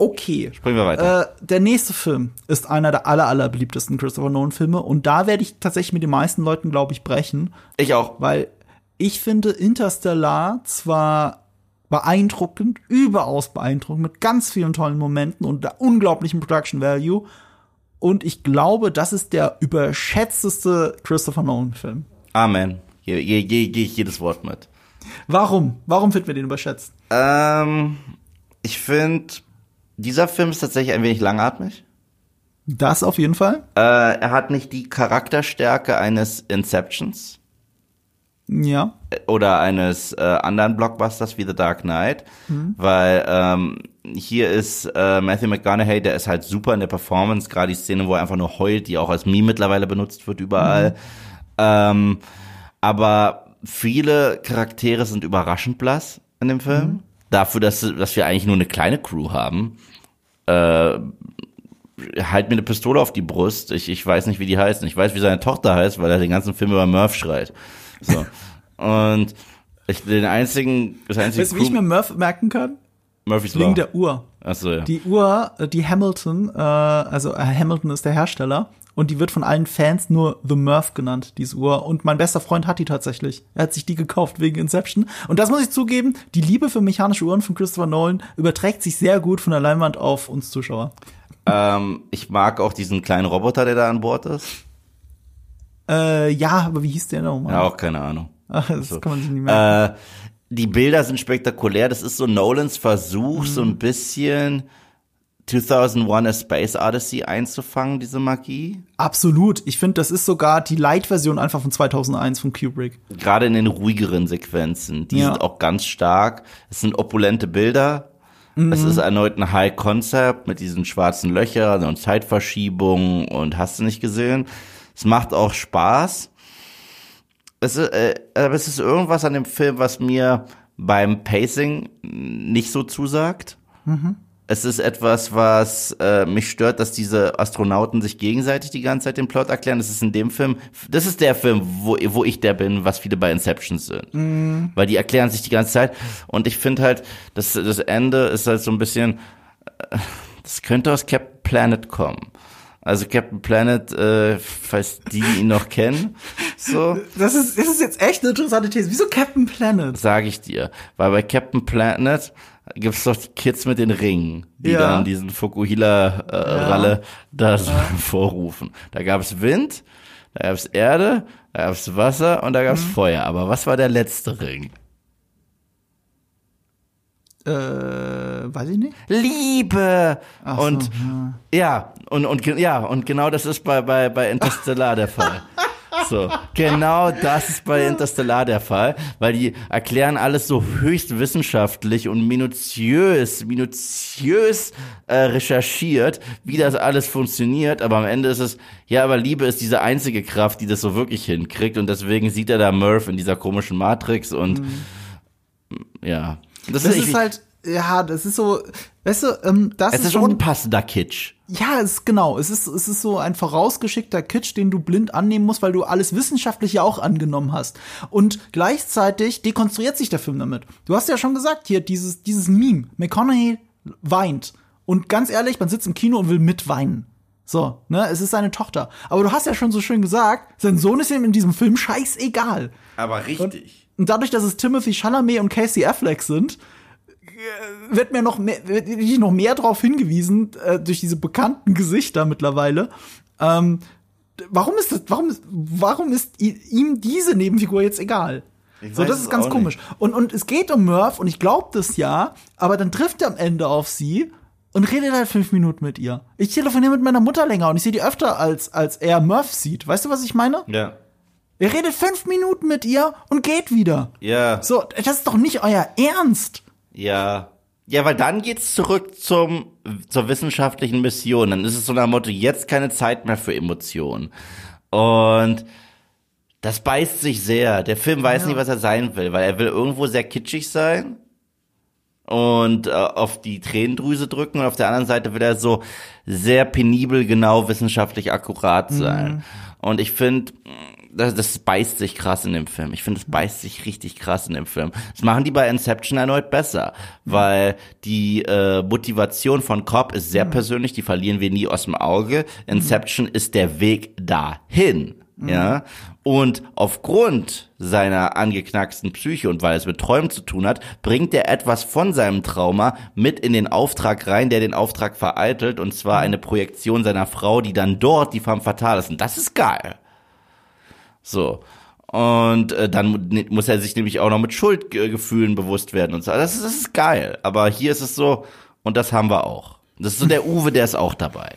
Speaker 1: okay.
Speaker 2: Springen wir weiter.
Speaker 1: Äh, der nächste Film ist einer der aller, aller beliebtesten Christopher Nolan Filme. Und da werde ich tatsächlich mit den meisten Leuten, glaube ich, brechen.
Speaker 2: ich auch.
Speaker 1: Weil ich finde Interstellar zwar beeindruckend, überaus beeindruckend, mit ganz vielen tollen Momenten und der unglaublichen Production Value. Und ich glaube, das ist der überschätzteste Christopher Nolan-Film.
Speaker 2: Amen. Gehe geh, geh, geh ich jedes Wort mit.
Speaker 1: Warum? Warum finden wir den überschätzt?
Speaker 2: Ähm, ich finde, dieser Film ist tatsächlich ein wenig langatmig.
Speaker 1: Das auf jeden Fall.
Speaker 2: Äh, er hat nicht die Charakterstärke eines Inceptions
Speaker 1: Ja.
Speaker 2: oder eines äh, anderen Blockbusters wie The Dark Knight, weil ähm, hier ist äh, Matthew McConaughey, der ist halt super in der Performance, gerade die Szene, wo er einfach nur heult, die auch als Meme mittlerweile benutzt wird überall. Ähm, aber viele Charaktere sind überraschend blass in dem Film. Dafür, dass, dass wir eigentlich nur eine kleine Crew haben. Äh, halt mir eine Pistole auf die Brust. Ich, ich weiß nicht, wie die heißt. Ich weiß, wie seine Tochter heißt, weil er den ganzen Film über Murph schreit. So. Und ich, den einzigen, das einzige
Speaker 1: Weißt du, wie ich mir Murph merken kann?
Speaker 2: Murphys
Speaker 1: Wegen der Uhr.
Speaker 2: Achso, ja.
Speaker 1: Die Uhr, äh, die Hamilton, äh, also äh, Hamilton ist der Hersteller und die wird von allen Fans nur The Murph genannt, diese Uhr. Und mein bester Freund hat die tatsächlich. Er hat sich die gekauft wegen Inception. Und das muss ich zugeben, die Liebe für mechanische Uhren von Christopher Nolan überträgt sich sehr gut von der Leinwand auf uns Zuschauer.
Speaker 2: ähm, ich mag auch diesen kleinen Roboter, der da an Bord ist.
Speaker 1: Äh, ja, aber wie hieß der nochmal?
Speaker 2: Ja, auch keine Ahnung.
Speaker 1: Ach, das kann man sich nicht merken.
Speaker 2: Äh, die Bilder sind spektakulär. Das ist so Nolans Versuch, so
Speaker 1: Mhm.
Speaker 2: ein bisschen 2001 A Space Odyssey einzufangen, diese Magie.
Speaker 1: Absolut. Ich finde, das ist sogar die Light-Version einfach von 2001 von Kubrick.
Speaker 2: Gerade in den ruhigeren Sequenzen. Die
Speaker 1: Ja.
Speaker 2: sind auch ganz stark. Es sind opulente Bilder. Es ist erneut ein High Concept mit diesen schwarzen Löchern und Zeitverschiebungen und hast du nicht gesehen. Es macht auch Spaß. Es ist, äh, aber es ist irgendwas an dem Film, was mir beim Pacing nicht so zusagt. Es ist etwas, was äh, mich stört, dass diese Astronauten sich gegenseitig die ganze Zeit den Plot erklären. Das ist in dem Film, das ist der Film, wo, wo ich der bin, was viele bei Inception sind. Mhm. Weil die erklären sich die ganze Zeit. Und ich finde halt, das, das Ende ist halt so ein bisschen, äh, das könnte aus Captain Planet kommen. Also Captain Planet, äh, falls die ihn noch kennen. So.
Speaker 1: Das ist, das ist jetzt echt eine interessante These. Wieso Captain Planet?
Speaker 2: Sag ich dir. Weil bei Captain Planet gibt's doch die Kids mit den Ringen, die
Speaker 1: Ja.
Speaker 2: dann diesen Fukuhila-Ralle
Speaker 1: Ja.
Speaker 2: da so vorrufen. Da gab's Wind, da gab's Erde, da gab's Wasser und da gab's
Speaker 1: Mhm.
Speaker 2: Feuer. Aber was war der letzte Ring?
Speaker 1: Äh, weiß ich nicht.
Speaker 2: Liebe!
Speaker 1: Ach so,
Speaker 2: und ja. und, und ja, und genau das ist bei, bei, bei Interstellar der Fall. So, genau das ist bei Interstellar der Fall, weil die erklären alles so höchst wissenschaftlich und minutiös, minutiös äh, recherchiert, wie das alles funktioniert, aber am Ende ist es, ja, aber Liebe ist diese einzige Kraft, die das so wirklich hinkriegt und deswegen sieht er da Murph in dieser komischen Matrix und ja. Das,
Speaker 1: Das
Speaker 2: ich-
Speaker 1: ist halt, ja, das ist so, weißt du, ähm, das
Speaker 2: es
Speaker 1: ist
Speaker 2: ist
Speaker 1: schon,
Speaker 2: unpassender Kitsch.
Speaker 1: ja, es ist genau, es ist, es ist so ein vorausgeschickter Kitsch, den du blind annehmen musst, weil du alles wissenschaftlich ja auch angenommen hast. Und gleichzeitig dekonstruiert sich der Film damit. Du hast ja schon gesagt, hier, dieses, dieses Meme, McConaughey weint. Und ganz ehrlich, man sitzt im Kino und will mitweinen. So, ne, es ist seine Tochter. Aber du hast ja schon so schön gesagt, sein Sohn ist ihm in diesem Film scheißegal.
Speaker 2: Aber richtig.
Speaker 1: Und dadurch, dass es Timothy Chalamet und Casey Affleck sind, wird mir noch mehr, wird ich noch mehr darauf hingewiesen, äh, durch diese bekannten Gesichter mittlerweile. Ähm, warum ist das, warum warum ist ihm diese Nebenfigur jetzt egal? So, das ist ganz komisch. Und, und es geht um Murph und ich glaube das ja, aber dann trifft er am Ende auf sie und redet halt fünf Minuten mit ihr. Ich telefoniere mit meiner Mutter länger und ich sehe die öfter, als, als er Murph sieht. Weißt du, was ich meine?
Speaker 2: Ja.
Speaker 1: Er redet fünf Minuten mit ihr und geht wieder.
Speaker 2: Ja.
Speaker 1: So, das ist doch nicht euer Ernst.
Speaker 2: Ja. Ja, weil dann geht's zurück zum, zur wissenschaftlichen Mission. Dann ist es so nach dem Motto, jetzt keine Zeit mehr für Emotionen. Und das beißt sich sehr. Der Film weiß nicht, was er sein will, weil er will irgendwo sehr kitschig sein und äh, auf die Tränendrüse drücken und auf der anderen Seite will er so sehr penibel, genau wissenschaftlich akkurat sein. Und ich finde, das, das beißt sich krass in dem Film. Ich finde, es beißt sich richtig krass in dem Film. Das machen die bei Inception erneut besser, weil die äh, Motivation von Cobb ist sehr persönlich, die verlieren wir nie aus dem Auge. Inception ist der Weg dahin. Ja, und aufgrund seiner angeknacksten Psyche und weil es mit Träumen zu tun hat, bringt er etwas von seinem Trauma mit in den Auftrag rein, der den Auftrag vereitelt, und zwar eine Projektion seiner Frau, die dann dort die femme fatale ist. Und das ist geil. So. Und äh, dann mu- muss er sich nämlich auch noch mit Schuldgefühlen bewusst werden und so. Das ist, das ist geil. Aber hier ist es so, und das haben wir auch. Das ist so der Uwe, der ist auch dabei.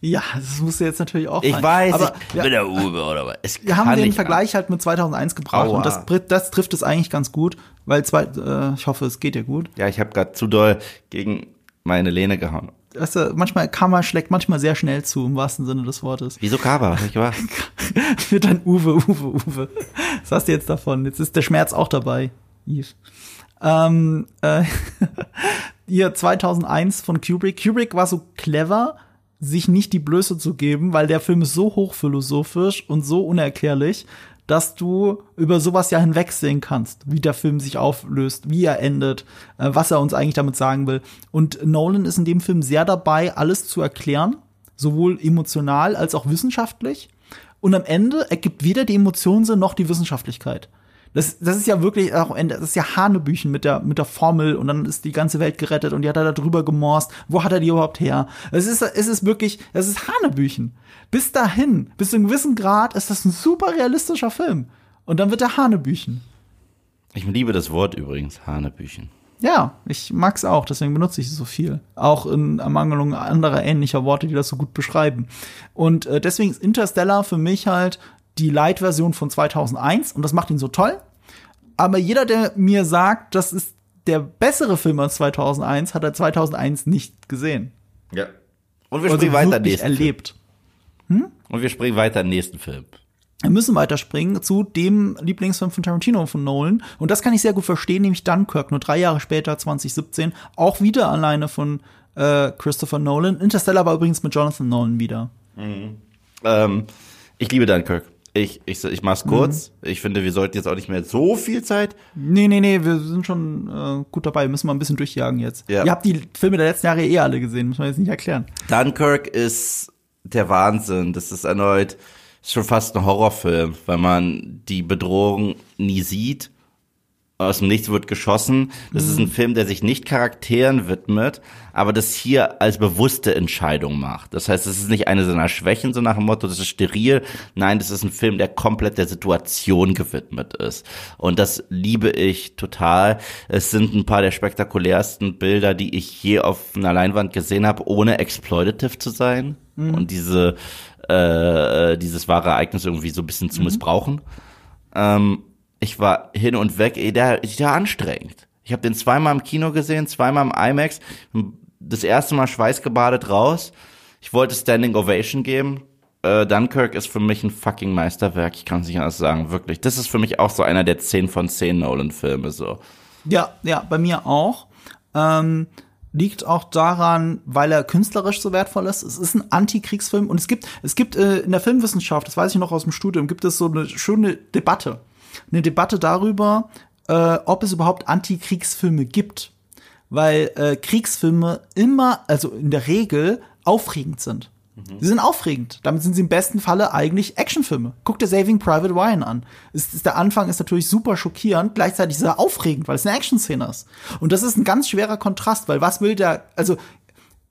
Speaker 1: Ja, das muss jetzt natürlich auch
Speaker 2: Ich
Speaker 1: sein.
Speaker 2: weiß,
Speaker 1: aber
Speaker 2: ich
Speaker 1: wir,
Speaker 2: bin der Uwe oder was. Es
Speaker 1: wir haben den Vergleich halt mit 2001 gebracht
Speaker 2: Aua.
Speaker 1: und das, das trifft es eigentlich ganz gut, weil zwei, äh, ich hoffe, es geht dir gut.
Speaker 2: Ja, ich habe gerade zu doll gegen meine Lehne gehauen.
Speaker 1: Weißt du, manchmal Kammer schlägt manchmal sehr schnell zu, im wahrsten Sinne des Wortes.
Speaker 2: Wieso hab ich gemacht?
Speaker 1: Wird dann Uwe, Uwe, Uwe. Was hast du jetzt davon? Jetzt ist der Schmerz auch dabei, Yves. Ähm, äh, hier 2001 von Kubrick. Kubrick war so clever, sich nicht die Blöße zu geben, weil der Film ist so hochphilosophisch und so unerklärlich, dass du über sowas ja hinwegsehen kannst, wie der Film sich auflöst, wie er endet, äh, was er uns eigentlich damit sagen will. Und Nolan ist in dem Film sehr dabei, alles zu erklären, sowohl emotional als auch wissenschaftlich. Und am Ende ergibt weder die Emotionen noch die Wissenschaftlichkeit. Das, das ist ja wirklich auch Ende, das ist ja Hanebüchen mit der, mit der Formel und dann ist die ganze Welt gerettet und die hat er da drüber gemorst. Wo hat er die überhaupt her? Es ist, es ist wirklich, es ist Hanebüchen. Bis dahin, bis zu einem gewissen Grad ist das ein super realistischer Film. Und dann wird er Hanebüchen.
Speaker 2: Ich liebe das Wort übrigens, Hanebüchen.
Speaker 1: Ja, ich mag's auch, deswegen benutze ich es so viel. Auch in Ermangelung anderer ähnlicher Worte, die das so gut beschreiben. Und äh, deswegen ist Interstellar für mich halt die Light-Version von 2001 und das macht ihn so toll. Aber jeder, der mir sagt, das ist der bessere Film als 2001, hat er 2001 nicht gesehen.
Speaker 2: Ja. Und wir
Speaker 1: Also
Speaker 2: springen weiter nächsten
Speaker 1: erlebt.
Speaker 2: Film. Und wir springen weiter in den nächsten Film.
Speaker 1: Wir müssen weiterspringen zu dem Lieblingsfilm von Tarantino von Nolan. Und das kann ich sehr gut verstehen, nämlich Dunkirk, nur drei Jahre später, 2017, auch wieder alleine von äh, Christopher Nolan. Interstellar war übrigens mit Jonathan Nolan wieder.
Speaker 2: Ähm, ich liebe Dunkirk. Ich, ich, ich mach's kurz. Ich finde, wir sollten jetzt auch nicht mehr so viel Zeit.
Speaker 1: Nee, nee, nee, wir sind schon äh, gut dabei. Müssen wir ein bisschen durchjagen jetzt.
Speaker 2: Ja.
Speaker 1: Ihr habt die Filme der letzten Jahre eh alle gesehen, muss man jetzt nicht erklären.
Speaker 2: Dunkirk ist der Wahnsinn. Das ist erneut schon fast ein Horrorfilm, weil man die Bedrohung nie sieht. Aus dem Nichts wird geschossen. Das ist ein Film, der sich nicht Charakteren widmet, aber das hier als bewusste Entscheidung macht. Das heißt, es ist nicht eine seiner Schwächen, so nach dem Motto, das ist steril. Nein, das ist ein Film, der komplett der Situation gewidmet ist. Und das liebe ich total. Es sind ein paar der spektakulärsten Bilder, die ich je auf einer Leinwand gesehen habe, ohne exploitative zu sein. Und diese, äh, dieses wahre Ereignis irgendwie so ein bisschen zu missbrauchen. Ähm, ich war hin und weg, ey, der, der anstrengend. Ich habe den zweimal im Kino gesehen, zweimal im IMAX. Das erste Mal schweißgebadet raus. Ich wollte Standing Ovation geben. Äh, Dunkirk ist für mich ein fucking Meisterwerk. Ich kann es nicht anders sagen, wirklich. Das ist für mich auch so einer der 10 von 10 Nolan-Filme, so.
Speaker 1: Ja, ja, bei mir auch. Ähm, liegt auch daran, weil er künstlerisch so wertvoll ist. Es ist ein Antikriegsfilm und es gibt, es gibt äh, in der Filmwissenschaft, das weiß ich noch aus dem Studium, gibt es so eine schöne Debatte. Eine Debatte darüber, äh, ob es überhaupt Antikriegsfilme gibt. Weil äh, Kriegsfilme immer, also in der Regel, aufregend sind. Sie sind aufregend. Damit sind sie im besten Falle eigentlich Actionfilme. Guck dir Saving Private Ryan an. Ist, ist, der Anfang ist natürlich super schockierend, gleichzeitig ist er aufregend, weil es eine Actionszene ist. Und das ist ein ganz schwerer Kontrast, weil was will der, also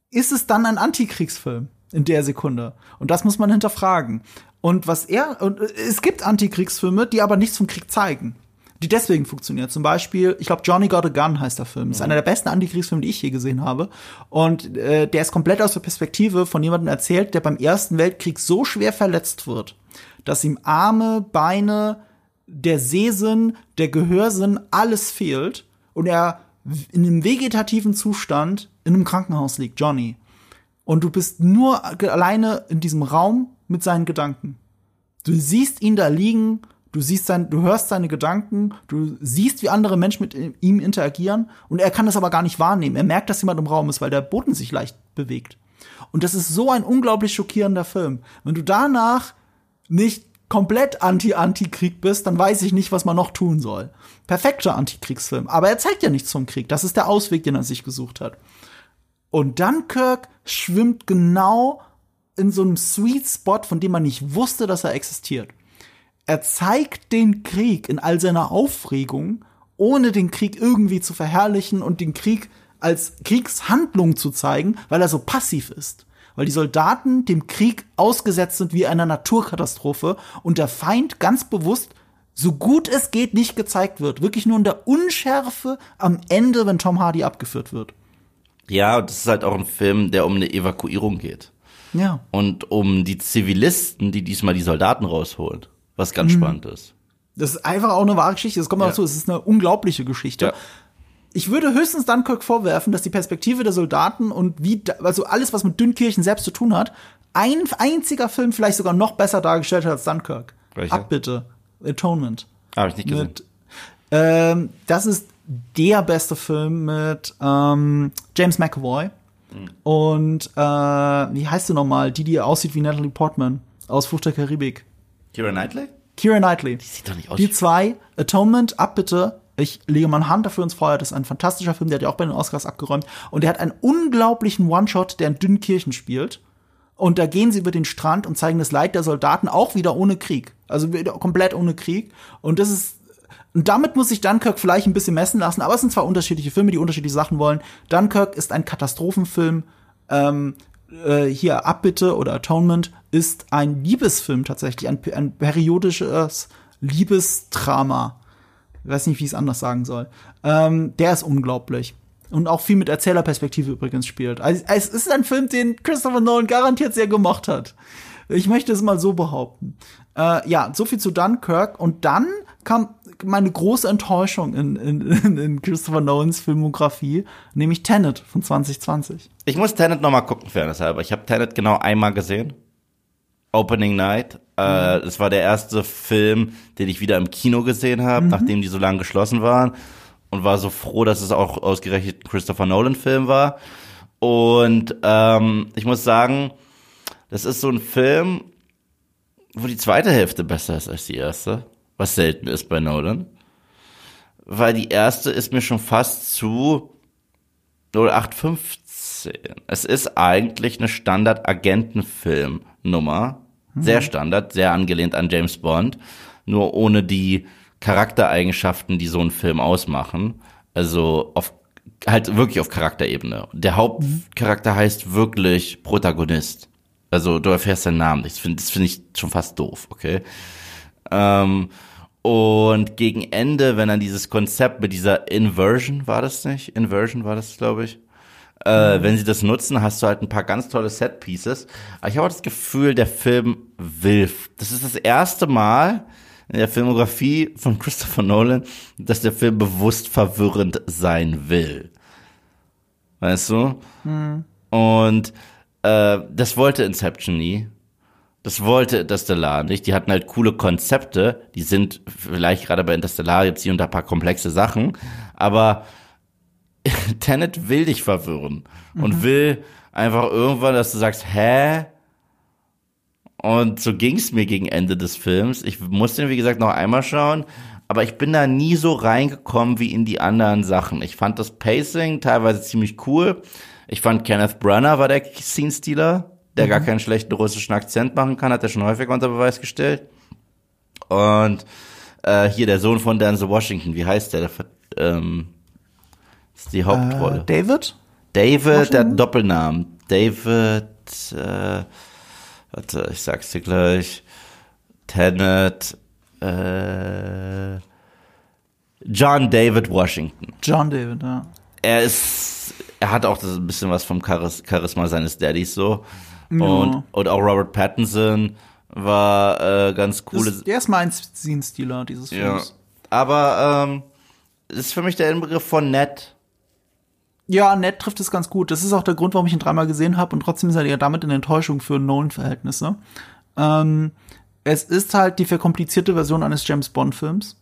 Speaker 1: ist es dann ein Antikriegsfilm in der Sekunde? Und das muss man hinterfragen. Und was er, und es gibt Antikriegsfilme, die aber nichts vom Krieg zeigen. Die deswegen funktionieren. Zum Beispiel, ich glaube, Johnny Got a Gun heißt der Film. Das ist einer der besten Antikriegsfilme, die ich je gesehen habe. Und äh, der ist komplett aus der Perspektive von jemandem erzählt, der beim Ersten Weltkrieg so schwer verletzt wird, dass ihm Arme, Beine, der Sehsinn, der Gehörsinn, alles fehlt. Und er in einem vegetativen Zustand in einem Krankenhaus liegt, Johnny. Und du bist nur alleine in diesem Raum mit seinen Gedanken. Du siehst ihn da liegen, du siehst sein, du hörst seine Gedanken, du siehst, wie andere Menschen mit ihm interagieren und er kann das aber gar nicht wahrnehmen. Er merkt, dass jemand im Raum ist, weil der Boden sich leicht bewegt. Und das ist so ein unglaublich schockierender Film. Wenn du danach nicht komplett anti-Anti-Krieg bist, dann weiß ich nicht, was man noch tun soll. Perfekter Antikriegsfilm. Aber er zeigt ja nichts vom Krieg. Das ist der Ausweg, den er sich gesucht hat. Und Dunkirk schwimmt genau in so einem Sweet Spot, von dem man nicht wusste, dass er existiert. Er zeigt den Krieg in all seiner Aufregung, ohne den Krieg irgendwie zu verherrlichen und den Krieg als Kriegshandlung zu zeigen, weil er so passiv ist. Weil die Soldaten dem Krieg ausgesetzt sind wie einer Naturkatastrophe und der Feind ganz bewusst so gut es geht nicht gezeigt wird. Wirklich nur in der Unschärfe am Ende, wenn Tom Hardy abgeführt wird.
Speaker 2: Ja, das ist halt auch ein Film, der um eine Evakuierung geht.
Speaker 1: Ja.
Speaker 2: Und um die Zivilisten, die diesmal die Soldaten rausholen. Was ganz spannend ist.
Speaker 1: Das ist einfach auch eine wahre Geschichte. Das kommt
Speaker 2: Ja.
Speaker 1: dazu. Es ist eine unglaubliche Geschichte.
Speaker 2: Ja.
Speaker 1: Ich würde höchstens Dunkirk vorwerfen, dass die Perspektive der Soldaten und wie, also alles, was mit Dünnkirchen selbst zu tun hat, ein einziger Film vielleicht sogar noch besser dargestellt hat als Dunkirk.
Speaker 2: Welcher?
Speaker 1: Abbitte. Atonement.
Speaker 2: Habe ich nicht gesehen.
Speaker 1: Mit, ähm, das ist der beste Film mit ähm, James McAvoy. Und äh, wie heißt sie nochmal? Die, die aussieht wie Natalie Portman aus Flucht der Karibik.
Speaker 2: Kira Knightley?
Speaker 1: Keira Knightley.
Speaker 2: Sieht doch nicht aus.
Speaker 1: Die zwei, Atonement, Abbitte. Ich lege meine Hand dafür ins Feuer. Das ist ein fantastischer Film, der hat ja auch bei den Oscars abgeräumt. Und der hat einen unglaublichen One-Shot, der in Dünnkirchen spielt. Und da gehen sie über den Strand und zeigen das Leid der Soldaten auch wieder ohne Krieg. Also wieder komplett ohne Krieg. Und das ist, und damit muss sich Dunkirk vielleicht ein bisschen messen lassen, aber es sind zwar unterschiedliche Filme, die unterschiedliche Sachen wollen. Dunkirk ist ein Katastrophenfilm. Ähm, äh, hier Abbitte oder Atonement ist ein Liebesfilm tatsächlich, ein, ein periodisches Liebesdrama. Ich weiß nicht, wie ich es anders sagen soll. Ähm, der ist unglaublich. Und auch viel mit Erzählerperspektive übrigens spielt. Also, es ist ein Film, den Christopher Nolan garantiert sehr gemocht hat. Ich möchte es mal so behaupten. Äh, ja, so viel zu Dunkirk. Und dann kam meine große Enttäuschung in, in, in Christopher Nolans Filmografie, nämlich Tenet von 2020.
Speaker 2: Ich muss Tenet noch mal gucken, fairness halber. Ich habe Tenet genau einmal gesehen. Opening Night. Äh,
Speaker 1: Mhm.
Speaker 2: das war der erste Film, den ich wieder im Kino gesehen habe, nachdem die so lange geschlossen waren. Und war so froh, dass es auch ausgerechnet ein Christopher Nolan-Film war. Und ähm, ich muss sagen, das ist so ein Film, wo die zweite Hälfte besser ist als die erste, was selten ist bei Nolan. Weil die erste ist mir schon fast zu 0815. Es ist eigentlich eine Standard-Agentenfilm-Nummer. Sehr Standard, sehr angelehnt an James Bond, nur ohne die Charaktereigenschaften, die so einen Film ausmachen. Also auf halt wirklich auf Charakterebene. Der Hauptcharakter heißt wirklich Protagonist. Also du erfährst seinen Namen. Ich finde, das finde ich schon fast doof, okay? Ähm, und gegen Ende, wenn dann dieses Konzept mit dieser Inversion, war das nicht? Inversion war das, glaube ich. Äh, wenn sie das nutzen, hast du halt ein paar ganz tolle Set-Pieces. Aber ich habe auch das Gefühl, der Film will. Das ist das erste Mal in der Filmografie von Christopher Nolan, dass der Film bewusst verwirrend sein will. Weißt du? Und äh, das wollte Inception nie. Das wollte Interstellar nicht. Die hatten halt coole Konzepte. Die sind vielleicht gerade bei Interstellar jetzt hier und da ein paar komplexe Sachen. Aber Tenet will dich verwirren. Und will einfach irgendwann, dass du sagst, hä? Und so ging's mir gegen Ende des Films. Ich musste ihn, wie gesagt, noch einmal schauen. Aber ich bin da nie so reingekommen wie in die anderen Sachen. Ich fand das Pacing teilweise ziemlich cool. Ich fand Kenneth Branagh war der Scene-Stealer, der gar keinen schlechten russischen Akzent machen kann, hat er schon häufig unter Beweis gestellt. Und äh, hier der Sohn von Denzel Washington, wie heißt der? der ähm, ist die Hauptrolle.
Speaker 1: Äh, David?
Speaker 2: David, der hat einen Doppelnamen. David, äh, warte, ich sag's dir gleich. Tenet, äh, John David Washington.
Speaker 1: John David, ja.
Speaker 2: Er ist, er hat auch das ein bisschen was vom Charis Charisma seines Daddys so.
Speaker 1: Ja.
Speaker 2: Und, und auch Robert Pattinson war äh, ganz coole.
Speaker 1: Das, der ist mein Scene-Stealer dieses
Speaker 2: ja.
Speaker 1: Films.
Speaker 2: Aber ähm, ist für mich der Inbegriff von nett.
Speaker 1: Ja, nett trifft es ganz gut. Das ist auch der Grund, warum ich ihn dreimal gesehen habe und trotzdem ist er ja damit eine Enttäuschung für Nolan-Verhältnisse. Ähm, es ist halt die verkomplizierte Version eines James Bond-Films.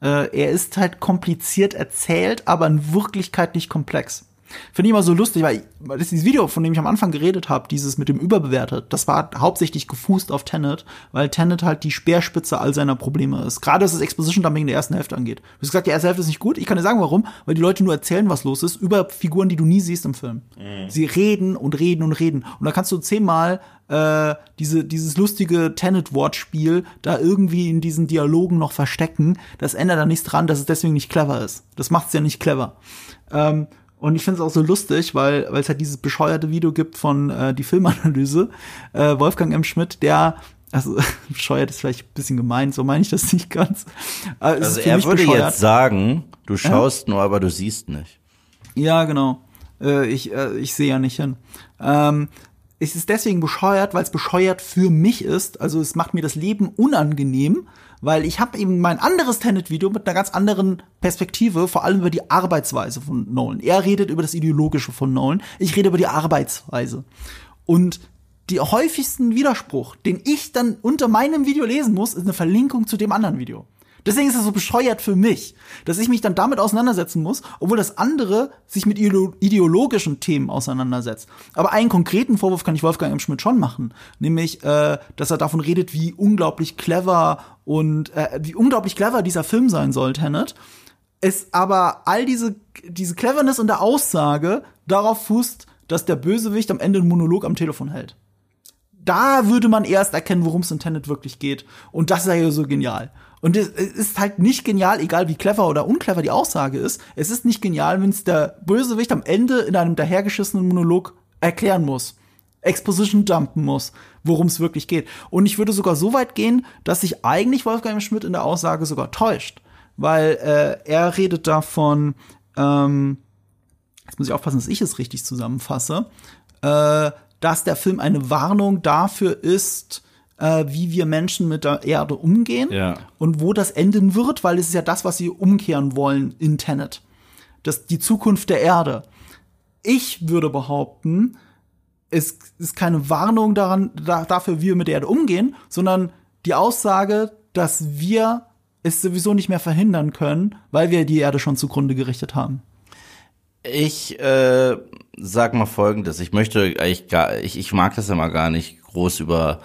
Speaker 1: Äh, er ist halt kompliziert erzählt, aber in Wirklichkeit nicht komplex. Finde ich immer so lustig, weil das dieses Video, von dem ich am Anfang geredet habe, dieses mit dem Überbewertet, das war hauptsächlich gefußt auf Tenet, weil Tenet halt die Speerspitze all seiner Probleme ist. Gerade was das Exposition Dumping in der ersten Hälfte angeht. Du hast gesagt, die erste Hälfte ist nicht gut. Ich kann dir sagen, warum. Weil die Leute nur erzählen, was los ist, über Figuren, die du nie siehst im Film. Sie reden und reden und reden. Und da kannst du zehnmal äh, diese, dieses lustige Tenet-Wortspiel da irgendwie in diesen Dialogen noch verstecken. Das ändert da nichts dran, dass es deswegen nicht clever ist. Das macht's ja nicht clever. Ähm, und ich finde es auch so lustig, weil weil es halt dieses bescheuerte Video gibt von äh, die Filmanalyse. Äh, Wolfgang M. Schmidt, der also bescheuert ist vielleicht ein bisschen gemein, so meine ich das nicht ganz. Aber
Speaker 2: Also er würde
Speaker 1: bescheuert.
Speaker 2: jetzt sagen, du schaust nur, aber du siehst nicht.
Speaker 1: Ja, genau. Äh, ich äh, ich sehe ja nicht hin. Ähm, es ist deswegen bescheuert, weil es bescheuert für mich ist. Also es macht mir das Leben unangenehm, weil ich habe eben mein anderes Tenet-Video mit einer ganz anderen Perspektive, vor allem über die Arbeitsweise von Nolan. Er redet über das Ideologische von Nolan, ich rede über die Arbeitsweise. Und die häufigsten Widerspruch, den ich dann unter meinem Video lesen muss, ist eine Verlinkung zu dem anderen Video. Deswegen ist das so bescheuert für mich, dass ich mich dann damit auseinandersetzen muss, obwohl das andere sich mit ideolo- ideologischen Themen auseinandersetzt. Aber einen konkreten Vorwurf kann ich Wolfgang M. Schmidt schon machen, nämlich, äh, dass er davon redet, wie unglaublich clever und äh, wie unglaublich clever dieser Film sein soll, Tenet. Es aber all diese diese Cleverness und der Aussage darauf fußt, dass der Bösewicht am Ende einen Monolog am Telefon hält da würde man erst erkennen, worum es in Tenet wirklich geht. Und das ist ja so genial. Und es ist halt nicht genial, egal wie clever oder unclever die Aussage ist. Es ist nicht genial, wenn es der Bösewicht am Ende in einem dahergeschissenen Monolog erklären muss. Exposition dumpen muss, worum es wirklich geht. Und ich würde sogar so weit gehen, dass sich eigentlich Wolfgang Schmidt in der Aussage sogar täuscht. Weil äh, er redet davon, ähm, jetzt muss ich aufpassen, dass ich es richtig zusammenfasse, äh, dass der Film eine Warnung dafür ist, äh, wie wir Menschen mit der Erde umgehen
Speaker 2: Ja.
Speaker 1: und wo das enden wird, weil es ist ja das, was sie umkehren wollen in Tenet. Das, die Zukunft der Erde. Ich würde behaupten, es ist keine Warnung daran, da, dafür, wie wir mit der Erde umgehen, sondern die Aussage, dass wir es sowieso nicht mehr verhindern können, weil wir die Erde schon zugrunde gerichtet haben.
Speaker 2: Ich äh, sag mal folgendes, ich möchte gar, ich, ich mag das immer gar nicht, groß über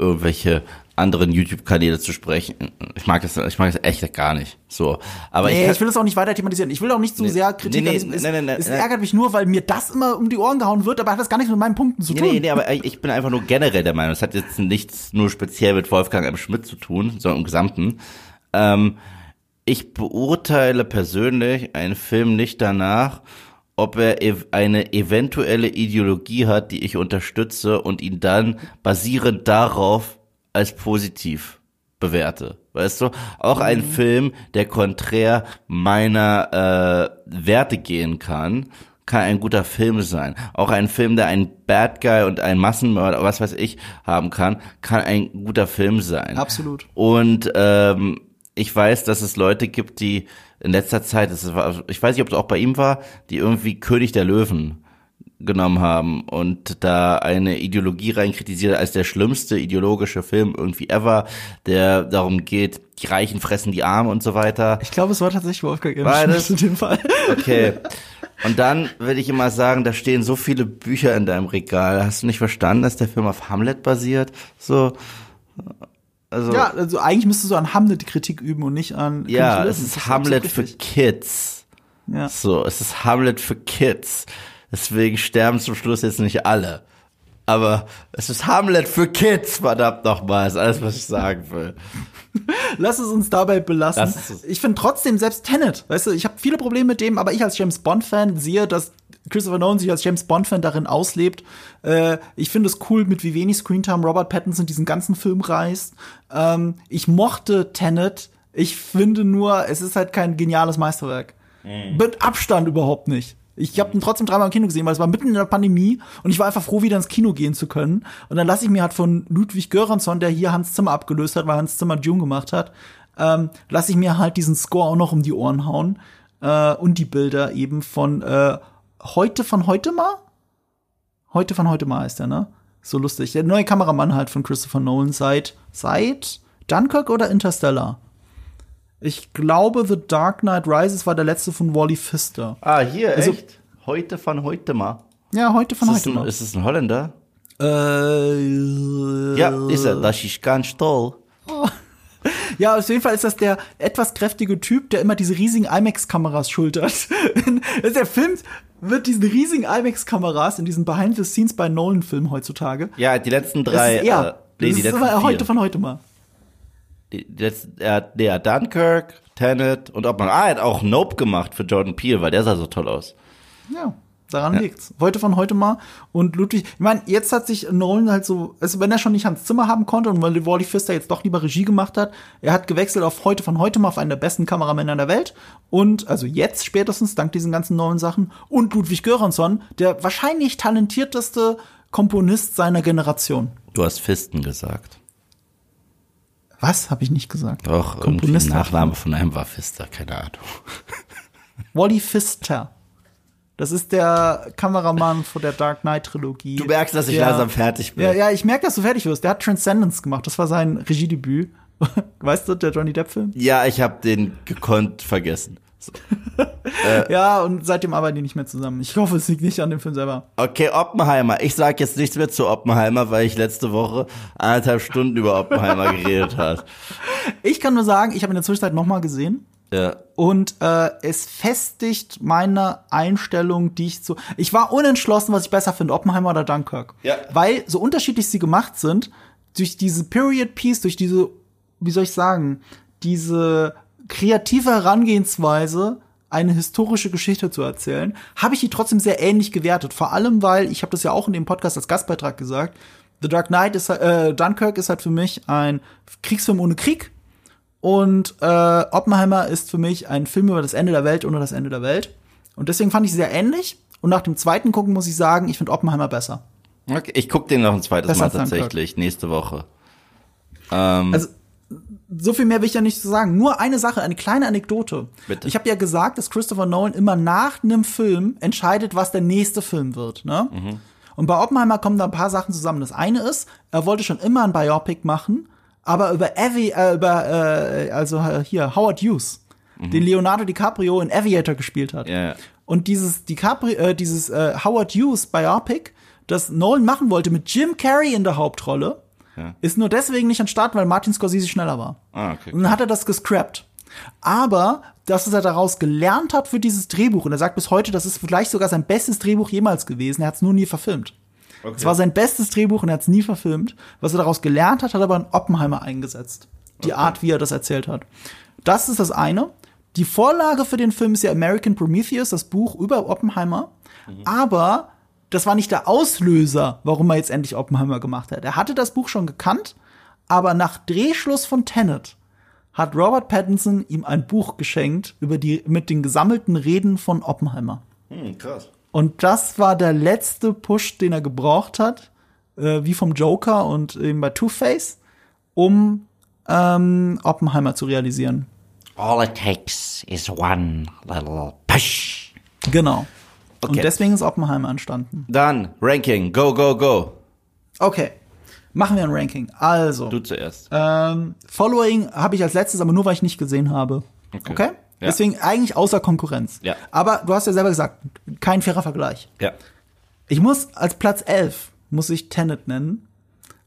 Speaker 2: irgendwelche anderen YouTube-Kanäle zu sprechen. Ich mag das, ich mag das echt gar nicht. So, aber
Speaker 1: Nee,
Speaker 2: ich,
Speaker 1: ich will das auch nicht weiter thematisieren. Ich will auch nicht so sehr Kritik
Speaker 2: nee, nee,
Speaker 1: es,
Speaker 2: nee, nee, nee,
Speaker 1: es
Speaker 2: nee.
Speaker 1: ärgert mich nur, weil mir das immer um die Ohren gehauen wird, aber hat das gar nichts mit meinen Punkten zu
Speaker 2: Nee,
Speaker 1: tun.
Speaker 2: nee, nee, aber ich bin einfach nur generell der Meinung, es hat jetzt nichts nur speziell mit Wolfgang M. Schmidt zu tun, sondern im Gesamten. Ähm, ich beurteile persönlich einen Film nicht danach, ob er ev eine eventuelle Ideologie hat, die ich unterstütze und ihn dann basierend darauf als positiv bewerte. Weißt du? Auch ein Film, der konträr meiner äh, Werte gehen kann, kann ein guter Film sein. Auch ein Film, der einen Bad Guy und einen Massenmörder, was weiß ich, haben kann, kann ein guter Film sein.
Speaker 1: Absolut.
Speaker 2: Und ähm, ich weiß, dass es Leute gibt, die in letzter Zeit, das war, ich weiß nicht, ob es auch bei ihm war, die irgendwie König der Löwen genommen haben und da eine Ideologie rein kritisiert als der schlimmste ideologische Film irgendwie ever, der darum geht, die Reichen fressen die Armen und so weiter.
Speaker 1: Ich glaube, es war tatsächlich Wolfgang.
Speaker 2: Beides?
Speaker 1: In dem Fall.
Speaker 2: Okay. Und dann will ich immer sagen, da stehen so viele Bücher in deinem Regal. Hast du nicht verstanden, dass der Film auf Hamlet basiert? So. Also,
Speaker 1: Ja, also eigentlich müsstest du an Hamlet die Kritik üben und nicht an
Speaker 2: ja es ist
Speaker 1: Das
Speaker 2: Hamlet für. Kids.
Speaker 1: Ja.
Speaker 2: So, es ist Hamlet für Kids. Deswegen sterben zum Schluss jetzt nicht alle. Aber es ist Hamlet für Kids, verdammt nochmal, ist alles, was ich sagen will.
Speaker 1: Lass es uns dabei belassen. Ich finde trotzdem selbst Tenet, weißt du, ich habe viele Probleme mit dem, aber ich als James Bond Fan sehe, dass Christopher Nolan sich als James Bond Fan darin auslebt. Äh, ich finde es cool, mit wie wenig Screentime Robert Pattinson diesen ganzen Film reißt. Ähm, ich mochte Tenet. Ich finde nur, es ist halt kein geniales Meisterwerk. Mit Abstand überhaupt nicht. Ich habe ihn trotzdem dreimal im Kino gesehen, weil es war mitten in der Pandemie und ich war einfach froh, wieder ins Kino gehen zu können. Und dann lasse ich mir halt von Ludwig Göransson, der hier Hans Zimmer abgelöst hat, weil Hans Zimmer Dune gemacht hat, ähm, lasse ich mir halt diesen Score auch noch um die Ohren hauen äh, und die Bilder eben von äh, heute von heute mal. Heute von heute mal ist der, ne? So lustig. Der neue Kameramann halt von Christopher Nolan seit seit Dunkirk oder Interstellar. Ich glaube, The Dark Knight Rises war der letzte von Wally Pfister.
Speaker 2: Ah, hier,
Speaker 1: Also-
Speaker 2: echt? Heute von heute mal.
Speaker 1: Ja, heute von
Speaker 2: Ist
Speaker 1: heute
Speaker 2: ein,
Speaker 1: mal.
Speaker 2: ist es ein Holländer?
Speaker 1: Äh,
Speaker 2: Ja, ist er. Das ist ganz toll.
Speaker 1: Ja, auf jeden Fall ist das der etwas kräftige Typ, der immer diese riesigen IMAX-Kameras schultert. Also der Film wird diesen riesigen IMAX-Kameras in diesen Behind-the-Scenes bei Nolan-Filmen heutzutage.
Speaker 2: Ja, die letzten
Speaker 1: Das
Speaker 2: drei.
Speaker 1: ist er.
Speaker 2: äh, nee,
Speaker 1: das
Speaker 2: die
Speaker 1: ist heute von heute mal.
Speaker 2: Die, die letzten, er hat Dunkirk, Tenet und ob man, ah, er hat auch Nope gemacht für Jordan Peele, weil der sah so toll aus.
Speaker 1: Ja, daran liegt's. Heute von heute mal. Und Ludwig, ich meine, jetzt hat sich Nolan halt so, also wenn er schon nicht Hans Zimmer haben konnte und weil Wally Pfister jetzt doch lieber Regie gemacht hat, er hat gewechselt auf heute von heute mal auf einen der besten Kameramänner der Welt. Und also jetzt spätestens, dank diesen ganzen neuen Sachen. Und Ludwig Göransson, der wahrscheinlich talentierteste Komponist seiner Generation.
Speaker 2: Du hast Fisten gesagt.
Speaker 1: Was? Habe ich nicht gesagt.
Speaker 2: Doch,
Speaker 1: Komponist.
Speaker 2: Nachname von einem war Pfister, keine Ahnung.
Speaker 1: Wally Pfister. Das ist der Kameramann von der Dark Knight Trilogie.
Speaker 2: Du merkst, dass ich
Speaker 1: Der-
Speaker 2: langsam fertig bin.
Speaker 1: Ja, ja, ich merke, dass du fertig wirst. Der hat Transcendence gemacht. Das war sein Regiedebüt. Weißt du, der Johnny Depp-Film?
Speaker 2: Ja, ich habe den gekonnt vergessen. So.
Speaker 1: Ja, und seitdem arbeiten die nicht mehr zusammen. Ich hoffe, es liegt nicht an dem Film selber.
Speaker 2: Okay, Oppenheimer. Ich sag jetzt nichts mehr zu Oppenheimer, weil ich letzte Woche anderthalb Stunden über Oppenheimer geredet habe.
Speaker 1: Ich kann nur sagen, ich habe in der Zwischenzeit noch mal gesehen.
Speaker 2: Ja.
Speaker 1: Und äh, es festigt meine Einstellung, die ich so. Ich war unentschlossen, was ich besser finde, Oppenheimer oder Dunkirk.
Speaker 2: Ja.
Speaker 1: Weil so unterschiedlich sie gemacht sind, durch diese Period Piece, durch diese, wie soll ich sagen, diese kreative Herangehensweise, eine historische Geschichte zu erzählen, habe ich die trotzdem sehr ähnlich gewertet. Vor allem, weil, ich habe das ja auch in dem Podcast als Gastbeitrag gesagt, The Dark Knight ist halt- äh, Dunkirk ist halt für mich ein Kriegsfilm ohne Krieg. Und äh, Oppenheimer ist für mich ein Film über das Ende der Welt ohne das Ende der Welt. Und deswegen fand ich sie sehr ähnlich. Und nach dem zweiten gucken muss ich sagen, ich finde Oppenheimer besser.
Speaker 2: Okay, ich guck den noch ein zweites
Speaker 1: Besser
Speaker 2: Mal tatsächlich, nächste Woche. Ähm,
Speaker 1: Also so viel mehr will ich ja nicht zu sagen. Nur eine Sache, eine kleine Anekdote.
Speaker 2: Bitte.
Speaker 1: Ich habe ja gesagt, dass Christopher Nolan immer nach einem Film entscheidet, was der nächste Film wird. Ne?
Speaker 2: Mhm.
Speaker 1: Und bei Oppenheimer kommen da ein paar Sachen zusammen. Das eine ist, er wollte schon immer ein Biopic machen, aber über Avi, äh, über äh, also äh, hier Howard Hughes, den Leonardo DiCaprio in Aviator gespielt hat.
Speaker 2: Mhm. Ja.
Speaker 1: Und dieses DiCaprio, äh, dieses äh, Howard Hughes Biopic, das Nolan machen wollte mit Jim Carrey in der Hauptrolle,
Speaker 2: Ja.
Speaker 1: ist nur deswegen nicht an Start, weil Martin Scorsese schneller war.
Speaker 2: Ah, okay.
Speaker 1: Und dann hat er das gescrapped. Aber, dass er daraus gelernt hat für dieses Drehbuch, und er sagt bis heute, das ist vielleicht sogar sein bestes Drehbuch jemals gewesen, er hat es nur nie verfilmt. Es war sein bestes Drehbuch und er hat es nie verfilmt. Was er daraus gelernt hat, hat er aber in Oppenheimer eingesetzt. Die Art, wie er das erzählt hat. Das ist das eine. Die Vorlage für den Film ist ja American Prometheus, das Buch über Oppenheimer. Aber das war nicht der Auslöser, warum er jetzt endlich Oppenheimer gemacht hat. Er hatte das Buch schon gekannt, aber nach Drehschluss von Tenet hat Robert Pattinson ihm ein Buch geschenkt über die, mit den gesammelten Reden von Oppenheimer.
Speaker 2: Hm, krass.
Speaker 1: Und das war der letzte Push, den er gebraucht hat, äh, wie vom Joker und eben bei Two-Face, um ähm, Oppenheimer zu realisieren.
Speaker 5: All it takes is one little push.
Speaker 1: Genau.
Speaker 2: Okay.
Speaker 1: Und deswegen ist Oppenheimer entstanden.
Speaker 2: Dann, Ranking, go, go, go.
Speaker 1: Okay, machen wir ein Ranking. Also,
Speaker 2: Du zuerst.
Speaker 1: ähm, Following habe ich als letztes, aber nur weil ich nicht gesehen habe.
Speaker 2: Okay.
Speaker 1: Okay?
Speaker 2: Ja.
Speaker 1: Deswegen eigentlich außer Konkurrenz.
Speaker 2: Ja.
Speaker 1: Aber du hast ja selber gesagt, kein fairer Vergleich.
Speaker 2: Ja.
Speaker 1: Ich muss als Platz 11 muss ich Tenet nennen,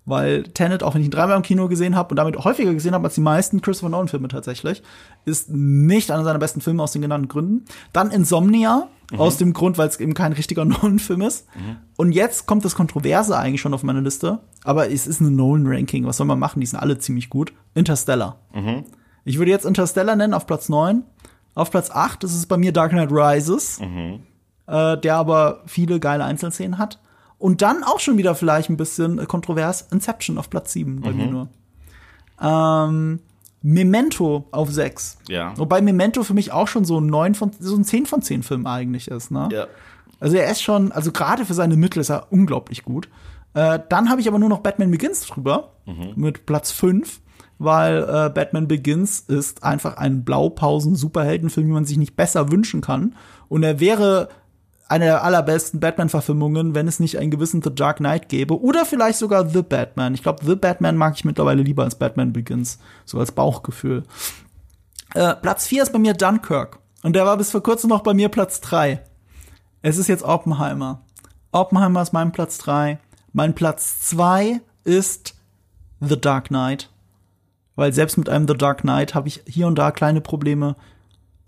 Speaker 1: weil Tenet, auch wenn ich ihn dreimal im Kino gesehen habe und damit häufiger gesehen habe als die meisten Christopher Nolan Filme tatsächlich, ist nicht einer seiner besten Filme aus den genannten Gründen. Dann Insomnia aus dem Grund, weil es eben kein richtiger Nolan Film ist. Und jetzt kommt das Kontroverse eigentlich schon auf meine Liste, aber es ist ein Nolan Ranking. Was soll man machen? Die sind alle ziemlich gut. Interstellar. Ich würde jetzt Interstellar nennen auf Platz 9. Auf Platz 8 ist es bei mir Dark Knight Rises äh, der aber viele geile Einzelszenen hat. Und dann auch schon wieder vielleicht ein bisschen äh, kontrovers Inception auf Platz 7 bei mir nur. Ähm, Memento auf 6.
Speaker 2: Ja.
Speaker 1: Wobei Memento für mich auch schon so ein 9 von, so ein 10 von 10 Film eigentlich ist, ne?
Speaker 2: Ja.
Speaker 1: Also er ist schon, also gerade für seine Mittel ist er unglaublich gut. Äh, dann habe ich aber nur noch Batman Begins drüber mit Platz 5, weil äh, Batman Begins ist einfach ein Blaupausen-Superheldenfilm, wie man sich nicht besser wünschen kann. Und er wäre eine der allerbesten Batman-Verfilmungen, wenn es nicht einen gewissen The Dark Knight gäbe. Oder vielleicht sogar The Batman. Ich glaube, The Batman mag ich mittlerweile lieber als Batman Begins. So als Bauchgefühl. Äh, Platz 4 ist bei mir Dunkirk. Und der war bis vor kurzem noch bei mir Platz 3. Es ist jetzt Oppenheimer. Oppenheimer ist mein Platz 3. Mein Platz 2 ist The Dark Knight. Weil selbst mit einem The Dark Knight habe ich hier und da kleine Probleme.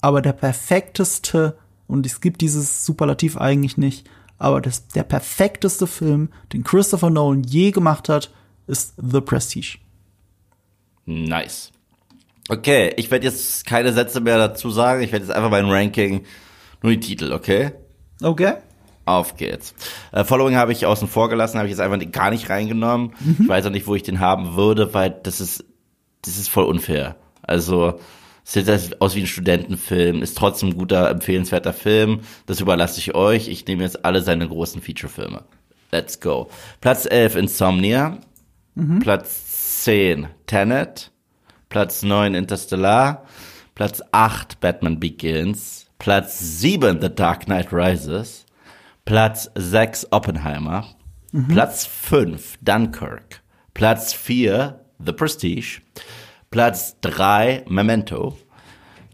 Speaker 1: Aber der perfekteste, und es gibt dieses Superlativ eigentlich nicht, aber das, der perfekteste Film, den Christopher Nolan je gemacht hat, ist The Prestige.
Speaker 2: Nice. Okay, ich werde jetzt keine Sätze mehr dazu sagen. Ich werde jetzt einfach mein Ranking, nur die Titel, okay?
Speaker 1: Okay?
Speaker 2: Auf geht's. Äh, Following habe ich außen vor gelassen, habe ich jetzt einfach gar nicht reingenommen. Ich weiß auch nicht, wo ich den haben würde, weil das ist, das ist voll unfair. Also, sieht das aus wie ein Studentenfilm, ist trotzdem ein guter, empfehlenswerter Film. Das überlasse ich euch. Ich nehme jetzt alle seine großen Feature-Filme. Let's go. Platz 11 Insomnia. Platz 10 Tenet. Platz 9 Interstellar. Platz 8 Batman Begins. Platz 7 The Dark Knight Rises. Platz 6 Oppenheimer. Platz 5 Dunkirk. Platz 4 The Prestige. Platz 3 Memento.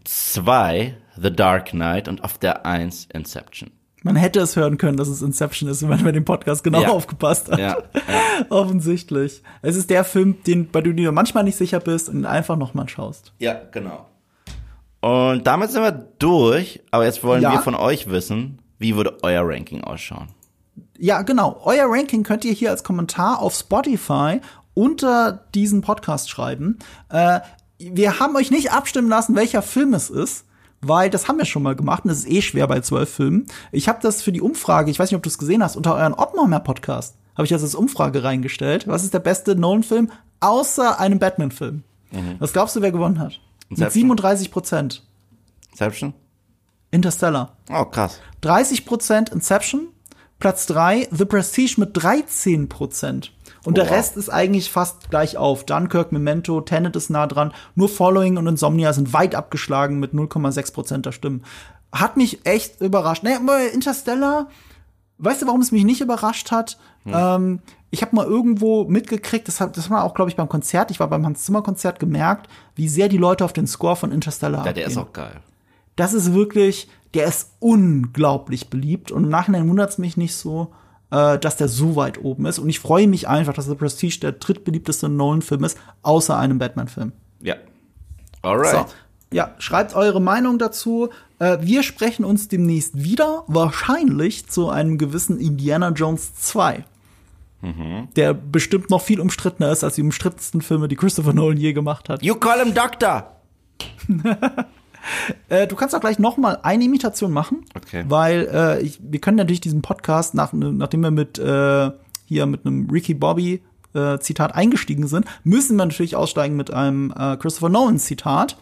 Speaker 2: 2 The Dark Knight und auf der 1 Inception.
Speaker 1: Man hätte es hören können, dass es Inception ist, wenn man bei dem Podcast genau
Speaker 2: Ja.
Speaker 1: aufgepasst hat.
Speaker 2: Ja,
Speaker 1: Offensichtlich. Es ist der Film, den, bei dem du dir manchmal nicht sicher bist und einfach nochmal schaust.
Speaker 2: Ja, genau. Und damit sind wir durch, aber jetzt wollen
Speaker 1: Ja.
Speaker 2: wir von euch wissen, wie würde euer Ranking ausschauen?
Speaker 1: Ja, genau. Euer Ranking könnt ihr hier als Kommentar auf Spotify unter diesen Podcast schreiben. Äh, wir haben euch nicht abstimmen lassen, welcher Film es ist. Weil das haben wir schon mal gemacht und das ist eh schwer bei zwölf Filmen. Ich habe das für die Umfrage, ich weiß nicht, ob du es gesehen hast, unter euren Oppenheimer-Podcast habe ich das als Umfrage reingestellt. Was ist der beste Nolan-Film außer einem Batman-Film? Was glaubst du, wer gewonnen hat? Mit
Speaker 2: Inception.
Speaker 1: 37 Prozent.
Speaker 2: Inception?
Speaker 1: Interstellar.
Speaker 2: Oh, krass.
Speaker 1: 30 Prozent Inception. Platz 3 The Prestige mit 13 Prozent. Und der
Speaker 2: Wow.
Speaker 1: Rest ist eigentlich fast gleich auf. Dunkirk, Memento, Tenet ist nah dran. Nur Following und Insomnia sind weit abgeschlagen mit 0,6 Prozent der Stimmen. Hat mich echt überrascht. Naja, Interstellar, weißt du, warum es mich nicht überrascht hat? Ähm, ich habe mal irgendwo mitgekriegt, das hat das war auch, glaube ich, beim Konzert, ich war beim Hans Zimmer Konzert gemerkt, wie sehr die Leute auf den Score von Interstellar
Speaker 2: Ja, der ist
Speaker 1: abgehen.
Speaker 2: auch geil.
Speaker 1: das ist wirklich, der ist unglaublich beliebt und im Nachhinein wundert es mich nicht so, äh, dass der so weit oben ist. Und ich freue mich einfach, dass The Prestige der drittbeliebteste Nolan-Film ist, außer einem Batman-Film.
Speaker 6: Ja. Alright.
Speaker 1: So. Ja, schreibt eure Meinung dazu. Äh, wir sprechen uns demnächst wieder, wahrscheinlich zu einem gewissen Indiana Jones 2. Der bestimmt noch viel umstrittener ist als die umstrittensten Filme, die Christopher Nolan je gemacht hat.
Speaker 6: You call him Doctor.
Speaker 1: Äh, du kannst auch gleich noch mal eine Imitation machen,
Speaker 6: Okay.
Speaker 1: weil äh, ich, wir können natürlich diesen Podcast, nach, nachdem wir mit äh, hier mit einem Ricky Bobby äh, Zitat eingestiegen sind, müssen wir natürlich aussteigen mit einem äh, Christopher Nolan Zitat.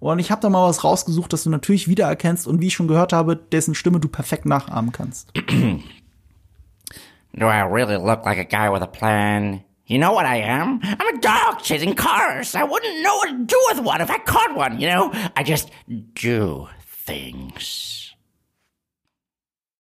Speaker 1: Und ich habe da mal was rausgesucht, das du natürlich wiedererkennst und wie ich schon gehört habe, dessen Stimme du perfekt nachahmen kannst.
Speaker 2: Do I really look like a guy with a plan? You know what I am? I'm a dog chasing cars. I wouldn't know what to do with one if I caught one, you know? I just do things.